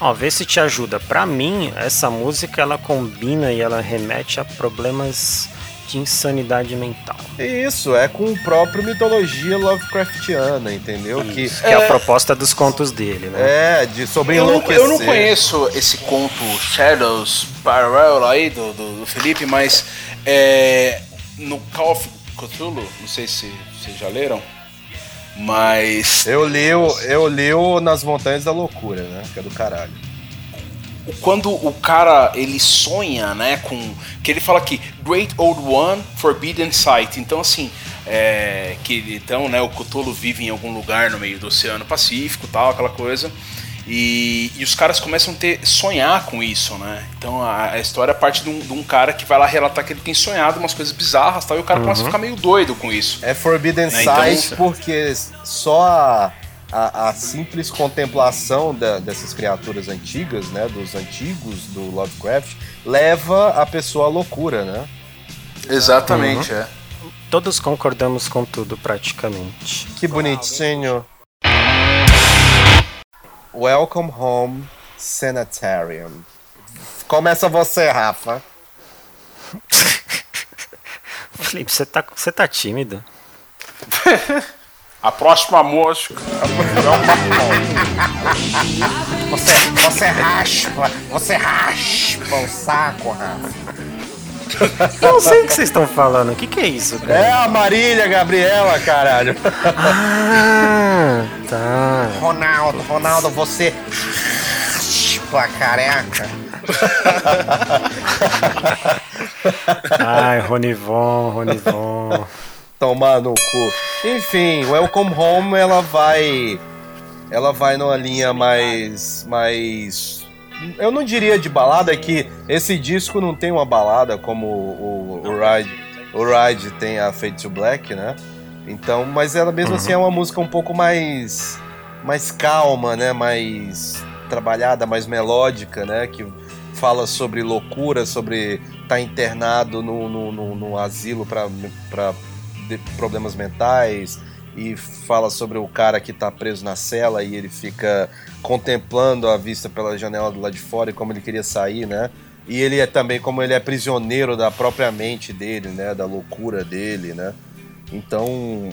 Ó, vê se te ajuda. Pra mim, essa música ela combina e ela remete a problemas de insanidade mental. Isso, é com o próprio mitologia Lovecraftiana, entendeu? Que Isso, que é a proposta dos contos dele, né? é de sobre Eu não, eu não conheço esse conto Shadows Parallel aí do, do, do Felipe, mas é, no Call of Cthulhu, não sei se vocês já leram, mas Eu li, o- eu li o Nas Montanhas da Loucura, né? Que é do caralho. Quando o cara ele sonha, né, com que ele fala aqui Great Old One, Forbidden Sight. Então assim, é, que então, né, o Cthulhu vive em algum lugar no meio do Oceano Pacífico, tal, aquela coisa. E, e os caras começam a ter sonhar com isso, né? Então a, a história parte de um, de um cara que vai lá relatar que ele tem sonhado umas coisas bizarras, tal, e o cara começa a ficar meio doido com isso. É Forbidden É, então- Sight porque só a, a, a simples contemplação da- dessas criaturas antigas, né? Dos antigos do Lovecraft, leva a pessoa à loucura, né? Exatamente, é. Todos concordamos com tudo praticamente. Que bonitinho. Welcome Home Sanitarium. Começa você, Rafa. Felipe, você tá, você tá tímido? A próxima música. Você, você raspa, você raspa o saco, Rafa. Eu não sei o que vocês estão falando. O que, que é isso, cara? É a Marília Gabriela, caralho. Ah, tá. Ronaldo, Ronaldo, você raspa careca. Ai, Ronivon, Ronivon. Tomar no cu. Enfim, Welcome Home ela vai. Ela vai numa linha mais. mais. Eu não diria de balada, é que esse disco não tem uma balada como o, o, o Ride. O Ride tem a Fade to Black, né? Então, mas ela mesmo assim é uma música um pouco mais. mais calma, né? Mais trabalhada, mais melódica, né? Que fala sobre loucura, sobre estar internado no, no, no, no asilo para problemas mentais e fala sobre o cara que tá preso na cela e ele fica contemplando a vista pela janela do lado de fora e como ele queria sair, né? E ele é também como ele é prisioneiro da própria mente dele, né? Da loucura dele, né? Então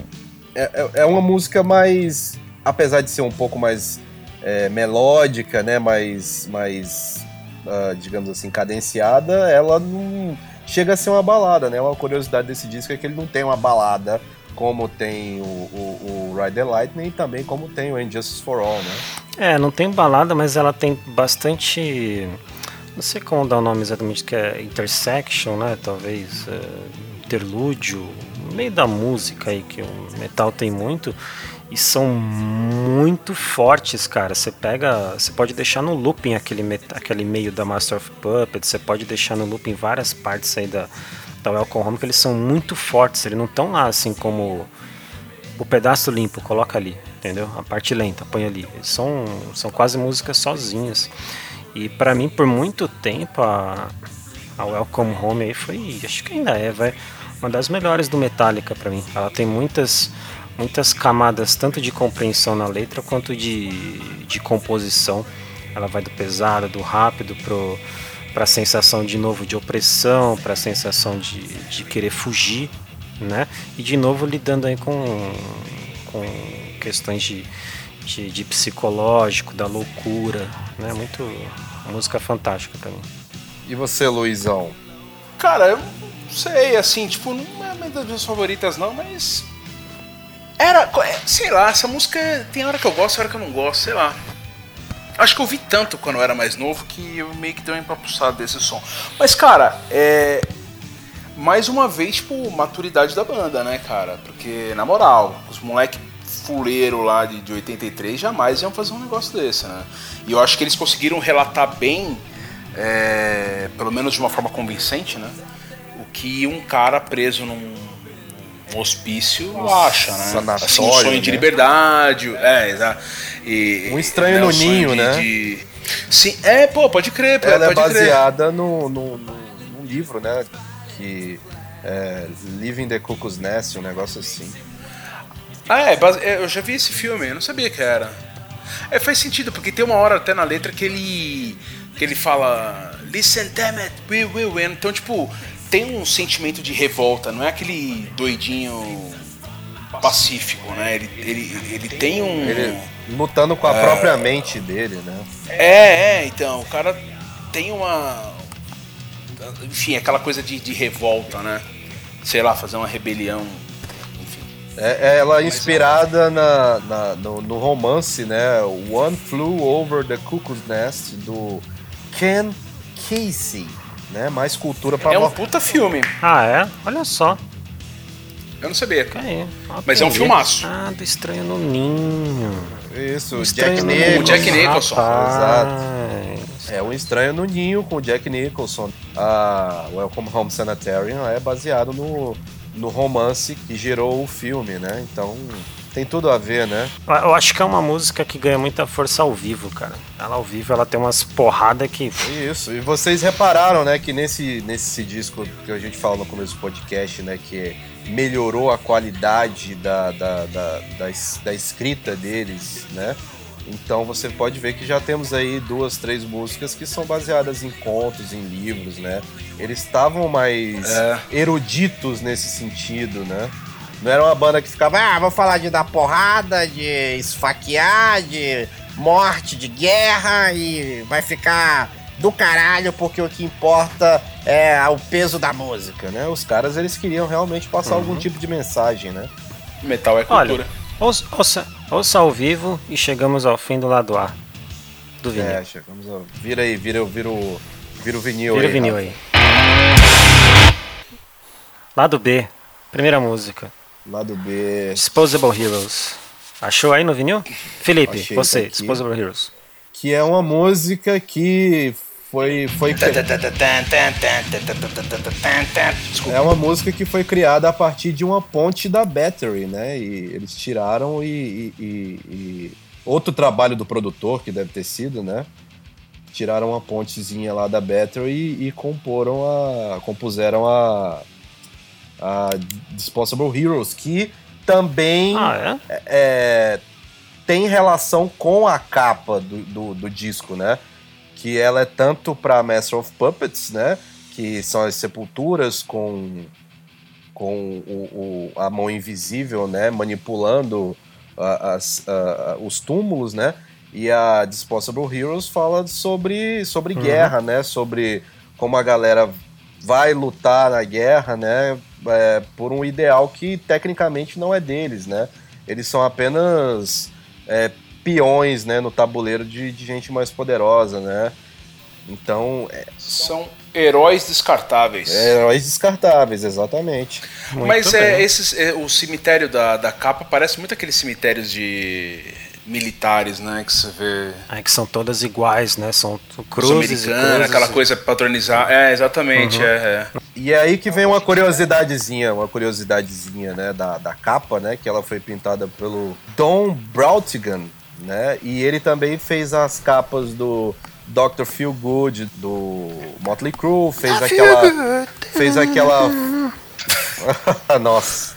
é, é- é uma música mais, apesar de ser um pouco mais é, melódica, né? Mais, mais ah, digamos assim, cadenciada, ela não chega a ser uma balada, né? Uma curiosidade desse disco é que ele não tem uma balada como tem o, o, o Ride the Lightning e também como tem o Injustice for All, né? É, não tem balada, mas ela tem bastante. Não sei como dar o nome exatamente, que é intersection, né? Talvez. é, interlúdio, meio da música aí, que o metal tem muito. E são muito fortes, cara. Você pega. Você pode deixar no looping aquele, aquele meio da Master of Puppets, você pode deixar no looping várias partes aí da, da Welcome Home, que eles são muito fortes. Eles não estão lá assim como o pedaço limpo, coloca ali, entendeu? A parte lenta, põe ali. Eles são, são quase músicas sozinhas. E pra mim, por muito tempo, a, a Welcome Home aí foi, acho que ainda é, vai, uma das melhores do Metallica pra mim. Ela tem muitas muitas camadas tanto de compreensão na letra quanto de, de composição. Ela vai do pesado, do rápido pro para a sensação de novo de opressão, para a sensação de, de querer fugir, né? E de novo lidando aí com, com questões de, de, de psicológico, da loucura, né? Muito música fantástica para mim. E você, Luizão? Cara, eu sei, assim, tipo, não é uma das minhas favoritas não, mas. Era. Sei lá, essa música tem hora que eu gosto, hora que eu não gosto, sei lá. Acho que eu vi tanto quando eu era mais novo que eu meio que dei uma empapuçada desse som. Mas, cara, é. Mais uma vez, tipo, maturidade da banda, né, cara? Porque, na moral, os moleque fuleiro lá de, de 83 jamais iam fazer um negócio desse, né? E eu acho que eles conseguiram relatar bem, é, pelo menos de uma forma convincente, né? O que um cara preso num, num hospício acha, né? Sanatório, Assim, um sonho de né? liberdade, é, exato. E- Um Estranho né, no Ninho, de- né? de- Sim, é, pô, pode crer, pô, Ela é pode crer. baseada no, no, no- num livro, né? Que é Living the Cuckoo's Nest, um negócio assim. Ah, é, é, eu já vi esse filme, eu não sabia que era. É, faz sentido, porque tem uma hora até na letra que ele. que ele fala. Listen, damn it, we will win. Então, tipo, tem um sentimento de revolta, não é aquele doidinho pacífico, né? Ele, ele, ele tem um. Ele lutando com a própria mente dele, né? É, é, então, o cara tem uma. Enfim, aquela coisa de, de revolta, né? Sei lá, fazer uma rebelião. Enfim. É, é ela inspirada na, na- no, no romance, né? One Flew Over the Cuckoo's Nest, do Ken Casey, né? Mais cultura pra É um puta filme. Ah, é? Olha só. Eu não sabia. Aí, Mas é um filmaço. Ah, do Estranho no Ninho. Isso, Estranho Jack no Nicholson. O Jack Nicholson. Rapaz. É um estranho no ninho com o Jack Nicholson. A Welcome Home Sanitarium é baseado no, no romance que gerou o filme, né? Então tem tudo a ver, né? Eu acho que é uma música que ganha muita força ao vivo, cara. Ela ao vivo, ela tem umas porradas que... Isso. E vocês repararam, né, que nesse, nesse disco que a gente fala no começo do podcast, né, que melhorou a qualidade da, da, da, da, da escrita deles, né? Então você pode ver que já temos aí duas, três músicas que são baseadas em contos, em livros, né? Eles estavam mais É. eruditos nesse sentido, né? Não era uma banda que ficava, ah, vou falar de dar porrada, de esfaquear, de morte, de guerra e vai ficar do caralho porque o que importa é o peso da música, né? Os caras eles queriam realmente passar algum tipo de mensagem, né? Metal é Olha, cultura. ouça, ouça, ouça ao vivo e chegamos ao fim do lado A. Do vinil. É, chegamos a... Vira aí, vira, vira o vira o vinil Vira aí. o vinil Rafa. aí. Lado B. Primeira música. Lado B. Disposable Heroes. Achou aí no vinil? Felipe, Achei, você, tá. Disposable Heroes. Que é uma música que foi foi É uma música que foi criada a partir de uma ponte da Battery, né? E eles tiraram e, e- e- e- outro trabalho do produtor que deve ter sido, né? Tiraram uma pontezinha lá da Battery e, e comporam a compuseram a a Disposable Heroes que também Ah, é? é, tem relação com a capa do, do, do disco, né? Que ela é tanto para Master of Puppets, né? Que são as sepulturas com, com o, o- a mão invisível, né? Manipulando as- os túmulos, né? E a Disposable Heroes fala sobre, sobre guerra, né? Sobre como a galera vai lutar na guerra, né? É, por um ideal que tecnicamente não é deles, né? Eles são apenas é, peões, né? No tabuleiro de, de gente mais poderosa, né? Então, é, São heróis descartáveis. é heróis descartáveis, exatamente. Muito Mas bem. é, esses, é, o cemitério da, da capa parece muito aqueles cemitérios de militares, né? Que você vê. É que são todas iguais, né? São cruzes americanos, cruzes. aquela coisa patronizar. É, exatamente. Uhum. É, é. E é aí que vem uma curiosidadezinha, uma curiosidadezinha, né, da, da capa, né, que ela foi pintada pelo Don Brautigan, né, e ele também fez as capas do Dr. Feel Good do Motley Crue, fez aquela fez aquela Nossa,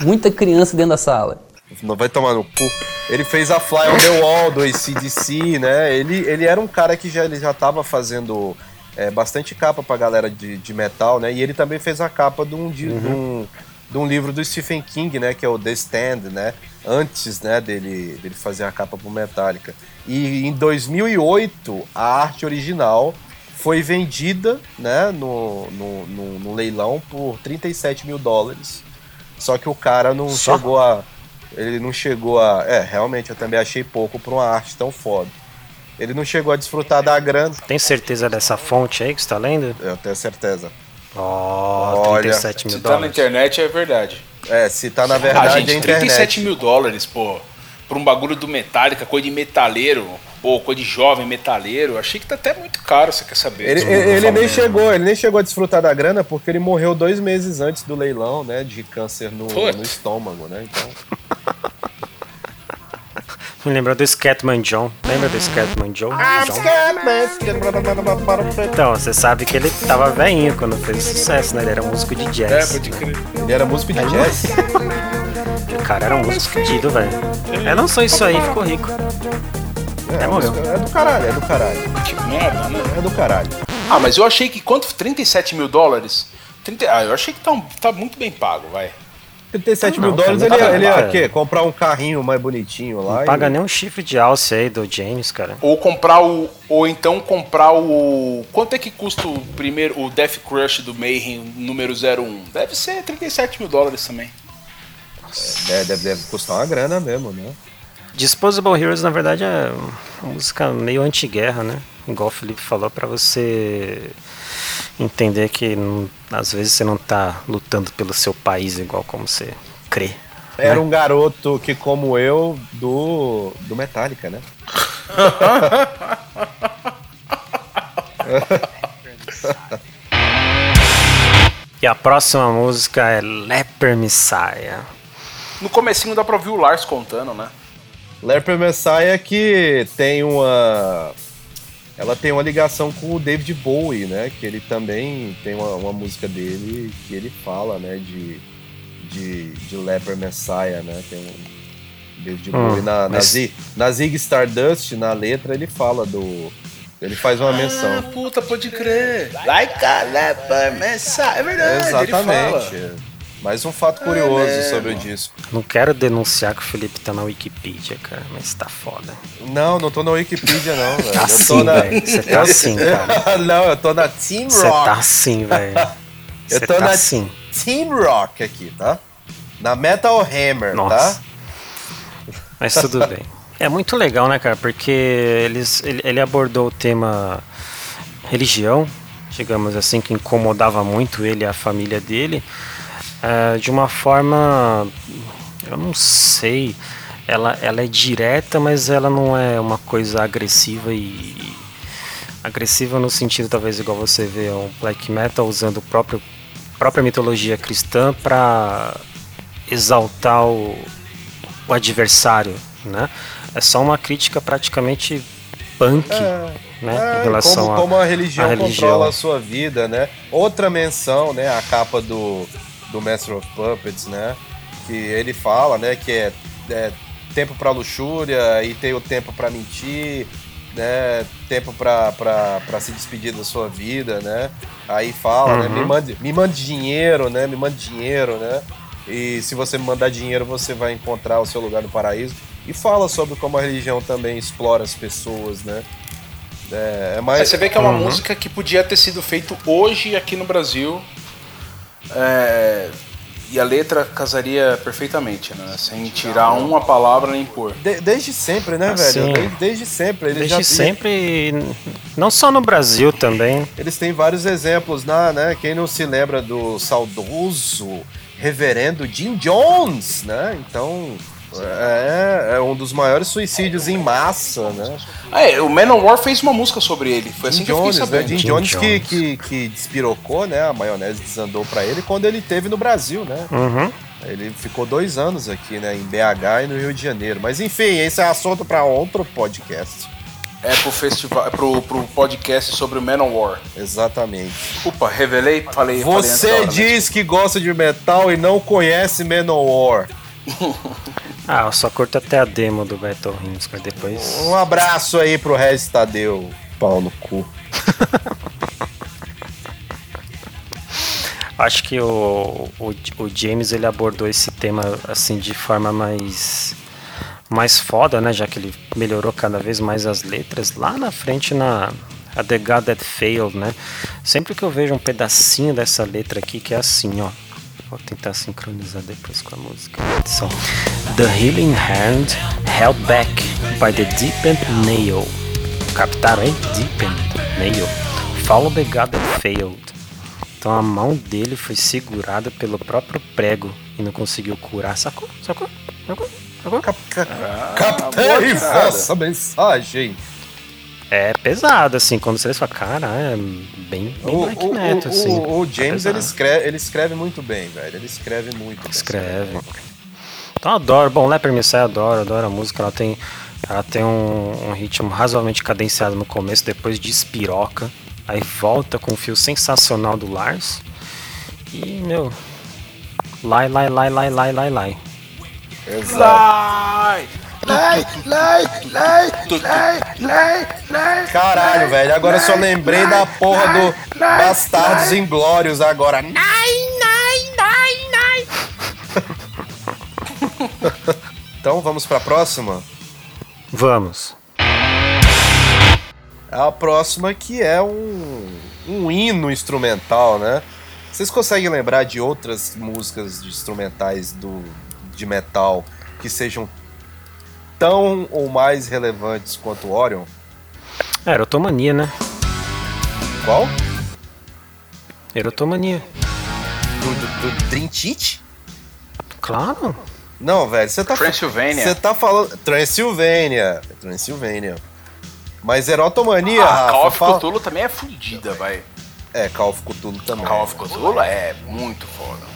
Muita criança dentro da sala. não vai tomar no cu. Ele fez a Fly on the Wall do ACDC, né? Ele, ele era um cara que já, ele já tava fazendo é, bastante capa pra galera de, de metal, né? E ele também fez a capa de um, de, de um, de um livro do Stephen King, né? Que é o The Stand, né? Antes, né, dele, dele fazer a capa pro Metallica. E em 2008, a arte original foi vendida, né, no, no, no, no leilão por 37 mil dólares. Só que o cara não Só? chegou a. Ele não chegou a. É, realmente, eu também achei pouco pra uma arte tão foda. Ele não chegou a desfrutar da grana. Tem certeza dessa fonte aí que você tá lendo? Eu tenho certeza. Ó, Olha, 37 mil Se tá na dólares. internet, é verdade. É, se tá na ah, verdade gente, é internet. 37 mil dólares, pô. Pra um bagulho do Metallica, coisa de metaleiro. Pô, coisa de jovem metaleiro. Achei que tá até muito caro, você quer saber. Ele, ele- ele nem chegou, ele nem chegou a desfrutar da grana porque ele morreu dois meses antes do leilão, né? De câncer no, no estômago, né? Então. Me lembrou do Scatman John. Lembra do Scatman John? John? Então, você sabe que ele tava velhinho quando fez sucesso, né? Ele era músico de É, jazz. pode crer. Ele era músico de jazz. O cara era um músico fedido, velho. É, não só isso aí, ficou rico. É, morreu. é do caralho, é do caralho. Que merda, né? É do caralho. Ah, mas eu achei que quanto? 37 mil dólares? 30... Ah, eu achei que tá, um- tá muito bem pago, vai. 37 Não, mil dólares, ele, paga, ele ia cara. quê? Comprar um carrinho mais bonitinho lá. Não e- paga nem um chifre de alce aí do James, cara. Ou comprar o. Ou então comprar o. Quanto é que custa o primeiro. O Death Crush do Mayhem número 01? Deve ser 37 mil dólares também. É, deve, deve custar uma grana mesmo, né? Disposable Heroes, na verdade, é uma música meio anti-guerra, né? Igual o Felipe falou, pra você entender que não- às vezes você não tá lutando pelo seu país igual como você crê. Era um garoto que, como eu, do, do Metallica, né? E a próxima música é Leper Messiah. No comecinho dá pra ouvir o Lars contando, né? Leper Messiah que tem uma. Ela tem uma ligação com o David Bowie, né? Que ele também tem uma, uma música dele que ele fala, né? De, de, de Leper Messiah, né? Tem um David Hum, Bowie. Na, na, mas- Zig, na Zig Stardust, na letra, ele fala do. Ele faz uma menção. Ah, puta, pode crer. Like a leper messiah. É verdade, ele Exatamente. fala. Mais um fato curioso mesmo. sobre o disco. Não quero denunciar que o Felipe tá na Wikipedia, cara, mas tá foda. Não, não tô na Wikipedia, não, velho. Tá eu assim, tô na... velho. Você tá assim, cara. não, eu tô na Team Você Rock. tá assim, velho. Eu Você tô tá na assim. Team Rock aqui, tá? Na Metal Hammer, Nossa. tá? Mas tudo bem. É muito legal, né, cara? Porque eles, ele, ele abordou o tema religião, digamos assim, que incomodava muito ele e a família dele, eh, de uma forma. Eu não sei. Ela, ela é direta, mas ela não é uma coisa agressiva e. Agressiva no sentido, talvez, igual você vê um black metal usando o próprio própria mitologia cristã para exaltar o, o adversário, né? É só uma crítica praticamente punk, né? É, em relação como, a, como a religião, a religião. controla a sua vida, né? Outra menção, né? A capa do, do Master of Puppets, né? Que ele fala, né? Que é, é tempo pra luxúria e tem o tempo pra mentir, né? Tempo pra se despedir da sua vida, né? Aí fala, né? Me Uhum. mande, me mande dinheiro, né? Me mande dinheiro, né? E se você me mandar dinheiro, você vai encontrar o seu lugar no paraíso. E fala sobre como a religião também explora as pessoas, né? É, é mais. Aí você vê que é uma Uhum. música que podia ter sido feito hoje aqui no Brasil. É, e a letra casaria perfeitamente, né? Sem tirar uma palavra nem pôr. De- desde sempre, né, Ah, velho? Desde, desde sempre. Eles Desde já, sempre, não só no Brasil também. Eles têm vários exemplos, na, né? Quem não se lembra do saudoso reverendo Jim Jones, né? Então, é, é um dos maiores suicídios em massa, né? Ah, é, o Manowar fez uma música sobre ele. Foi assim Jim que eu fiquei Jones, né? sabendo. Jim Jim Jones, que, Jones. que, que despirocou, né? A maionese desandou pra ele quando ele teve no Brasil, né? Uhum. Ele ficou dois anos aqui, né? Em BH e no Rio de Janeiro. Mas enfim, esse é assunto pra outro podcast. é pro festival, é pro, pro podcast sobre o Manowar. Exatamente. Desculpa, revelei, falei. falei Você hora, né? diz que gosta de metal e não conhece Manowar. Ah, eu só curto até a demo do Battle Hymns, mas depois. Um abraço aí pro Regis Tadeu. Pau no cu. Acho que o, o, o James ele abordou esse tema assim de forma mais mais foda, né? Já que ele melhorou cada vez mais as letras. Lá na frente na a The God That Failed, né? Sempre que eu vejo um pedacinho dessa letra aqui que é assim, ó. Vou tentar sincronizar depois com a música. Edição. The healing hand held back by the deepened nail. Captaram, hein? Deepened nail. Follow the God That Failed. Então a mão dele foi segurada pelo próprio prego e não conseguiu curar. Sacou? Sacou? Sacou? Sacou? Captei tirada. vossa mensagem. É pesado, assim, quando você fala, cara, é bem, bem O, black o- metal, o- assim. o- o James Pesado. ele escreve, ele escreve muito bem, velho. Ele escreve muito. bem. Escreve. Então eu adoro. Bom, Leper Messiah adoro, adoro a música. Ela tem, ela tem um, um ritmo razoavelmente cadenciado no começo, depois despiroca. Aí volta com um fio sensacional do Lars. E, meu. Lai, lai, lai, lai, lai, lai, lai. Exato. Ai! Lai, lai, lai, lai, lai, lai. Caralho, velho. Agora eu só lembrei da porra do Bastardos Inglórios agora. Nai, nai, nai, nai. Então vamos pra próxima? Vamos. A próxima que é um, um hino instrumental, né? Vocês conseguem lembrar de outras músicas de instrumentais do, de metal que sejam tão ou mais relevantes quanto Orion? É, Erotomania, né? Qual? Erotomania. Do, do, do Dream Theater? Claro. Não, velho, você tá Transylvania. Você tá falando Transilvânia, Transilvânia. Mas Erotomania, Ah, Rafa, Call of fala- Cthulhu também é fodida, vai. É, Call of Cthulhu também. Call of Cthulhu é muito foda.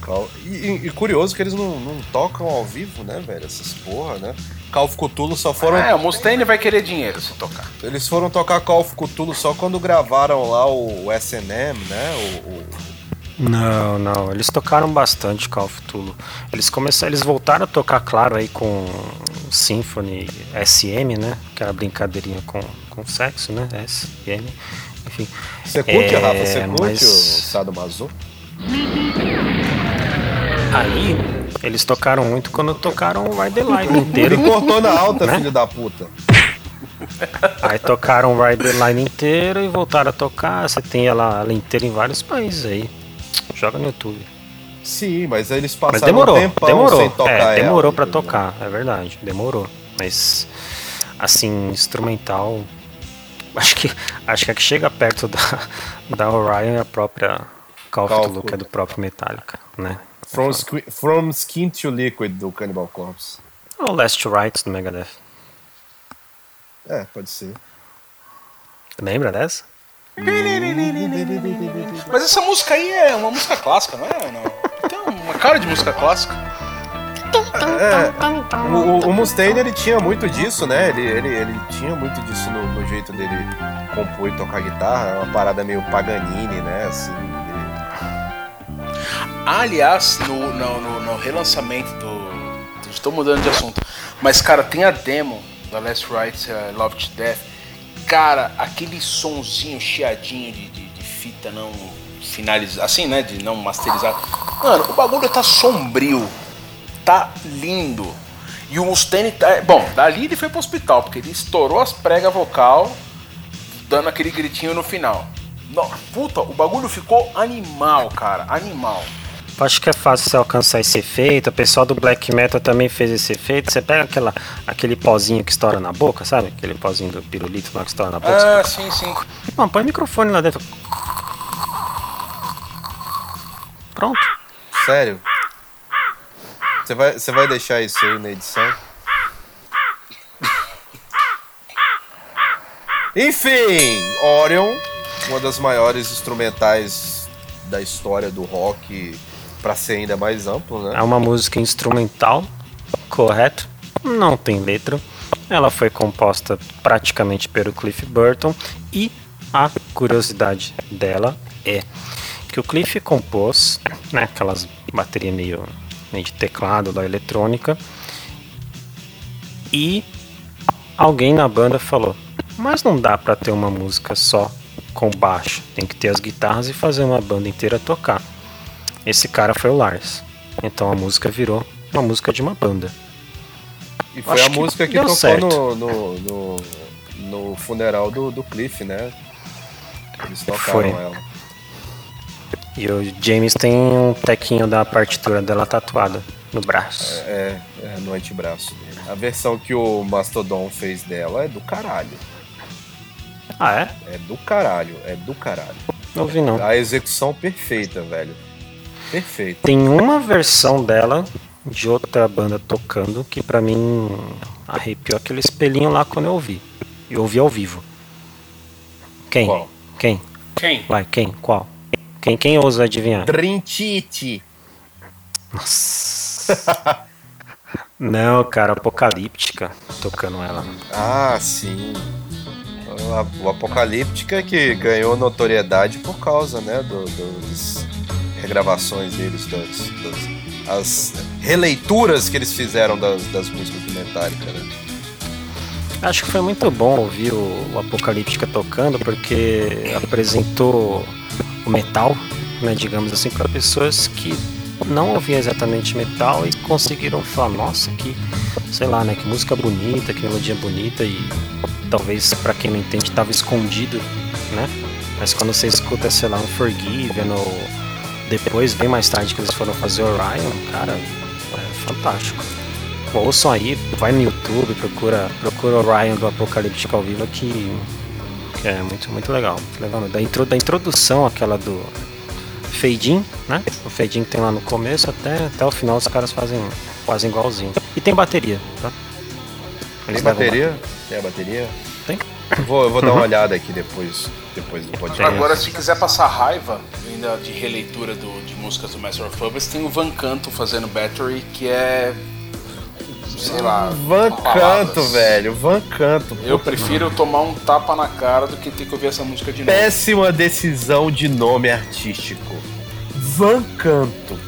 Call- E, e- e curioso que eles não, não tocam ao vivo, né, velho? Essas porra, né? Call of Cthulhu só foram. É, o Mustaine vai querer dinheiro se tocar. Eles foram tocar Call of Cthulhu só quando gravaram lá o, o SM, né? O, o- Não, não, eles tocaram bastante Call of Cthulhu. Eles começaram, eles voltaram a tocar, claro, aí com Symphony SM, né? Aquela brincadeirinha com, com sexo, né? SM, enfim. Você curte, É, Rafa? Você curte mas- o Sado Mazo? Aí eles tocaram muito quando tocaram o Ride the Line inteiro. Ele cortou na alta, Né? filho da puta. Aí tocaram o Ride the Line inteiro e voltaram a tocar. Você tem ela, ela inteira em vários países aí. Joga no YouTube. Sim, mas eles Mas passaram demorou, um tempão demorou. sem tocar é, demorou pra entendeu? tocar, é verdade, demorou. Mas assim, instrumental, acho que acho que a que chega perto da, da Orion é a própria Call of que é do próprio Metallica, né? From, Squi- From Skin to Liquid do Cannibal Corpse. Ou Last Rites do Megadeth. É, pode ser. Lembra dessa? Mas essa música aí é uma música clássica, não é? Não. Tem uma cara de música clássica. O, o- o Mustaine ele tinha muito disso, né? Ele, ele, ele tinha muito disso no, no jeito dele compor e tocar guitarra. É uma parada meio Paganini, né? Assim, Aliás, no, no, no- no relançamento do. Estou mudando de assunto. Mas, cara, tem a demo da Last Rites uh, Love to Death. Cara, aquele sonzinho chiadinho de, de, de fita não finalizada. Assim, né? De não masterizado. Mano, o bagulho tá sombrio. Tá lindo. E o Mustaine tá. Bom, dali ele foi pro hospital, porque ele estourou as pregas vocal, dando aquele gritinho no final. Não, puta, o bagulho ficou animal, cara. Animal. Acho que é fácil você alcançar esse efeito. O pessoal do black metal também fez esse efeito. Você pega aquela, aquele pozinho que estoura na boca, sabe? Aquele pozinho do pirulito lá que estoura na boca. Ah, sim, sim. Mano, põe o microfone lá dentro. Pronto. Sério? Você vai, você vai deixar isso aí na edição? Enfim, Orion, uma das maiores instrumentais da história do rock, pra ser ainda mais amplo, né? É uma música instrumental, correto? Não tem letra. Ela foi composta praticamente pelo Cliff Burton e a curiosidade dela é que o Cliff compôs né, aquelas baterias meio, meio de teclado da eletrônica e alguém na banda falou: Mas não dá pra ter uma música só com baixo, tem que ter as guitarras e fazer uma banda inteira tocar. Esse cara foi o Lars. Então a música virou uma música de uma banda. E foi Acho a que música que, tocou no, no, no, no funeral do, do Cliff, né? Eles tocaram Foi. ela. E o James tem um tequinho da partitura dela tatuada no braço. É, é, no antebraço dele. A versão que o Mastodon fez dela é do caralho. Ah, é? É do caralho, é do caralho. Não vi não. A execução perfeita, velho. Perfeita. Tem uma versão dela de outra banda tocando que pra mim arrepiou aquele espelhinho lá quando eu ouvi. Eu ouvi ao vivo. Quem? Qual? Quem? Quem? Vai, quem? Qual? Quem, quem ousa adivinhar? Drintite. Nossa. Não, cara, Apocalíptica tocando ela. Ah, sim. O- Apocalíptica que ganhou notoriedade por causa, né, do, dos regravações deles, das, das- as releituras que eles fizeram das, das músicas do Metallica, né? Acho que foi muito bom ouvir o, o Apocalíptica tocando, porque apresentou o metal, né, digamos assim, para pessoas que não ouviam exatamente metal e conseguiram falar, nossa, que, sei lá, né, que música bonita, que melodia bonita e talvez para quem não entende estava escondido, né? Mas quando você escuta, sei lá, um Forgiven ou depois, bem mais tarde que eles foram fazer Orion, cara, é fantástico. Ouçam aí, vai no YouTube, procura, procura Orion do Apocalíptico ao vivo que, é muito, muito legal. Legal. Da, intro, da introdução, aquela do Fade In, né? O Fade In que tem lá no começo até, até o final os caras fazem, fazem igualzinho. E tem bateria, tá? Tem Eles levam bateria? Tem a bateria? Tem. Vou, eu vou dar uma olhada aqui depois, depois do podcast. Agora, se quiser passar raiva, ainda de releitura do- de músicas do Master of Puppets, tem o Van Canto fazendo Battery, que é. Sei lá. Van palavras. Canto, velho, Van Canto. Eu prefiro tomar um tapa na cara do que ter que ouvir essa música de novo. Péssima decisão de nome artístico. Van Canto.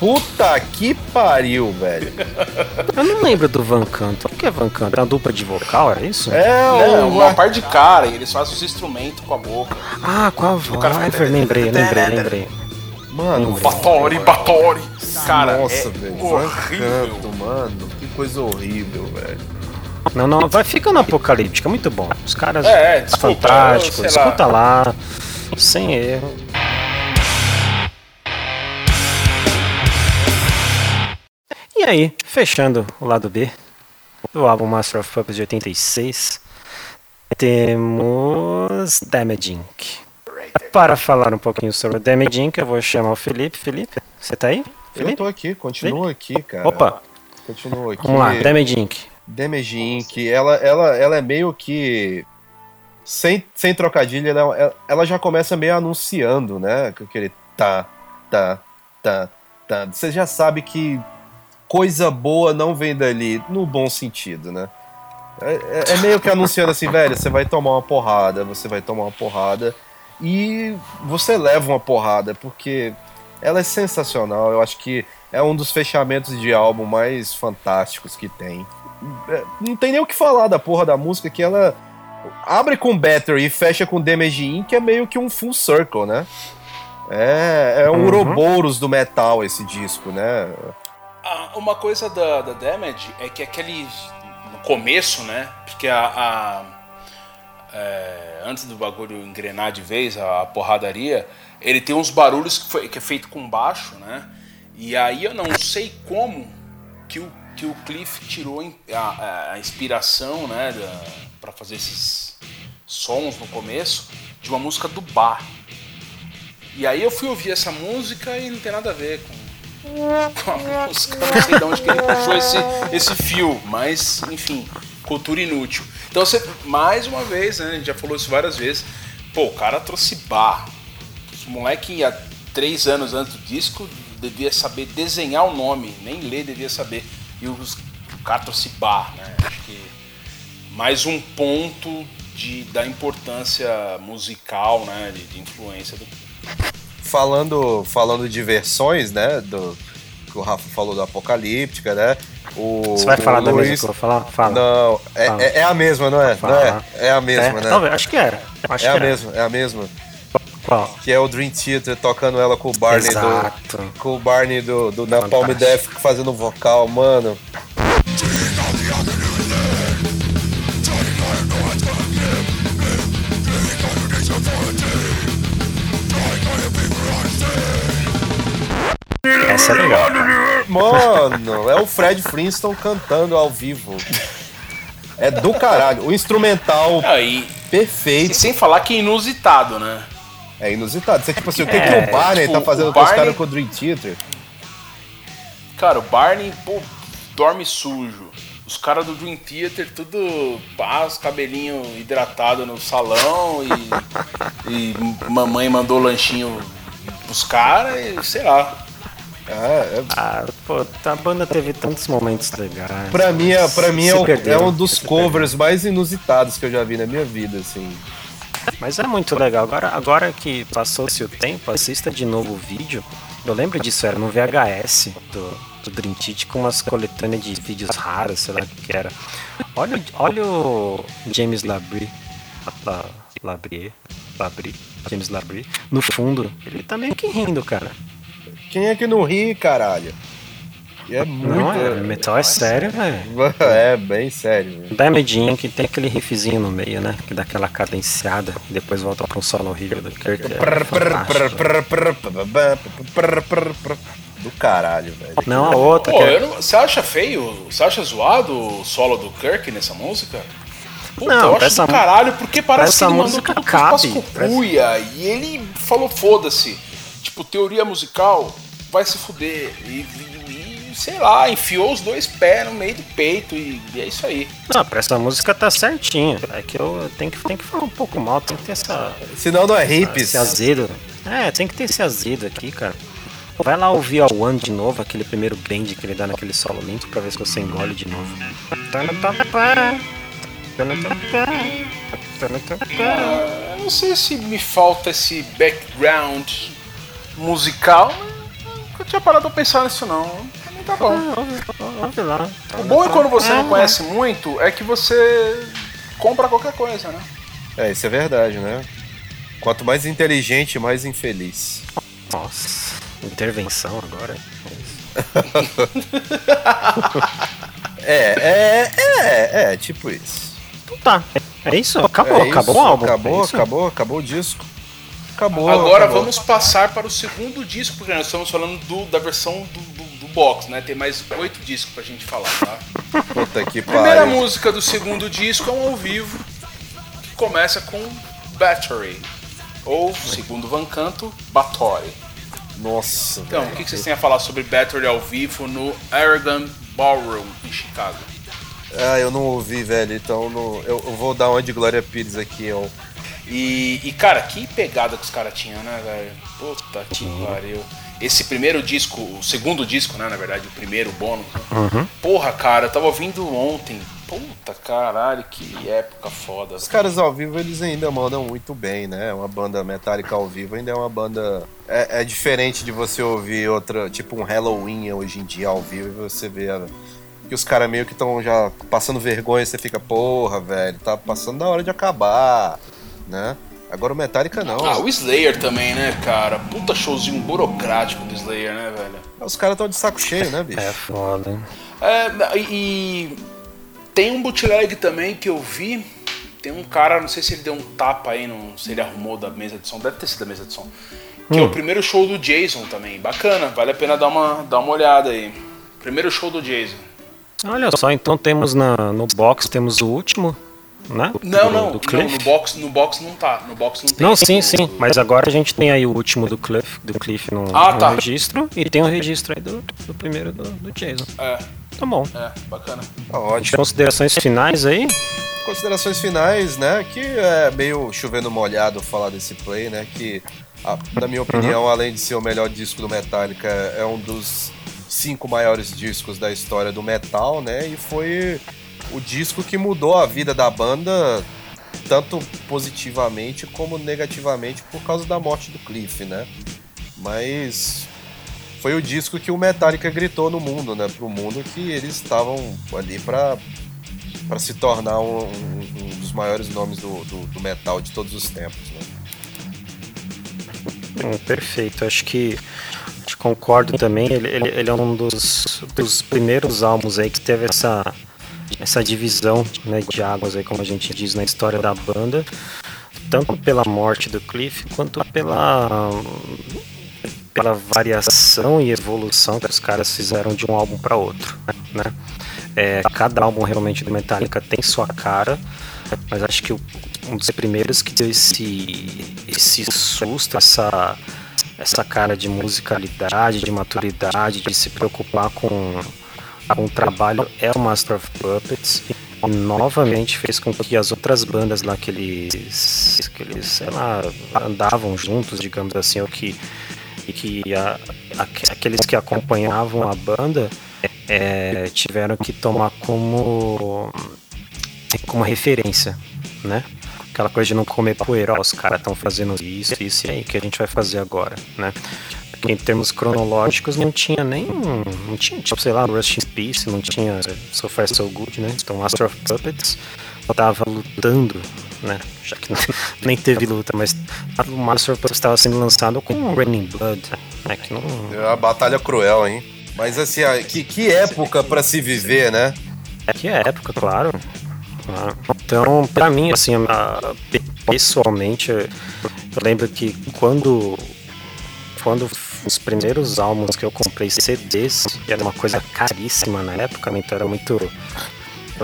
Puta que pariu, velho. Eu não lembro do Van Canto. O que é Van Canto? É uma dupla de vocal, era isso? É Não, um uma par de cara, e eles fazem os instrumentos com a boca. Ah, com a voz. cara Ah, fica- lembrei, lembrei, lembrei. Mano, Batori, Batori. Cara, nossa, é velho. Horrível. Canto, mano. Que coisa horrível, velho. Não, não, vai ficando apocalíptica, muito bom. Os caras É, é, desculpa, fantásticos, eu sei lá. escuta lá, sem erro. E aí, fechando o lado B do álbum Master of Puppets de 86, temos Damage Inc. Para falar um pouquinho sobre o Damage eu vou chamar o Felipe. Felipe, você tá aí? Eu Felipe? tô aqui, continua aqui, cara. Opa, Continua aqui. vamos lá, Damage Inc. Damage Inc. Ela, ela, ela é meio que. Sem, sem trocadilho, ela, ela já começa meio anunciando, né? Com aquele tá, tá, tá, tá. Você já sabe que coisa boa não vem dali, no bom sentido, né? É, é- é meio que anunciando assim, velho, você vai tomar uma porrada, você vai tomar uma porrada. E você leva uma porrada, porque ela é sensacional. Eu acho que é um dos fechamentos de álbum mais fantásticos que tem. É, Não tem nem o que falar da porra da música, que ela abre com Battery e fecha com Damage In, que é meio que um full circle, né? É, é um Uhum. Ouroboros do metal esse disco, né? Ah, uma coisa da, da Damage é que aquele. No começo, né? Porque a. a- é, antes do bagulho engrenar de vez, a, a porradaria, ele tem uns barulhos que, foi, que é feito com baixo, né? E aí eu não sei como que o, que o Cliff tirou a, a- inspiração, né? pra fazer esses sons no começo de uma música do bar. E aí eu fui ouvir essa música e não tem nada a ver com com a música. Não sei de onde que ele puxou esse, esse fio, mas enfim, cultura inútil. Então você, mais uma vez, né, a gente já falou isso várias vezes, pô, o cara trouxe bar. Os moleque há três anos antes do disco devia saber desenhar o nome, nem ler devia saber. E os, o cara trouxe bar, né? Acho que mais um ponto de, da importância musical, né? De, de influência do. Falando, falando de versões, né? Do, que o Rafa falou do Apocalíptica, né? O, Você vai falar da mesma Luiz- que eu vou falar? Fala. Não, é, Fala. é, é a mesma, não é? Não é? É a mesma, É? né? Talvez, acho que era. Acho É que a era. mesma, é a mesma. Qual? Que é o Dream Theater tocando ela com o Barney Exato. do. Com o Barney do, do Napalm. Death fazendo vocal, mano. Essa é legal. Mano, é o Fred Flintstone cantando ao vivo. É do caralho. O instrumental Ah, e, e perfeito. sem falar que é inusitado, né? É inusitado. Você, tipo assim, o que, É, que o Barney tipo, tá fazendo o com os Barney- caras com o Dream Theater? Cara, o Barney, pô, dorme sujo. Os caras do Dream Theater, tudo pá, os cabelinhos hidratados no salão e, e mamãe mandou lanchinho pros caras e sei lá. Ah, é, Ah, pô, a banda teve tantos momentos legais. pra mim, é, pra mim é, o- perderam, é um dos covers mais inusitados que eu já vi na minha vida, assim. Mas é muito legal. Agora, agora que passou-se o tempo, assista de novo o vídeo. Eu lembro disso, era no VHS do, do Dream com umas coletâneas de vídeos raros, sei lá o que era. Olha, o- olha o James Labrie, La, Labrie, Labrie, James Labrie, no fundo. Ele tá meio que rindo, cara. Quem é que não ri, caralho? E é muito. Não, é, metal é sério, velho. É, bem sério. velho. Damage Inc. tem aquele riffzinho no meio, né? Que dá aquela cadenciada e depois volta pra um solo horrível do Kurt. É. Do caralho, velho. Não, a outra. Pô, que é- não- você acha feio? Você acha zoado o solo do Kirk nessa música? Puta, Não, eu acho essa do caralho, porque parece essa que ele mandou música tudo cabe, cuia e ele falou foda-se. Tipo, teoria musical, vai se fuder. E, e- e, sei lá, enfiou os dois pés no meio do peito e, e é isso aí. Não, pra essa música tá certinho. É que eu tenho que, tenho que falar um pouco mal, tem que ter essa, Senão não é hippies. esse azedo. É, tem que ter esse azedo aqui, cara. Vai lá ouvir a One de novo, aquele primeiro bend que ele dá naquele solo limpo, pra ver se você engole de novo. Eu não sei se me falta esse background musical, mas nunca tinha parado pra pensar nisso não. Mim tá bom. Ouve lá. O bom é quando você não conhece muito, é que você compra qualquer coisa, né? É, isso é verdade, né? Quanto mais inteligente, mais infeliz. Nossa, intervenção agora. É, é, é, é, tipo isso. Então tá, é isso? Acabou, É acabou isso, o álbum. Acabou, é acabou, acabou o disco. Acabou. Agora acabou. vamos passar para o segundo disco, porque nós estamos falando do- da versão do, do- do box, né? Tem mais oito discos pra gente falar, tá? Puta que Primeira pariu. música do segundo disco é um ao vivo, que começa com Battery, ou, segundo Van Canto, Battery. Nossa. Então, o que que vocês têm a falar sobre Battery ao vivo no Aragon Ballroom, em Chicago? Ah, eu não ouvi, velho. Então não- eu, eu vou dar uma de Glória Pires aqui, ó. E, e, cara, que pegada que os caras tinham, né, velho? Puta que pariu. Esse primeiro disco, o segundo disco, né, na verdade, o primeiro bônus. né? Porra, cara, eu tava ouvindo ontem. Puta caralho, que época foda. Os caras ao vivo, eles ainda mandam muito bem, né? Uma banda metálica ao vivo ainda é uma banda. É, é diferente de você ouvir outra, tipo um Halloween hoje em dia ao vivo e você vê a- que os caras meio que estão já passando vergonha e você fica, porra, velho, tá passando da hora de acabar, né? Agora o Metallica não. Ah, o Slayer também, né, cara? Puta showzinho burocrático do Slayer, né, velho? Os caras estão de saco cheio, né, bicho? É foda. É, e tem um bootleg também que eu vi. Tem um cara, não sei se ele deu um tapa aí, não, se ele arrumou da mesa de som, deve ter sido da mesa de som. Que é o primeiro show do Jason também. Bacana, vale a pena dar uma, dar uma olhada aí. Primeiro show do Jason. Olha só, então temos na, no box, temos o último, né? Não, do, não, do não, Cliff. no box, no box não tá. No box não tem. Não, sim, sim, do- mas agora a gente tem aí o último do Cliff, do Cliff no, Ah, no tá. registro e tem o registro aí do, do primeiro do, do Jason. É, Tá bom. é, bacana. Tá ótimo. Considerações finais aí? Considerações finais, né? Que é meio chovendo molhado falar desse play, né? Que, a- na minha opinião, além de ser o melhor disco do Metallica, é um dos cinco maiores discos da história do metal, né? E foi o disco que mudou a vida da banda tanto positivamente como negativamente por causa da morte do Cliff, né? Mas foi o disco que o Metallica gritou no mundo, né? Pro mundo que eles estavam ali pra, pra se tornar um, um- um dos maiores nomes do, do, do metal de todos os tempos, né? Hum, perfeito, acho que acho que concordo também. Ele, ele, ele é um dos, dos primeiros álbuns aí que teve essa, essa divisão né, de águas aí, como a gente diz na história da banda, tanto pela morte do Cliff quanto pela pela variação e evolução que os caras fizeram de um álbum para outro, né? É, cada álbum realmente do Metallica tem sua cara, mas acho que um dos primeiros que deu esse, esse susto, essa, essa cara de musicalidade, de maturidade, de se preocupar com, com o trabalho é o Master of Puppets. E novamente fez com que as outras bandas lá que eles, que eles sei lá, andavam juntos, digamos assim, ou que, e que a- aque- aqueles que acompanhavam a banda é, tiveram que tomar como como referência, né? Aquela coisa de não comer poeira, os caras estão fazendo isso, isso e aí, o que a gente vai fazer agora, né? Em termos cronológicos não tinha nem. Não tinha, tipo, sei lá, Rust in Peace, não tinha So Far So Good, né? Então Master of Puppets tava lutando, né? Já que nem teve luta, mas o Master of Puppets estava sendo lançado com Raining Blood, né? Que não, É uma batalha cruel, hein? Mas assim, que, que época pra se viver, né? Que é época, claro. Ah, Então, pra mim, assim, pessoalmente, eu lembro que quando, quando os primeiros álbuns que eu comprei CDs, que era uma coisa caríssima na época, então era muito,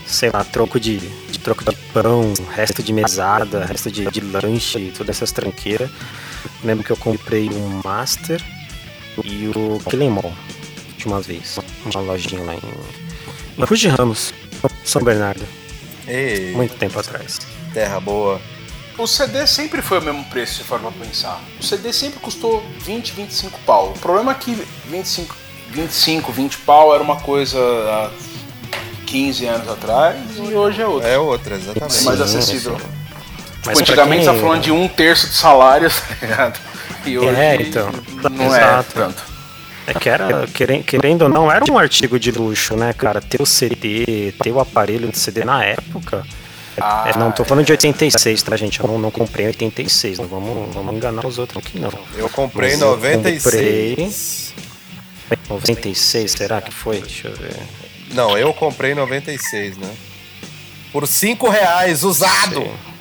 sei lá, troco de, de troco de pão, resto de mesada, resto de, de lanche, todas essas tranqueiras. Lembro que eu comprei o Master e o Mall, de uma vez, uma lojinha lá em, em Ramos, São Bernardo, Ei, muito tempo atrás. terra boa. O CD sempre foi o mesmo preço, se for pra pensar. O CD sempre custou 20, 25 pau. O problema é que 25, 25 20 pau era uma coisa há 15 anos atrás e hoje é outra. É outra, exatamente. É mais Sim, acessível. sim. Tipo, Mas antigamente quem- tá falando de um terço de salário, tá ligado? E hoje É, então. não é Exato. tanto. É que era, querendo ou não, era um artigo de luxo, né, cara? Ter o CD, ter o aparelho de CD na época. Ah, é, não tô falando de 86, tá, gente? Eu não, não comprei em 86, não vamos, vamos enganar os outros aqui, não. Eu comprei em Mas eu 96. 96, será que foi? Deixa eu ver. Não, eu comprei em 96, né? Por 5 reais, usado! Sei.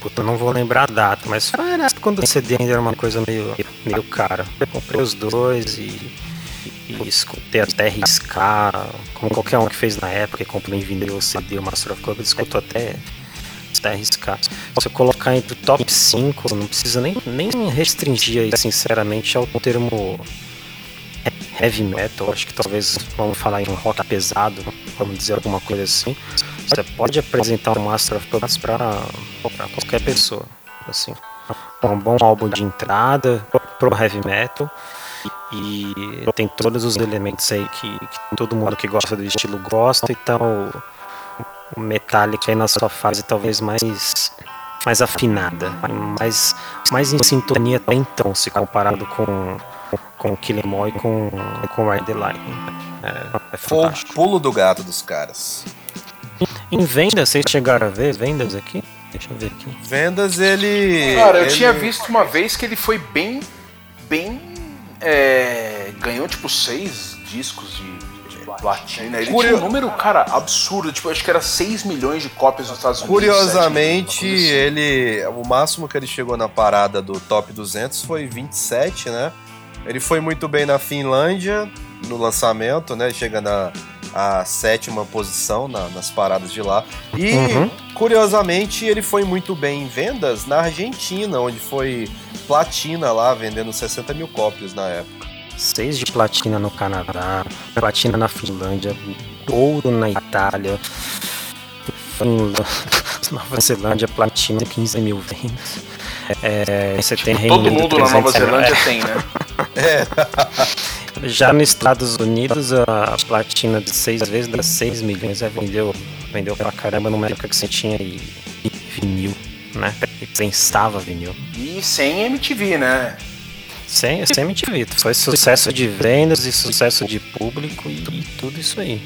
Puta, eu não vou lembrar a data, mas época quando o CD ainda era uma coisa meio, meio cara. Eu comprei os dois e, escutei até riscar, como qualquer um que fez na época, comprei em vinil o CD, o Master of Puppets, escutou até, até riscar. Se eu colocar entre o top 5, não precisa nem, nem restringir aí, sinceramente, ao termo heavy metal, acho que talvez vamos falar em um rock pesado, vamos dizer alguma coisa assim. Você pode apresentar um Master of Puppets para qualquer pessoa, assim. É um bom álbum de entrada pro heavy metal e tem todos os elementos aí que, que todo mundo que gosta do estilo gosta, então o Metallica aí na sua fase talvez mais mais afinada, mais mais em sintonia até então, se comparado com com Kill 'Em All e com com Ride the Lightning. É, é Foi o pulo do gato dos caras. Em vendas, vocês chegaram a ver vendas aqui? Deixa eu ver aqui. Vendas, ele. Cara, eu ele- tinha visto uma vez que ele foi bem. bem. É, ganhou tipo seis discos de, de platina. Ele Curio- tinha um número, cara, absurdo. Tipo, acho que era 6 milhões de cópias nos Estados Unidos. Curiosamente, milhões, assim. ele. O máximo que ele chegou na parada do top 200 foi 27, né? Ele foi muito bem na Finlândia no lançamento, né? Chega na a sétima posição na- nas paradas de lá. E, Uhum. curiosamente, ele foi muito bem em vendas na Argentina, onde foi platina lá, vendendo 60 mil cópias na época. Seis de platina no Canadá, platina na Finlândia, ouro na Itália, Finlândia, Nova Zelândia, platina, 15 mil vendas. É, você tem Reino Todo mundo na Nova 300 mil. Zelândia tem, né? É, já nos Estados Unidos, a platina de seis vezes dá 6 milhões, já vendeu Vendeu pra caramba numa época que você tinha e, e vinil, né? E pensava vinil. E sem MTV, né? Sem, sem MTV. Foi sucesso de vendas e sucesso de público e, e tudo isso aí.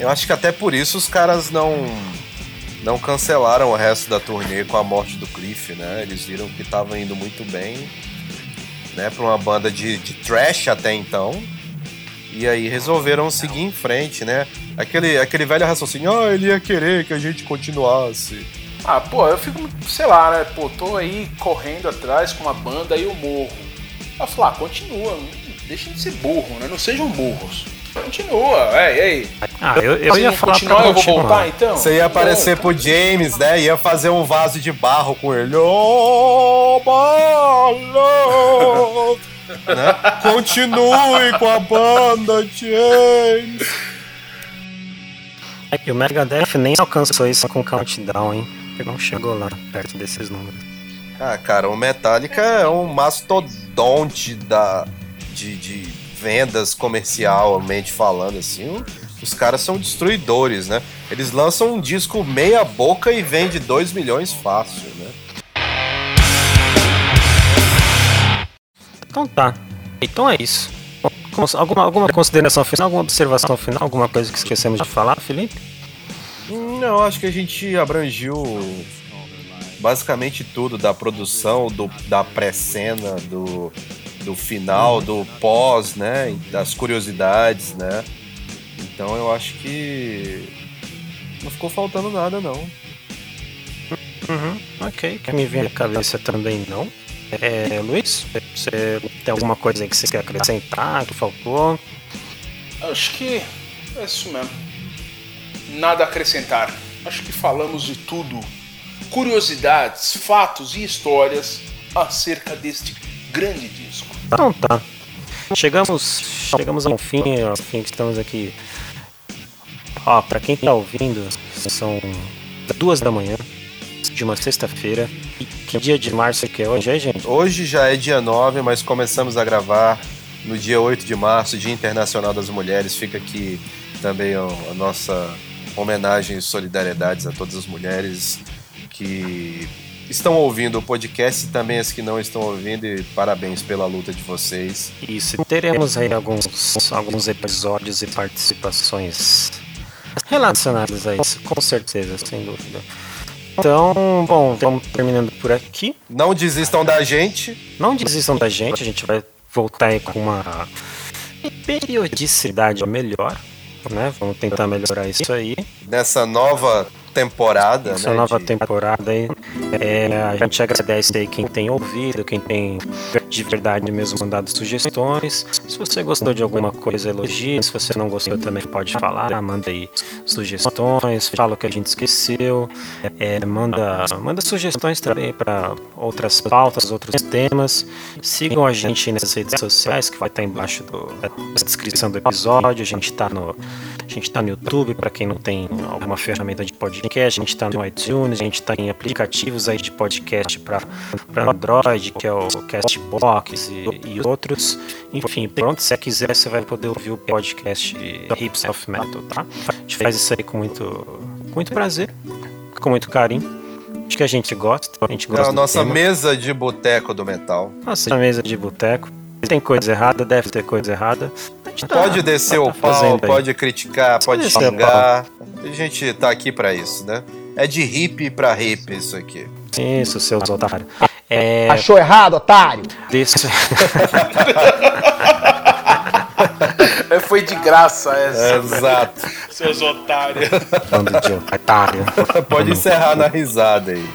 Eu acho que até por isso os caras não não cancelaram o resto da turnê com a morte do Cliff, né? Eles viram que tava indo muito bem, né? Pra uma banda de, de trash até então. E aí resolveram seguir em frente, né? Aquele, aquele velho raciocínio, ah, ele ia querer que a gente continuasse. Ah, pô, eu fico, sei lá, né? Pô, tô aí correndo atrás com uma banda e eu morro. Eu falo, ah, continua, deixa de ser burro, né? Não sejam burros. Continua, é, e aí? Ah, eu, eu Se ia não falar pra eu vou voltar então? Você ia aparecer Volta. pro James, né? Ia fazer um vaso de barro com ele. Oh, balo! né? Continue com a banda, James. É que o Megadeth nem alcançou isso com Countdown, hein? Ele não chegou lá, perto desses números. Ah, cara, o Metallica é um mastodonte da, de, de vendas comercialmente falando, assim. O- Os caras são destruidores, né? Eles lançam um disco meia boca e vende 2 milhões fácil, né? Então tá. Então é isso. Alguma, alguma consideração final, alguma observação final, alguma coisa que esquecemos de falar, Felipe? Não, acho que a gente abrangiu basicamente tudo da produção, do, da pré-cena, do, do final, do pós, né? Das curiosidades, né? Então eu acho que não ficou faltando nada, não. Uhum, ok. Que me vem à cabeça também não. É, Luiz, você tem alguma coisa aí que você quer acrescentar, que faltou? Acho que é isso mesmo. Nada a acrescentar. Acho que falamos de tudo. Curiosidades, fatos e histórias acerca deste grande disco. Então tá. Chegamos, chegamos ao fim, ao fim que estamos aqui. Ó, pra quem tá ouvindo, são duas da manhã de uma sexta-feira. E que dia de março que é hoje, aí, gente? Hoje já é dia 9, mas começamos a gravar no dia 8 de março, Dia Internacional das Mulheres. Fica aqui também a nossa homenagem e solidariedades a todas as mulheres que estão ouvindo o podcast e também as que não estão ouvindo. E parabéns pela luta de vocês. Isso, teremos aí alguns, alguns episódios e participações relacionadas a isso, com certeza, sem dúvida. Então, bom, vamos terminando por aqui. Não desistam da gente. Não desistam da gente, a gente vai voltar aí com uma periodicidade melhor, né? Vamos tentar melhorar isso aí. Nessa nova temporada, Essa né, nova de- temporada aí. É, a gente agradece aí quem tem ouvido, quem tem de verdade mesmo mandado sugestões. Se você gostou de alguma coisa, elogie. Se você não gostou, também pode falar. Manda aí sugestões, fala o que a gente esqueceu. É, manda, manda sugestões também para outras pautas, outros temas. Sigam a gente nas redes sociais, que vai estar embaixo do- da descrição do episódio. A gente está no, a gente tá no YouTube, para quem não tem alguma ferramenta de podcast. A gente está no iTunes, a gente está em aplicativos aí de podcast para Android, que é o Castbox e, e outros. Enfim, pronto, se você quiser, você vai poder ouvir o podcast Hips of Metal, tá? A gente faz isso aí com muito, muito prazer, com muito carinho. Acho que a gente gosta, a gente É gosta a do nossa tema. mesa de boteco do metal. Nossa mesa de boteco. Tem coisa errada, deve ter coisa errada. A tá- Pode descer tá o pau, aí. pode criticar, pode xingar. A gente tá aqui pra isso, né? É de hippie pra hippie isso aqui. Isso, seus otários. É, Achou errado, otário? desse... É, Foi de graça essa, Exato. seus otários. Bando de otário. Pode encerrar na risada aí.